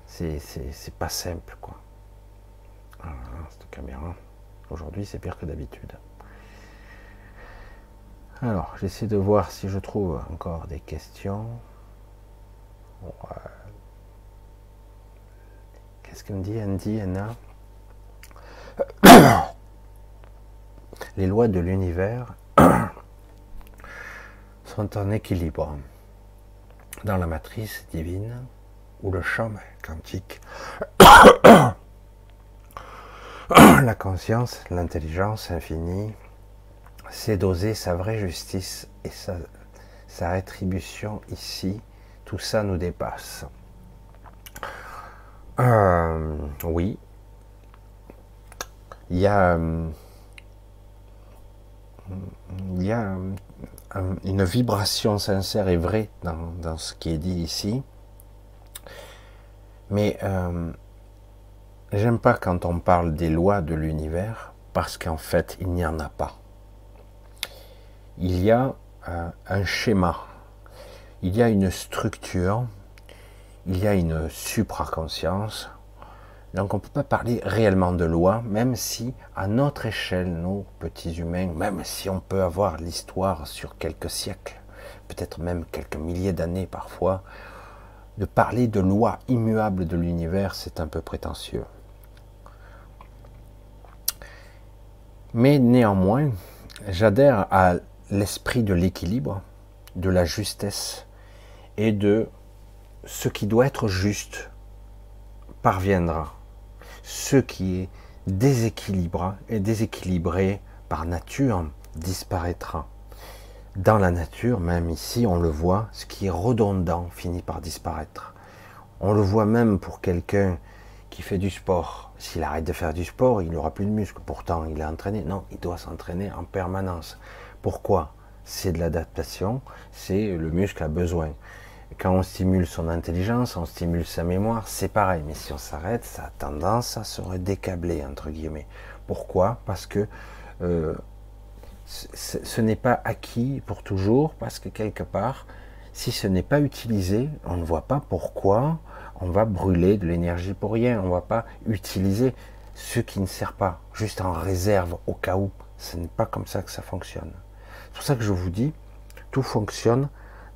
C'est, c'est, pas simple, quoi. Alors, cette caméra, aujourd'hui, c'est pire que d'habitude. Alors, j'essaie de voir si je trouve encore des questions. Qu'est-ce qu'elle me dit, Andy, Anna? les lois de l'univers sont en équilibre dans la matrice divine ou le champ quantique. la conscience, l'intelligence infinie, c'est doser sa vraie justice et sa, sa rétribution ici. Tout ça nous dépasse. Euh, oui, il y a, euh, il y a euh, une vibration sincère et vraie dans, ce qui est dit ici. Mais euh, j'aime pas quand on parle des lois de l'univers parce qu'en fait il n'y en a pas. Il y a un schéma, il y a une structure, il y a une supraconscience, donc on ne peut pas parler réellement de loi, même si à notre échelle, nous, petits humains, même si on peut avoir l'histoire sur quelques siècles, peut-être même quelques milliers d'années parfois, de parler de loi immuable de l'univers, c'est un peu prétentieux. Mais néanmoins, j'adhère à l'esprit de l'équilibre, de la justesse et de ce qui doit être juste parviendra ce qui est déséquilibré et déséquilibré par nature disparaîtra. Dans la nature, même ici, on le voit, ce qui est redondant finit par disparaître. On le voit même pour quelqu'un qui fait du sport. S'il arrête de faire du sport, il n'aura plus de muscles. Pourtant, il est entraîné. Non, il doit s'entraîner en permanence. Pourquoi? C'est de l'adaptation, c'est le muscle a besoin. Quand on stimule son intelligence, on stimule sa mémoire, c'est pareil. Mais si on s'arrête, ça a tendance à se redécabler, entre guillemets. Pourquoi? Parce que euh, ce n'est pas acquis pour toujours, parce que quelque part, si ce n'est pas utilisé, on ne voit pas pourquoi on va brûler de l'énergie pour rien. On ne va pas utiliser ce qui ne sert pas, juste en réserve au cas où. Ce n'est pas comme ça que ça fonctionne. C'est pour ça que je vous dis, tout fonctionne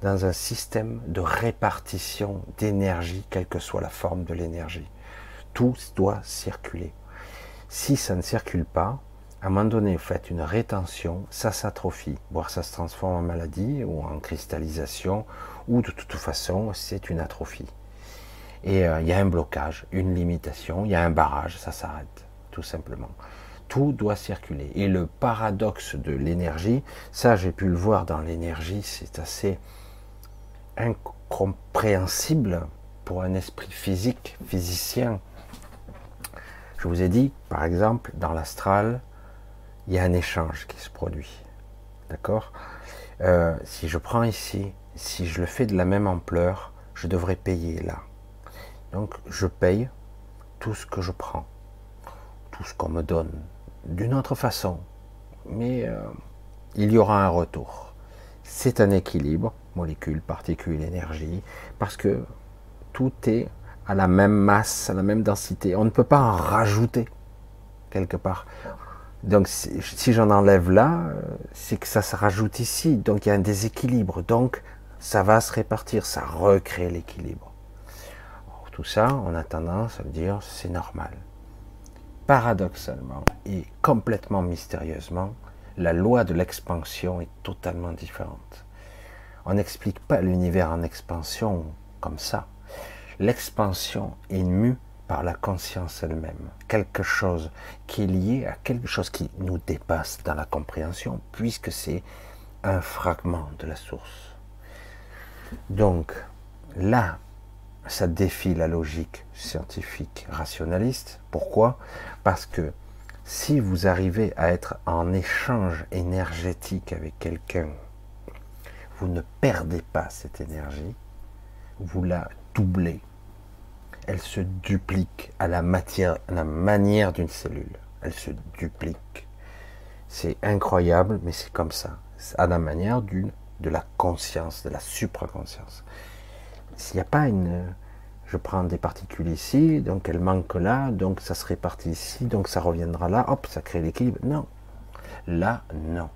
dans un système de répartition d'énergie, quelle que soit la forme de l'énergie. Tout doit circuler. Si ça ne circule pas, à un moment donné, vous faites une rétention, ça s'atrophie, voire ça se transforme en maladie ou en cristallisation, ou de toute façon, c'est une atrophie. Et euh, il y a un blocage, une limitation, il y a un barrage, ça s'arrête, tout simplement. Tout doit circuler. Et le paradoxe de l'énergie, ça j'ai pu le voir dans l'énergie, c'est assez incompréhensible pour un esprit physique, physicien. Je vous ai dit, par exemple, dans l'astral, il y a un échange qui se produit. D'accord? Euh, Si je prends ici, si je le fais de la même ampleur, je devrais payer là. Donc je paye tout ce que je prends, tout ce qu'on me donne, d'une autre façon. Mais euh, il y aura un retour. C'est un équilibre, molécules, particules, énergie, parce que tout est à la même masse, à la même densité. On ne peut pas en rajouter quelque part. Donc si, j'en enlève là, c'est que ça se rajoute ici. Donc il y a un déséquilibre. Donc ça va se répartir, ça recrée l'équilibre. Tout ça, on a tendance à dire c'est normal. Paradoxalement et complètement mystérieusement, la loi de l'expansion est totalement différente. On n'explique pas l'univers en expansion comme ça. L'expansion est mue par la conscience elle-même, quelque chose qui est lié à quelque chose qui nous dépasse dans la compréhension, puisque c'est un fragment de la source. Donc, là, ça défie la logique scientifique rationaliste. Pourquoi? Parce que si vous arrivez à être en échange énergétique avec quelqu'un, vous ne perdez pas cette énergie, vous la doublez. Elle se duplique à la, matière, à la manière d'une cellule. Elle se duplique. C'est incroyable, mais c'est comme ça. À la manière de la conscience, de la supraconscience. S'il n'y a pas une... Je prends des particules ici, donc elles manquent là, donc ça se répartit ici, donc ça reviendra là, hop, ça crée l'équilibre. Non. Là, non.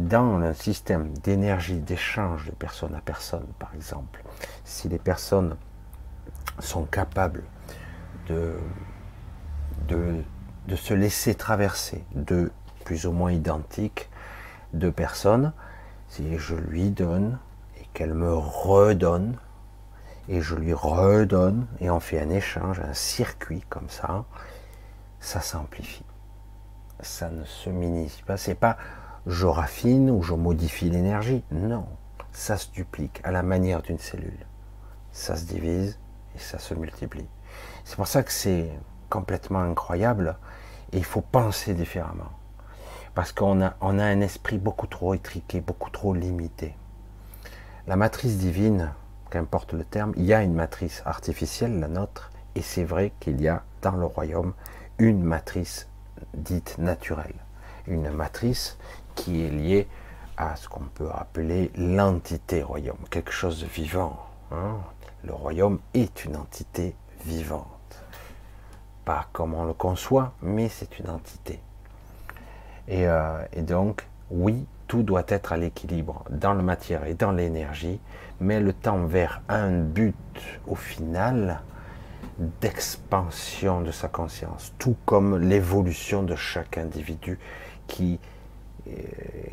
Dans un système d'énergie, d'échange de personne à personne, par exemple, si les personnes sont capables de, de, de se laisser traverser de plus ou moins identiques deux personnes, si je lui donne et qu'elle me redonne, et je lui redonne, et on fait un échange, un circuit comme ça, ça s'amplifie. Ça ne se minimise pas. C'est pas je raffine ou je modifie l'énergie. Non, ça se duplique à la manière d'une cellule. Ça se divise et ça se multiplie. C'est pour ça que c'est complètement incroyable et il faut penser différemment. Parce qu'on a, on a un esprit beaucoup trop étriqué, beaucoup trop limité. La matrice divine, qu'importe le terme, il y a une matrice artificielle, la nôtre, et c'est vrai qu'il y a dans le royaume une matrice dite naturelle, une matrice qui est liée à ce qu'on peut appeler l'entité royaume, quelque chose de vivant. Hein. Le royaume est une entité vivante. Pas comme on le conçoit, mais c'est une entité. Et, euh, et donc, oui, tout doit être à l'équilibre dans la matière et dans l'énergie, mais le temps vers un but au final d'expansion de sa conscience, tout comme l'évolution de chaque individu qui,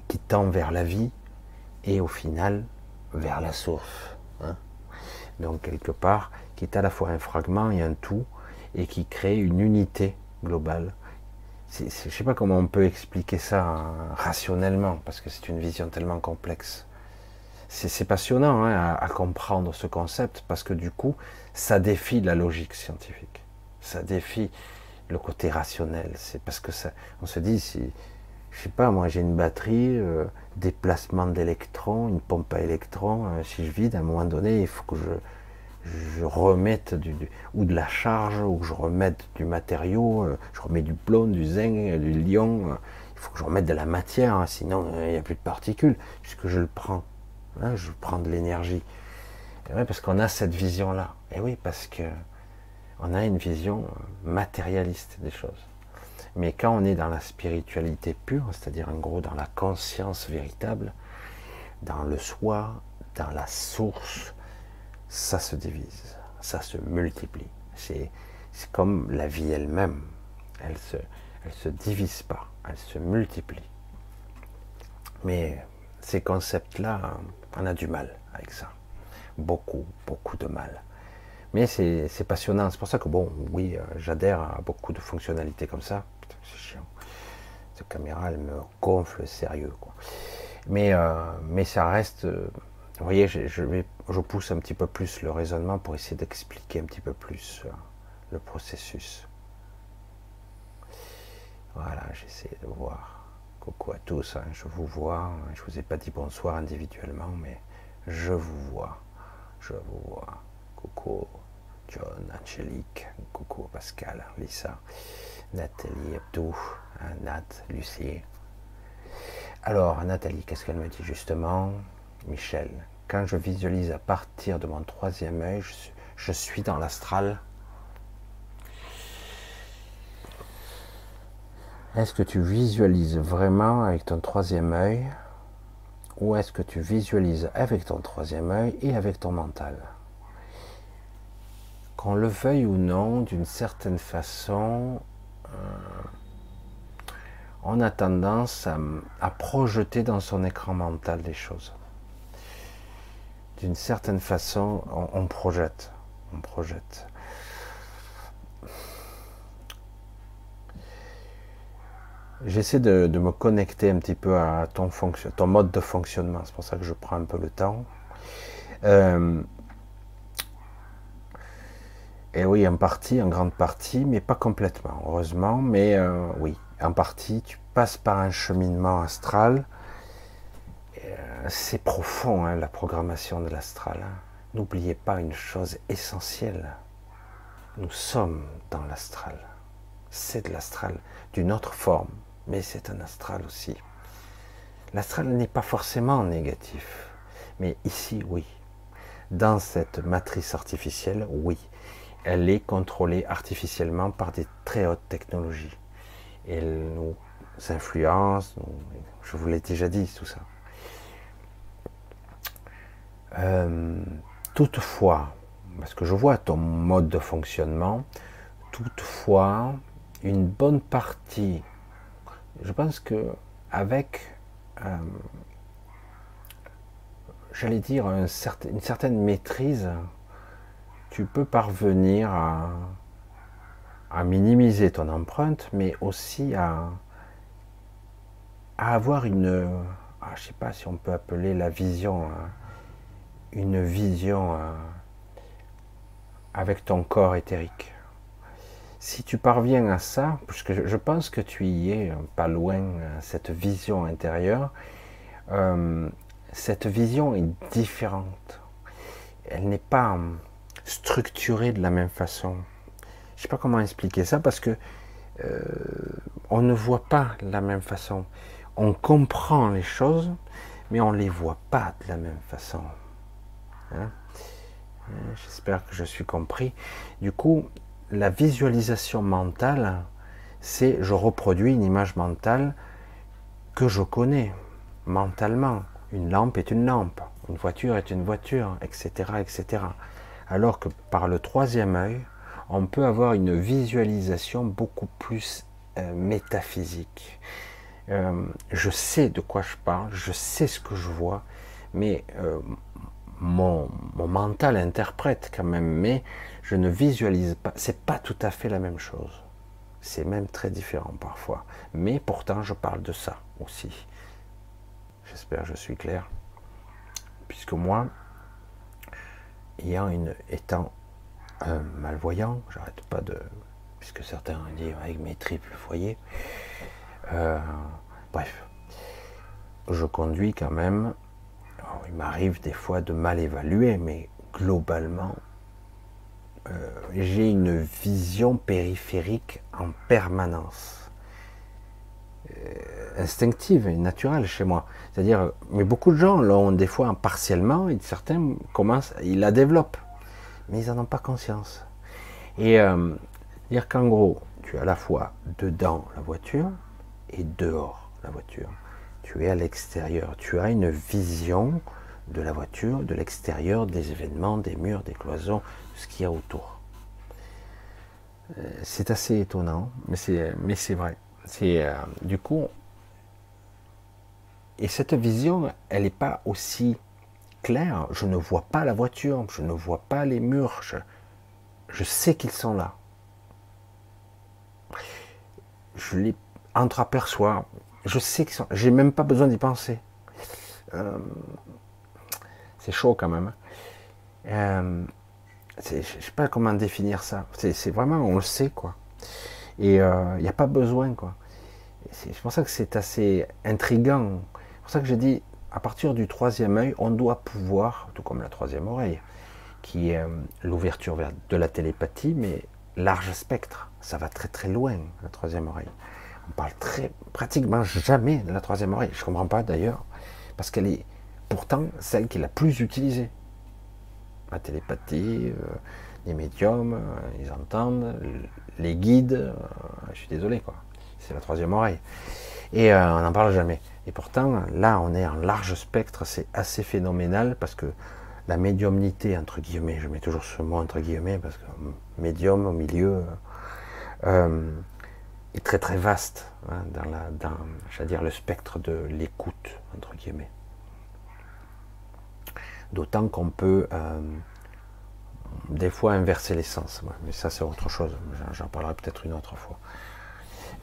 qui tend vers la vie et au final vers la source. Hein. Donc quelque part, qui est à la fois un fragment et un tout, et qui crée une unité globale je ne sais pas comment on peut expliquer ça hein, rationnellement, parce que c'est une vision tellement complexe. C'est passionnant hein, à, comprendre ce concept, parce que du coup, ça défie la logique scientifique. Ça défie le côté rationnel. C'est parce que ça, on se dit, si je sais pas, moi j'ai une batterie, euh, déplacement d'électrons, une pompe à électrons, euh, si je vide, à un moment donné, il faut que je, remette du, ou de la charge, ou que je remette du matériau, euh, je remets du plomb, du zinc, du lion, il faut que je remette de la matière, hein, sinon il n'y a plus de particules, puisque je le prends, hein, je prends de l'énergie. parce qu'on a cette vision-là. Et oui, parce que on a une vision matérialiste des choses. Mais quand on est dans la spiritualité pure, c'est-à-dire en gros dans la conscience véritable, dans le soi, dans la source, ça se divise, ça se multiplie. C'est comme la vie elle-même. Elle se, elle se divise pas, elle se multiplie. Mais ces concepts-là, on a du mal avec ça. Beaucoup, beaucoup de mal. Mais c'est passionnant. C'est pour ça que, bon, oui, euh, j'adhère à beaucoup de fonctionnalités comme ça c'est chiant. Cette caméra, elle me gonfle sérieux. Mais, euh, mais ça reste. Euh, vous voyez, je pousse un petit peu plus le raisonnement pour essayer d'expliquer un petit peu plus euh, le processus. Voilà, j'essaie de voir. Coucou à tous, hein, je vous vois. Je vous ai pas dit bonsoir individuellement, mais je vous vois. Je vous vois. Coucou John, Angélique, coucou Pascal, Lisa. Nathalie Abdou, hein, Nat, Lucie. Alors, Nathalie, qu'est-ce qu'elle me dit justement? Michel, quand je visualise à partir de mon troisième œil, je suis, dans l'astral. Est-ce que tu visualises vraiment avec ton troisième œil ou est-ce que tu visualises avec ton troisième œil et avec ton mental? Qu'on le veuille ou non, d'une certaine façon, on a tendance à, projeter dans son écran mental des choses. D'une certaine façon, on, projette. On projette. J'essaie de, me connecter un petit peu à ton, ton mode de fonctionnement. C'est pour ça que je prends un peu le temps. Euh, et oui, en partie, en grande partie, mais pas complètement, heureusement. Mais euh, oui, en partie, tu passes par un cheminement astral. Euh, c'est profond, hein, la programmation de l'astral. Hein. N'oubliez pas une chose essentielle. Nous sommes dans l'astral. C'est de l'astral, d'une autre forme, mais c'est un astral aussi. L'astral n'est pas forcément négatif, mais ici, oui. Dans cette matrice artificielle, oui elle est contrôlée artificiellement par des très hautes technologies. Elle nous influence, je vous l'ai déjà dit, tout ça. Euh, toutefois, parce que je vois ton mode de fonctionnement, toutefois, une bonne partie, je pense que avec, euh, j'allais dire, une certaine maîtrise, tu peux parvenir à, minimiser ton empreinte, mais aussi à, avoir une, ah, je sais pas si on peut appeler la vision, hein, une vision hein, avec ton corps éthérique. Si tu parviens à ça, puisque je pense que tu y es pas loin, cette vision intérieure, euh, cette vision est différente. Elle n'est pas structuré de la même façon. Je ne sais pas comment expliquer ça parce que euh, on ne voit pas de la même façon. On comprend les choses, mais on ne les voit pas de la même façon. Hein? Euh, j'espère que je suis compris. Du coup, la visualisation mentale, c'est je reproduis une image mentale que je connais mentalement. Une lampe est une lampe, une voiture est une voiture, etc., etc alors que par le troisième œil, on peut avoir une visualisation beaucoup plus euh, métaphysique. Euh, je sais de quoi je parle, je sais ce que je vois, mais euh, mon, mental interprète quand même, mais je ne visualise pas. C'est pas tout à fait la même chose. C'est même très différent parfois. Mais pourtant, je parle de ça aussi. J'espère que je suis clair. Puisque moi, étant un malvoyant, j'arrête pas de, puisque certains disent avec mes triples foyers, euh, bref, je conduis quand même. il m'arrive des fois de mal évaluer, mais globalement, euh, j'ai une vision périphérique en permanence. Euh, instinctive et naturelle chez moi. C'est-à-dire, mais beaucoup de gens l'ont des fois partiellement et certains commencent, ils la développent, mais ils n'en ont pas conscience. Et euh, dire qu'en gros, tu es à la fois dedans la voiture et dehors la voiture. Tu es à l'extérieur. Tu as une vision de la voiture, de l'extérieur, des événements, des murs, des cloisons, ce qu'il y a autour. Euh, c'est assez étonnant, mais c'est, vrai. Euh, du coup, et cette vision, elle n'est pas aussi claire. Je ne vois pas la voiture, je ne vois pas les murs, je, sais qu'ils sont là. Je les entreaperçois, je sais qu'ils sont. J'ai même pas besoin d'y penser. Euh, c'est chaud quand même. Euh, je sais pas comment définir ça. C'est vraiment, on le sait, quoi. Et il euh, n'y a pas besoin, quoi. C'est pour ça que c'est assez intrigant. C'est pour ça que je dis, à partir du troisième œil, on doit pouvoir, tout comme la troisième oreille, qui est euh, l'ouverture de la télépathie, mais large spectre. Ça va très très loin, la troisième oreille. On parle très, pratiquement jamais de la troisième oreille. Je ne comprends pas d'ailleurs, parce qu'elle est pourtant celle qui est la plus utilisée. La télépathie, euh, les médiums, euh, ils entendent, les guides, je suis désolé quoi. C'est la troisième oreille. Et on n'en parle jamais. Et pourtant, là, on est en large spectre, c'est assez phénoménal parce que la médiumnité, entre guillemets, je mets toujours ce mot entre guillemets, parce que médium au milieu, est très très vaste hein, dans, la, dans le spectre de l'écoute, entre guillemets. D'autant qu'on peut euh, des fois inverser les sens, mais ça c'est autre chose, j'en parlerai peut-être une autre fois.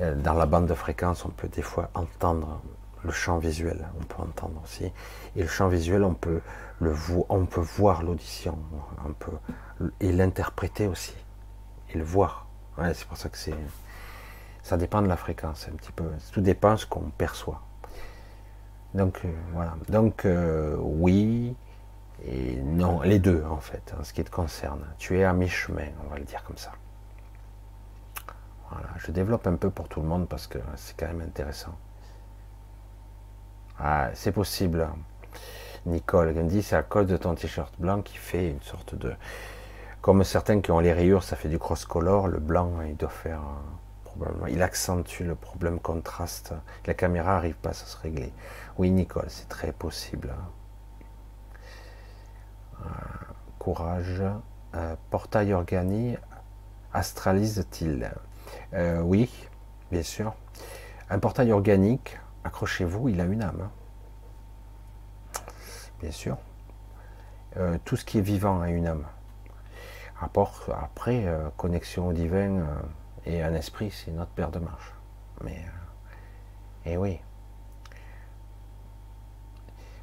Euh, dans la bande de fréquence, on peut des fois entendre le champ visuel, on peut entendre aussi. Et le champ visuel, on peut, voir l'audition, on peut et l'interpréter aussi, et le voir. c'est pour ça que c'est ça dépend de la fréquence, un petit peu. Tout dépend de ce qu'on perçoit. Donc euh, voilà. Donc euh, oui et non, les deux en fait, en ce qui te concerne. Tu es à mi-chemin, on va le dire comme ça. Voilà, je développe un peu pour tout le monde parce que c'est quand même intéressant. Ah, c'est possible. Nicole me dit c'est à cause de ton t-shirt blanc qui fait une sorte de. Comme certains qui ont les rayures, ça fait du cross-color. Le blanc, il doit faire il accentue le problème contraste. La caméra n'arrive pas à se régler. Oui, Nicole, c'est très possible. Euh, courage. Euh, portail organique astralise-t-il? Euh, Oui, bien sûr. Un portail organique, accrochez-vous, il a une âme. Bien sûr. tout ce qui est vivant a une âme. Après, connexion au divin et un esprit, c'est notre paire de marche. Mais, euh, et oui.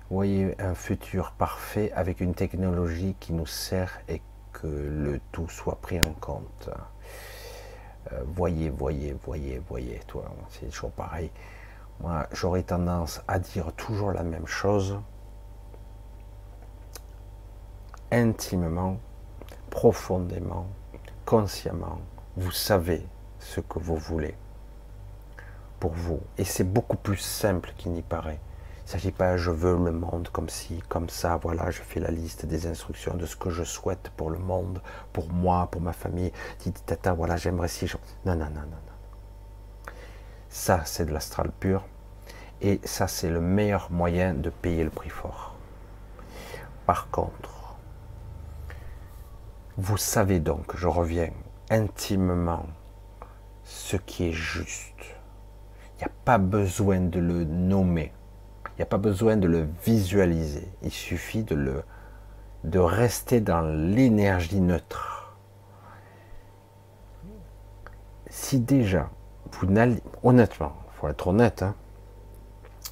voyez un futur parfait avec une technologie qui nous sert et que le tout soit pris en compte. Euh, voyez, voyez, voyez, voyez, toi, c'est toujours pareil. Moi, j'aurais tendance à dire toujours la même chose. Intimement, profondément, consciemment, vous savez ce que vous voulez pour vous. Et c'est beaucoup plus simple qu'il n'y paraît. Il ne s'agit pas je veux le monde comme ci, comme ça, voilà, je fais la liste des instructions de ce que je souhaite pour le monde, pour moi, pour ma famille. Titi tata, voilà, j'aimerais si. Non, non, non, non, non. Ça, c'est de l'astral pur. Et ça, c'est le meilleur moyen de payer le prix fort. Par contre, vous savez donc, je reviens, intimement ce qui est juste. Il n'y a pas besoin de le nommer. Il n'y a pas besoin de le visualiser. Il suffit de le de rester dans l'énergie neutre. Si déjà vous n'allez honnêtement, il faut être honnête, hein,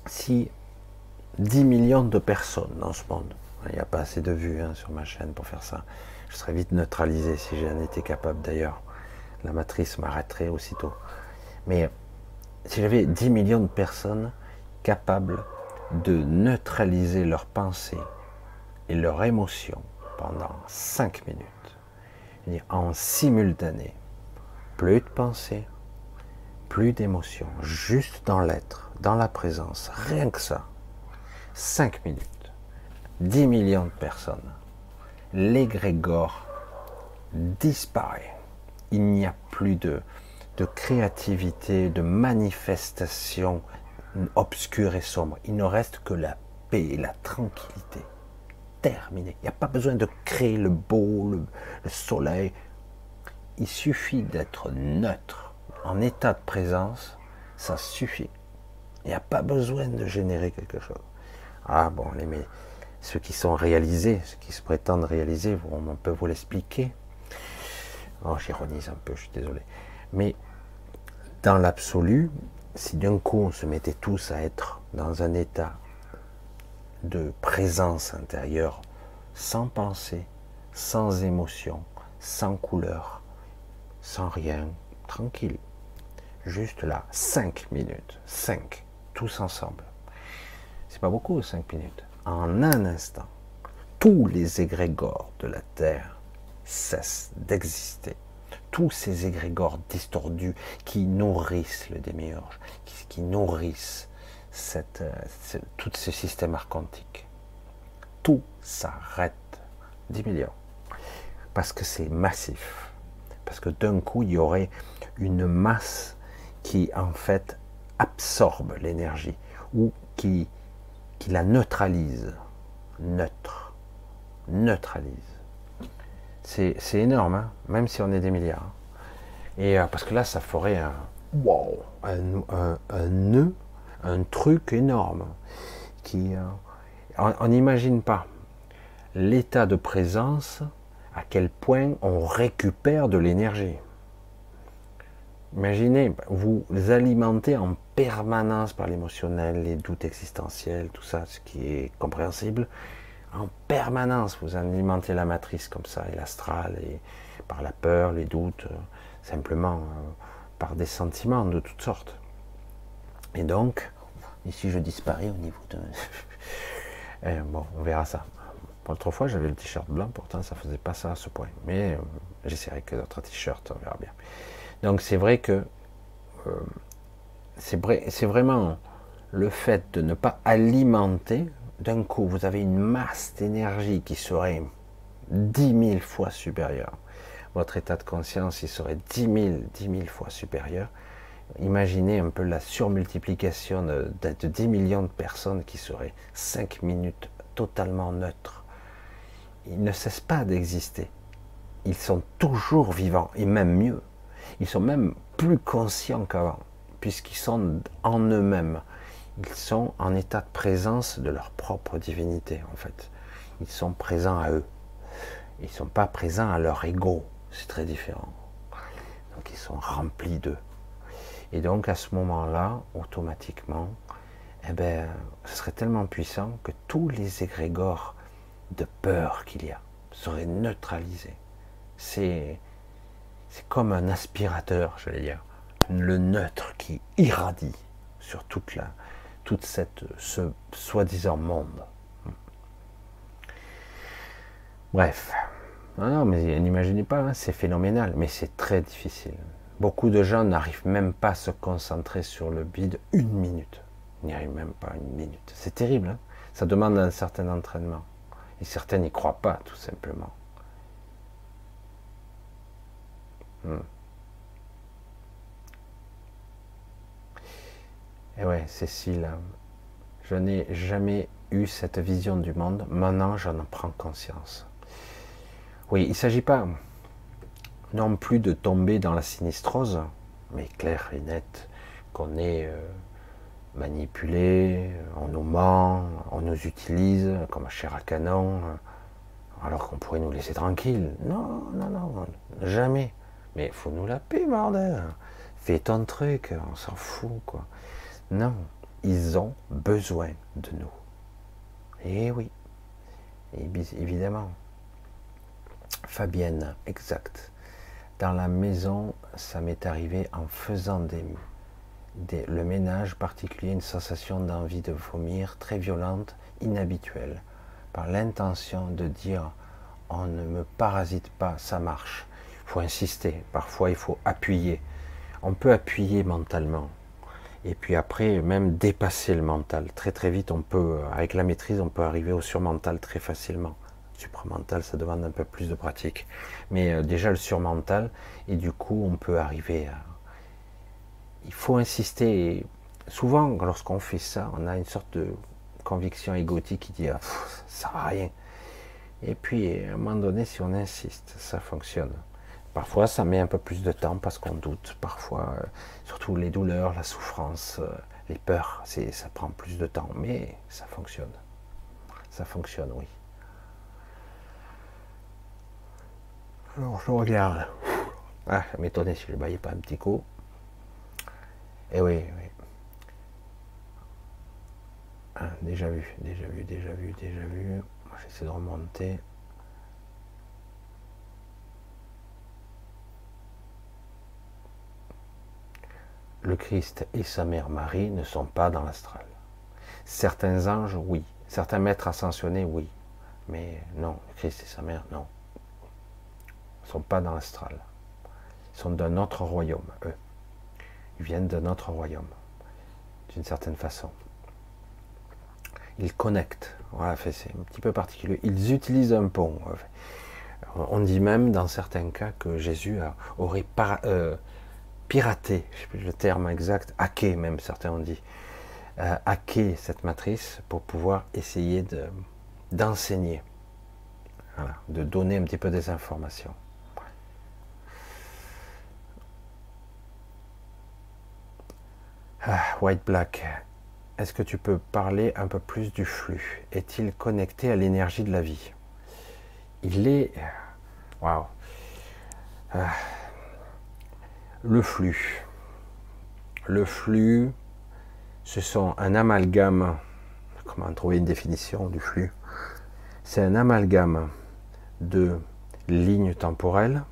si 10 millions de personnes dans ce monde, il n'y a pas assez de vues hein, sur ma chaîne pour faire ça, je serais vite neutralisé si j'en étais capable d'ailleurs. La matrice m'arrêterait aussitôt. Mais si j'avais 10 millions de personnes capables de neutraliser leurs pensées et leurs émotions pendant 5 minutes, en simultané. Plus de pensées, plus d'émotions, juste dans l'être, dans la présence, rien que ça. 5 minutes, 10 millions de personnes, l'égrégore disparaît. Il n'y a plus de, de créativité, de manifestation obscure et sombre. Il ne reste que la paix et la tranquillité. Terminé. Il n'y a pas besoin de créer le beau, le, le soleil. Il suffit d'être neutre, en état de présence. Ça suffit. Il n'y a pas besoin de générer quelque chose. Ah bon, les, mais ceux qui sont réalisés, ceux qui se prétendent réaliser, on peut vous l'expliquer. Oh, j'ironise un peu, je suis désolé. Mais dans l'absolu, si d'un coup on se mettait tous à être dans un état de présence intérieure, sans pensée, sans émotion, sans couleur, sans rien, tranquille, juste là, 5 minutes, 5, tous ensemble. C'est pas beaucoup, 5 minutes. En un instant, tous les égrégores de la Terre cessent d'exister. Tous ces égrégores distordus qui nourrissent le démiurge, qui, nourrissent cette, euh, tous ces systèmes archontiques. Tout s'arrête. 10 millions. Parce que c'est massif. Parce que d'un coup, il y aurait une masse qui, en fait, absorbe l'énergie ou qui, qui la neutralise. Neutre. Neutralise. C'est énorme, hein, même si on est des milliards. Et euh, parce que là, ça ferait un wow, un, nœud, un truc énorme. Qui, euh, on n'imagine pas l'état de présence, à quel point on récupère de l'énergie. Imaginez, vous alimentez en permanence par l'émotionnel, les doutes existentiels, tout ça, ce qui est compréhensible en permanence, vous alimentez la matrice comme ça, et l'astral, et par la peur, les doutes, euh, simplement euh, par des sentiments de toutes sortes. Et donc, ici je disparais au niveau de... Eh, bon, on verra ça. Pour l'autre fois, j'avais le t-shirt blanc, pourtant ça faisait pas ça à ce point. Mais euh, j'essaierai que d'autres t-shirts, on verra bien. Donc c'est vrai que c'est vrai, vraiment le fait de ne pas alimenter d'un coup, vous avez une masse d'énergie qui serait dix mille fois supérieure. Votre état de conscience, il serait dix mille, dix mille fois supérieur. Imaginez un peu la surmultiplication de, de 10 millions de personnes qui seraient 5 minutes totalement neutres. Ils ne cessent pas d'exister. Ils sont toujours vivants, et même mieux. Ils sont même plus conscients qu'avant, puisqu'ils sont en eux-mêmes ils sont en état de présence de leur propre divinité, en fait. Ils sont présents à eux. Ils ne sont pas présents à leur ego. C'est très différent. Donc ils sont remplis d'eux. Et donc à ce moment-là, automatiquement, eh ben, ce serait tellement puissant que tous les égrégores de peur qu'il y a seraient neutralisés. C'est, c'est comme un aspirateur, je vais dire, le neutre qui irradie sur toute la, toute cette, ce soi-disant monde. Bref. Non, mais n'imaginez pas, hein, c'est phénoménal, mais c'est très difficile. Beaucoup de gens n'arrivent même pas à se concentrer sur le bide une minute. Ils n'y arrivent même pas une minute. C'est terrible, hein. ça demande un certain entraînement. Et certains n'y croient pas, tout simplement. Hmm. Et ouais, Cécile, je n'ai jamais eu cette vision du monde. Maintenant, j'en prends conscience. Oui, il ne s'agit pas non plus de tomber dans la sinistrose, mais clair et net qu'on est euh, manipulé, on nous ment, on nous utilise comme un chair à canon, alors qu'on pourrait nous laisser tranquille. Non, non, non, jamais. Mais faut nous la paix, bordel. Fais ton truc, on s'en fout, quoi. Non, ils ont besoin de nous. Eh oui, évidemment. Fabienne, exact. Dans la maison, ça m'est arrivé en faisant des, le ménage particulier, une sensation d'envie de vomir très violente, inhabituelle, par l'intention de dire on ne me parasite pas, ça marche. Il faut insister, parfois il faut appuyer. On peut appuyer mentalement. Et puis après, même dépasser le mental. Très très vite, on peut, avec la maîtrise, on peut arriver au surmental très facilement. Supramental, ça demande un peu plus de pratique. Mais euh, déjà le surmental, et du coup, on peut arriver à, il faut insister. souvent, lorsqu'on fait ça, on a une sorte de conviction égotique qui dit ah, ça sert à rien. Et puis, à un moment donné, si on insiste, ça fonctionne. Parfois, ça met un peu plus de temps parce qu'on doute. Parfois, euh, surtout les douleurs, la souffrance, euh, les peurs, ça prend plus de temps. Mais ça fonctionne. Ça fonctionne, oui. Alors, je regarde. Ah, m'étonnait si je ne baillais pas un petit coup. Eh oui, oui. Ah, déjà vu, déjà vu, déjà vu, déjà vu. J'essaie de remonter. Le Christ et sa mère Marie ne sont pas dans l'astral. Certains anges, oui. Certains maîtres ascensionnés, oui. Mais non, le Christ et sa mère, non. Ils ne sont pas dans l'astral. Ils sont d'un autre royaume, eux. Ils viennent de notre royaume, d'une certaine façon. Ils connectent. Voilà, c'est un petit peu particulier. Ils utilisent un pont. On dit même dans certains cas que Jésus aurait euh, piraté, je sais plus le terme exact, hacké même, certains ont dit, euh, hacké cette matrice pour pouvoir essayer d'enseigner, de donner un petit peu des informations. Ah, white Black, est-ce que tu peux parler un peu plus du flux? Est-il connecté à l'énergie de la vie? Il est. Waouh ah. Le flux. Le flux, ce sont un amalgame. Comment trouver une définition du flux? C'est un amalgame de lignes temporelles,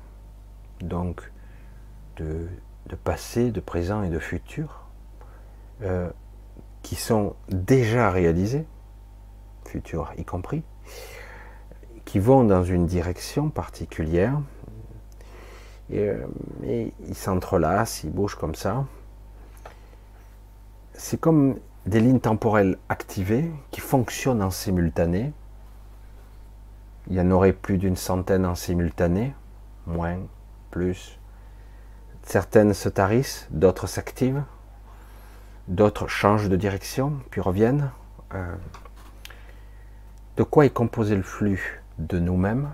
donc de, passé, de présent et de futur, euh, qui sont déjà réalisés, futurs y compris, qui vont dans une direction particulière, et, euh, ils s'entrelacent, ils bougent comme ça. C'est comme des lignes temporelles activées qui fonctionnent en simultané. Il y en aurait plus d'une centaine en simultané, moins, plus. Certaines se tarissent, d'autres s'activent. D'autres changent de direction, puis reviennent. Euh, de quoi est composé le flux De nous-mêmes?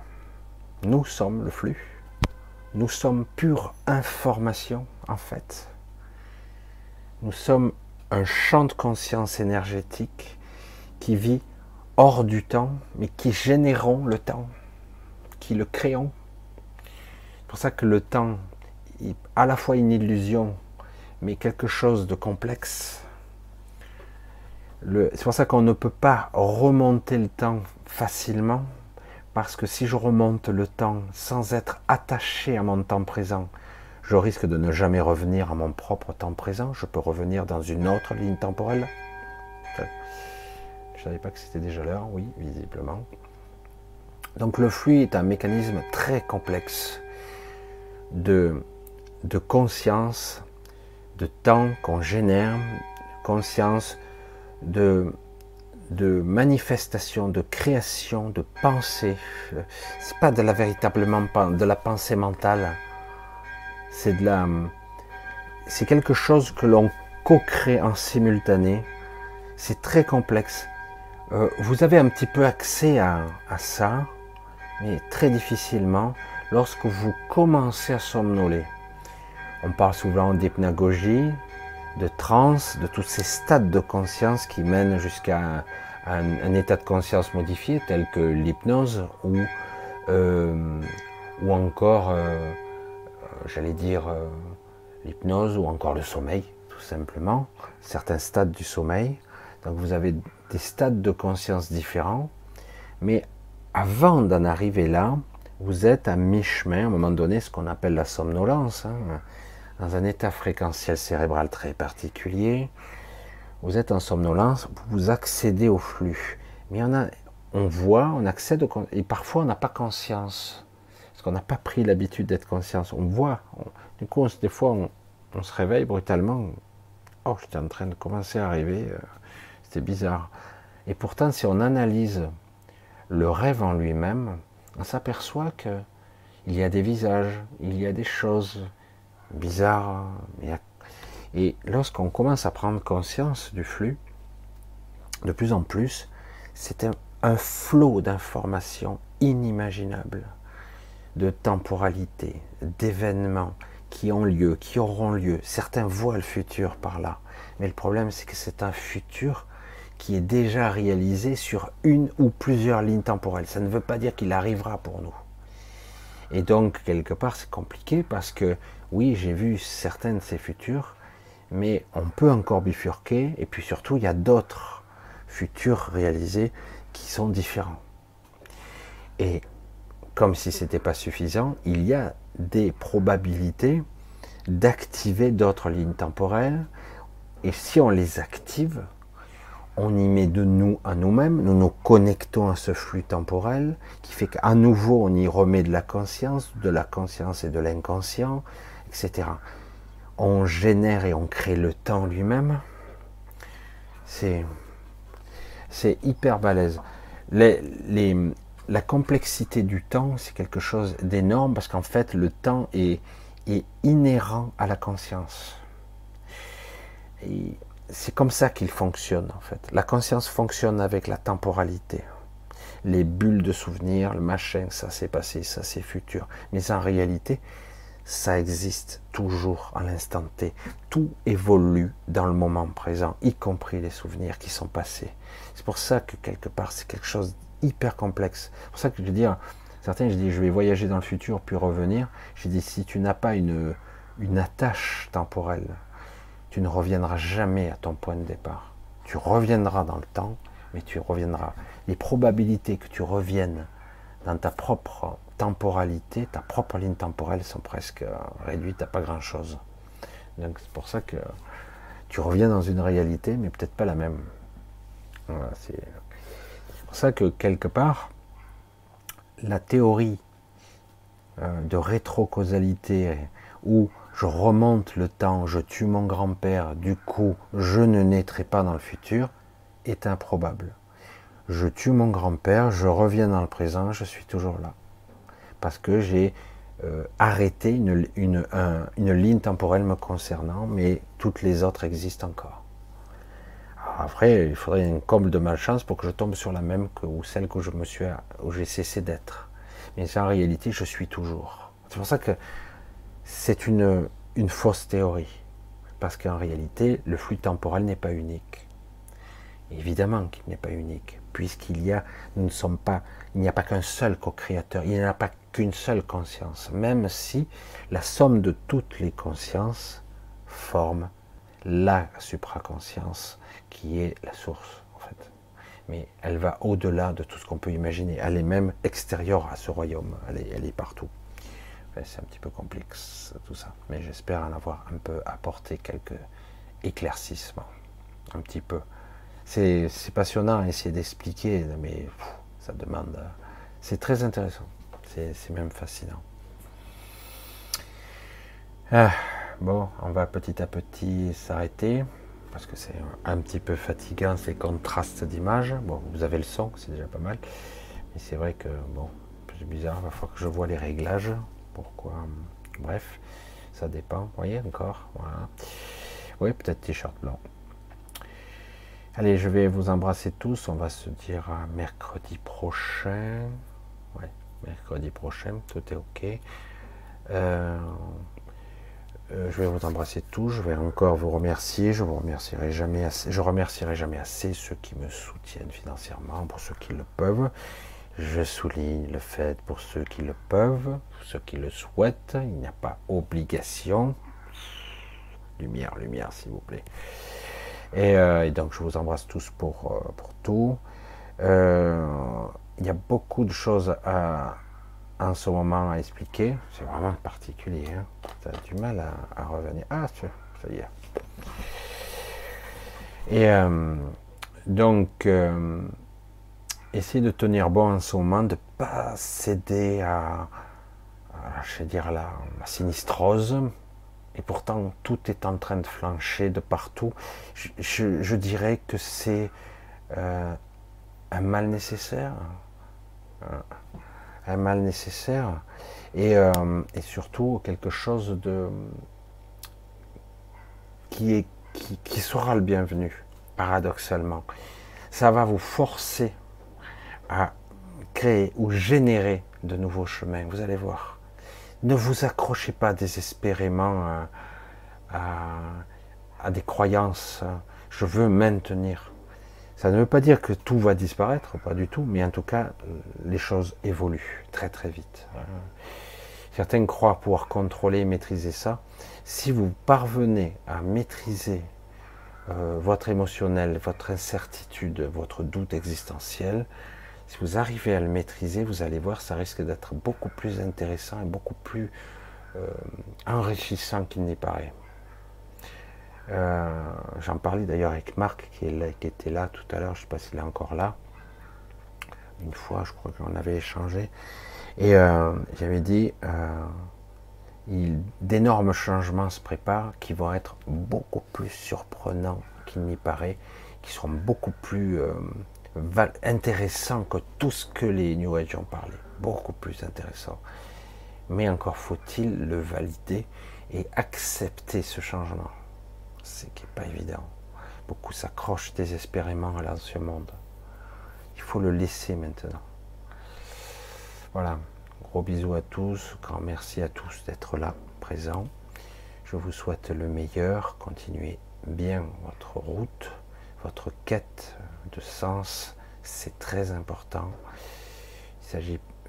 Nous sommes le flux. Nous sommes pure information, en fait. Nous sommes un champ de conscience énergétique qui vit hors du temps, mais qui générons le temps, qui le créons. C'est pour ça que le temps est à la fois une illusion mais quelque chose de complexe. C'est pour ça qu'on ne peut pas remonter le temps facilement, parce que si je remonte le temps sans être attaché à mon temps présent, je risque de ne jamais revenir à mon propre temps présent. Je peux revenir dans une autre ligne temporelle. Je ne savais pas que c'était déjà l'heure, oui, visiblement. Donc le flux est un mécanisme très complexe de, de conscience de temps qu'on génère, conscience de, de manifestation, de création, de pensée. C'est pas de la véritablement de la pensée mentale. C'est de la, c'est quelque chose que l'on co-crée en simultané. C'est très complexe. Euh, vous avez un petit peu accès à, à ça, mais très difficilement lorsque vous commencez à somnoler. On parle souvent d'hypnagogie, de transe, de tous ces stades de conscience qui mènent jusqu'à un, état de conscience modifié tel que l'hypnose ou, euh, ou encore, euh, euh, j'allais dire, l'hypnose ou encore le sommeil, tout simplement, certains stades du sommeil. Donc vous avez des stades de conscience différents, mais avant d'en arriver là, vous êtes à mi-chemin, à un moment donné, ce qu'on appelle la somnolence. Hein dans un état fréquentiel cérébral très particulier. Vous êtes en somnolence, vous accédez au flux. Mais on, a, on voit, on accède, et parfois on n'a pas conscience. Parce qu'on n'a pas pris l'habitude d'être conscience. On voit, du coup, des fois, on, se réveille brutalement. Oh, j'étais en train de commencer à rêver. Euh, c'était bizarre. Et pourtant, si on analyse le rêve en lui-même, on s'aperçoit que il y a des visages, il y a des choses bizarres. Et lorsqu'on commence à prendre conscience du flux, de plus en plus, c'est un, flot d'informations inimaginables, de temporalité, d'événements qui ont lieu, qui auront lieu. Certains voient le futur par là. Mais le problème, c'est que c'est un futur qui est déjà réalisé sur une ou plusieurs lignes temporelles. Ça ne veut pas dire qu'il arrivera pour nous. Et donc, quelque part, c'est compliqué parce que, oui, j'ai vu certains de ces futurs, mais on peut encore bifurquer, et puis surtout, il y a d'autres futurs réalisés qui sont différents. Et comme si ce n'était pas suffisant, il y a des probabilités d'activer d'autres lignes temporelles, et si on les active, on y met de nous à nous-mêmes, nous nous connectons à ce flux temporel qui fait qu'à nouveau on y remet de la conscience, de la conscience et de l'inconscient, etc. On génère et on crée le temps lui-même. C'est, c'est hyper balèze. la complexité du temps, c'est quelque chose d'énorme parce qu'en fait le temps est, est inhérent à la conscience. Et c'est comme ça qu'il fonctionne en fait. La conscience fonctionne avec la temporalité. Les bulles de souvenirs, le machin, ça s'est passé, ça c'est futur. Mais en réalité, ça existe toujours à l'instant T. Tout évolue dans le moment présent, y compris les souvenirs qui sont passés. C'est pour ça que quelque part c'est quelque chose d'hyper complexe. C'est pour ça que je dis, certains je dis je vais voyager dans le futur puis revenir. Je dis si tu n'as pas une, une attache temporelle tu ne reviendras jamais à ton point de départ. Tu reviendras dans le temps, mais tu reviendras. Les probabilités que tu reviennes dans ta propre temporalité, ta propre ligne temporelle sont presque euh, réduites à pas grand-chose. Donc c'est pour ça que tu reviens dans une réalité, mais peut-être pas la même. c'est pour ça que quelque part, la théorie euh, de rétrocausalité ou je remonte le temps, je tue mon grand-père, du coup je ne naîtrai pas dans le futur, est improbable. Je tue mon grand-père, je reviens dans le présent, je suis toujours là. Parce que j'ai euh, arrêté une, une, ligne temporelle me concernant, mais toutes les autres existent encore. après, il faudrait un comble de malchance pour que je tombe sur la même ou celle que je me suis, où j'ai cessé d'être. Mais en réalité, je suis toujours. C'est pour ça que c'est une, une fausse théorie. Parce qu'en réalité, le flux temporel n'est pas unique. Évidemment qu'il n'est pas unique, puisqu'il y a, nous ne sommes pas, il n'y a pas qu'un seul co-créateur, il n'y a pas qu'une seule conscience, même si la somme de toutes les consciences forme la supraconscience qui est la source, en fait. Mais elle va au-delà de tout ce qu'on peut imaginer. Elle est même extérieure à ce royaume. elle est partout c'est un petit peu complexe tout ça, mais j'espère en avoir un peu apporté quelques éclaircissements, un petit peu. C'est passionnant à essayer d'expliquer, mais ça demande. C'est très intéressant, c'est même fascinant. Ah, bon, on va petit à petit s'arrêter parce que c'est un petit peu fatigant ces contrastes d'images. Bon, vous avez le son, c'est déjà pas mal, mais c'est vrai que bon, c'est bizarre. Il va falloir que je vois les réglages pourquoi Bref, ça dépend. Vous voyez encore Voilà. Oui, peut-être t-shirt blanc. Allez, je vais vous embrasser tous. On va se dire à mercredi prochain. Mercredi prochain, tout est ok. Euh, euh, je vais vous embrasser tous. Je vais encore vous remercier. Je vous remercierai jamais assez. Je remercierai jamais assez ceux qui me soutiennent financièrement, pour ceux qui le peuvent. Je souligne le fait pour ceux qui le peuvent, ceux qui le souhaitent, il n'y a pas obligation. Lumière, lumière, s'il vous plaît. Et, euh, donc je vous embrasse tous pour, pour tout. Il y a beaucoup de choses à, en ce moment à expliquer. C'est vraiment particulier. Hein. tu as du mal à, revenir. Ah, ça y est. Et euh, donc, euh, essayez de tenir bon en ce moment, de ne pas céder à, je vais dire, la, sinistrose. Et pourtant, tout est en train de flancher de partout. Je, dirais que c'est euh, un mal nécessaire. Un mal nécessaire. Et, et, surtout quelque chose de qui, qui, qui sera le bienvenu, paradoxalement. Ça va vous forcer à créer ou générer de nouveaux chemins. Vous allez voir. Ne vous accrochez pas désespérément à, à, des croyances. Je veux maintenir. Ça ne veut pas dire que tout va disparaître, pas du tout, mais en tout cas, les choses évoluent très très vite. Certains croient pouvoir contrôler, maîtriser ça. Si vous parvenez à maîtriser euh, votre émotionnel, votre incertitude, votre doute existentiel, si vous arrivez à le maîtriser, vous allez voir, ça risque d'être beaucoup plus intéressant et beaucoup plus euh, enrichissant qu'il n'y paraît. Euh, j'en parlais d'ailleurs avec Marc qui, était là tout à l'heure, je ne sais pas s'il est encore là. Une fois, je crois qu'on avait échangé. Et euh, j'avais dit, d'énormes changements se préparent qui vont être beaucoup plus surprenants qu'il n'y paraît, qui seront beaucoup plus intéressant que tout ce que les New Age ont parlé. Beaucoup plus intéressant. Mais encore faut-il le valider et accepter ce changement. Ce qui n'est pas évident. Beaucoup s'accrochent désespérément à l'ancien monde. Il faut le laisser maintenant. Voilà. Gros bisous à tous. Grand merci à tous d'être là, présents. Je vous souhaite le meilleur. Continuez bien votre route, votre quête de sens, c'est très important.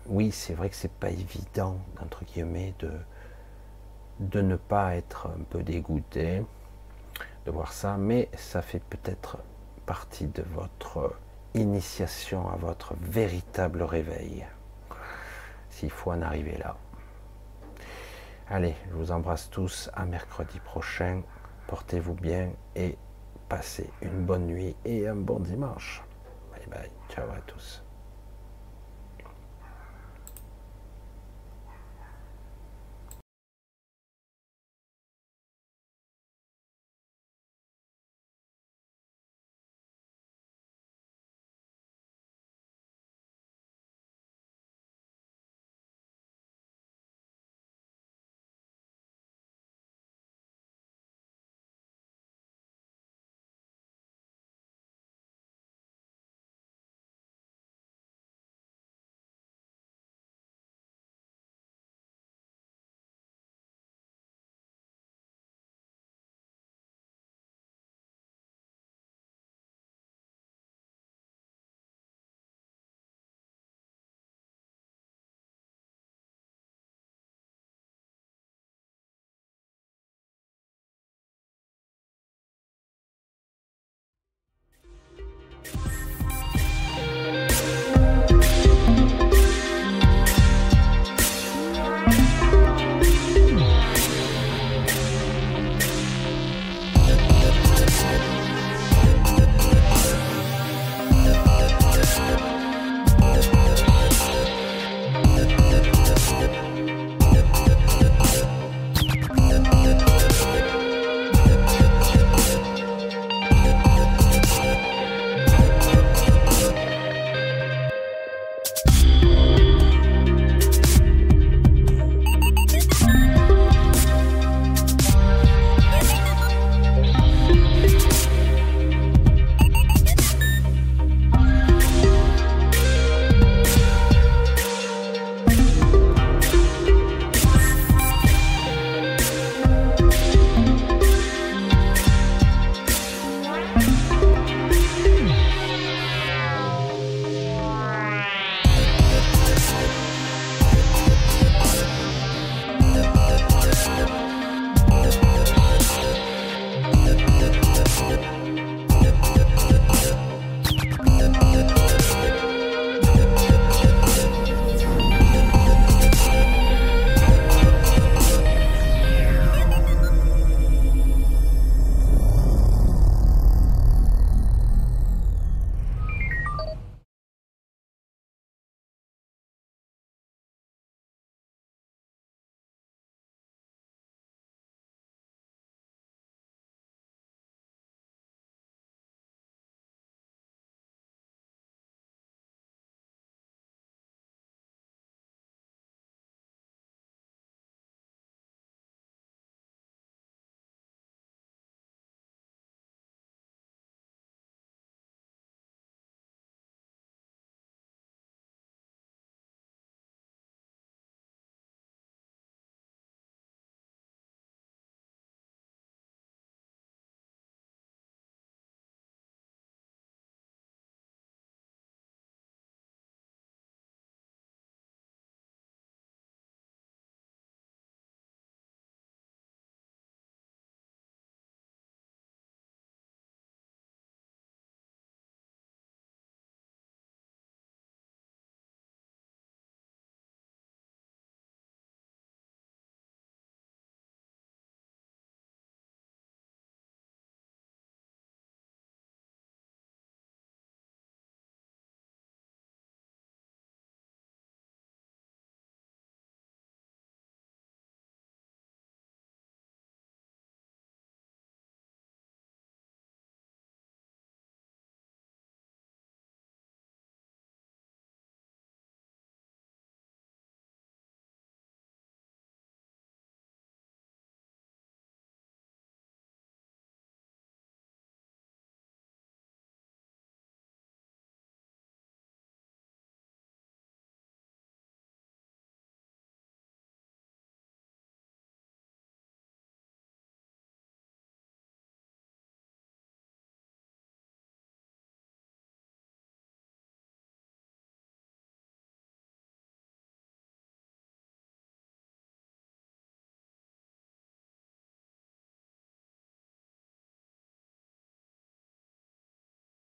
Oui, c'est vrai que c'est pas évident, entre guillemets, de ne pas être un peu dégoûté de voir ça, mais ça fait peut-être partie de votre initiation à votre véritable réveil, s'il faut en arriver là. Allez, je vous embrasse tous, à mercredi prochain, portez-vous bien et passez une bonne nuit et un bon dimanche. Bye bye, ciao à tous.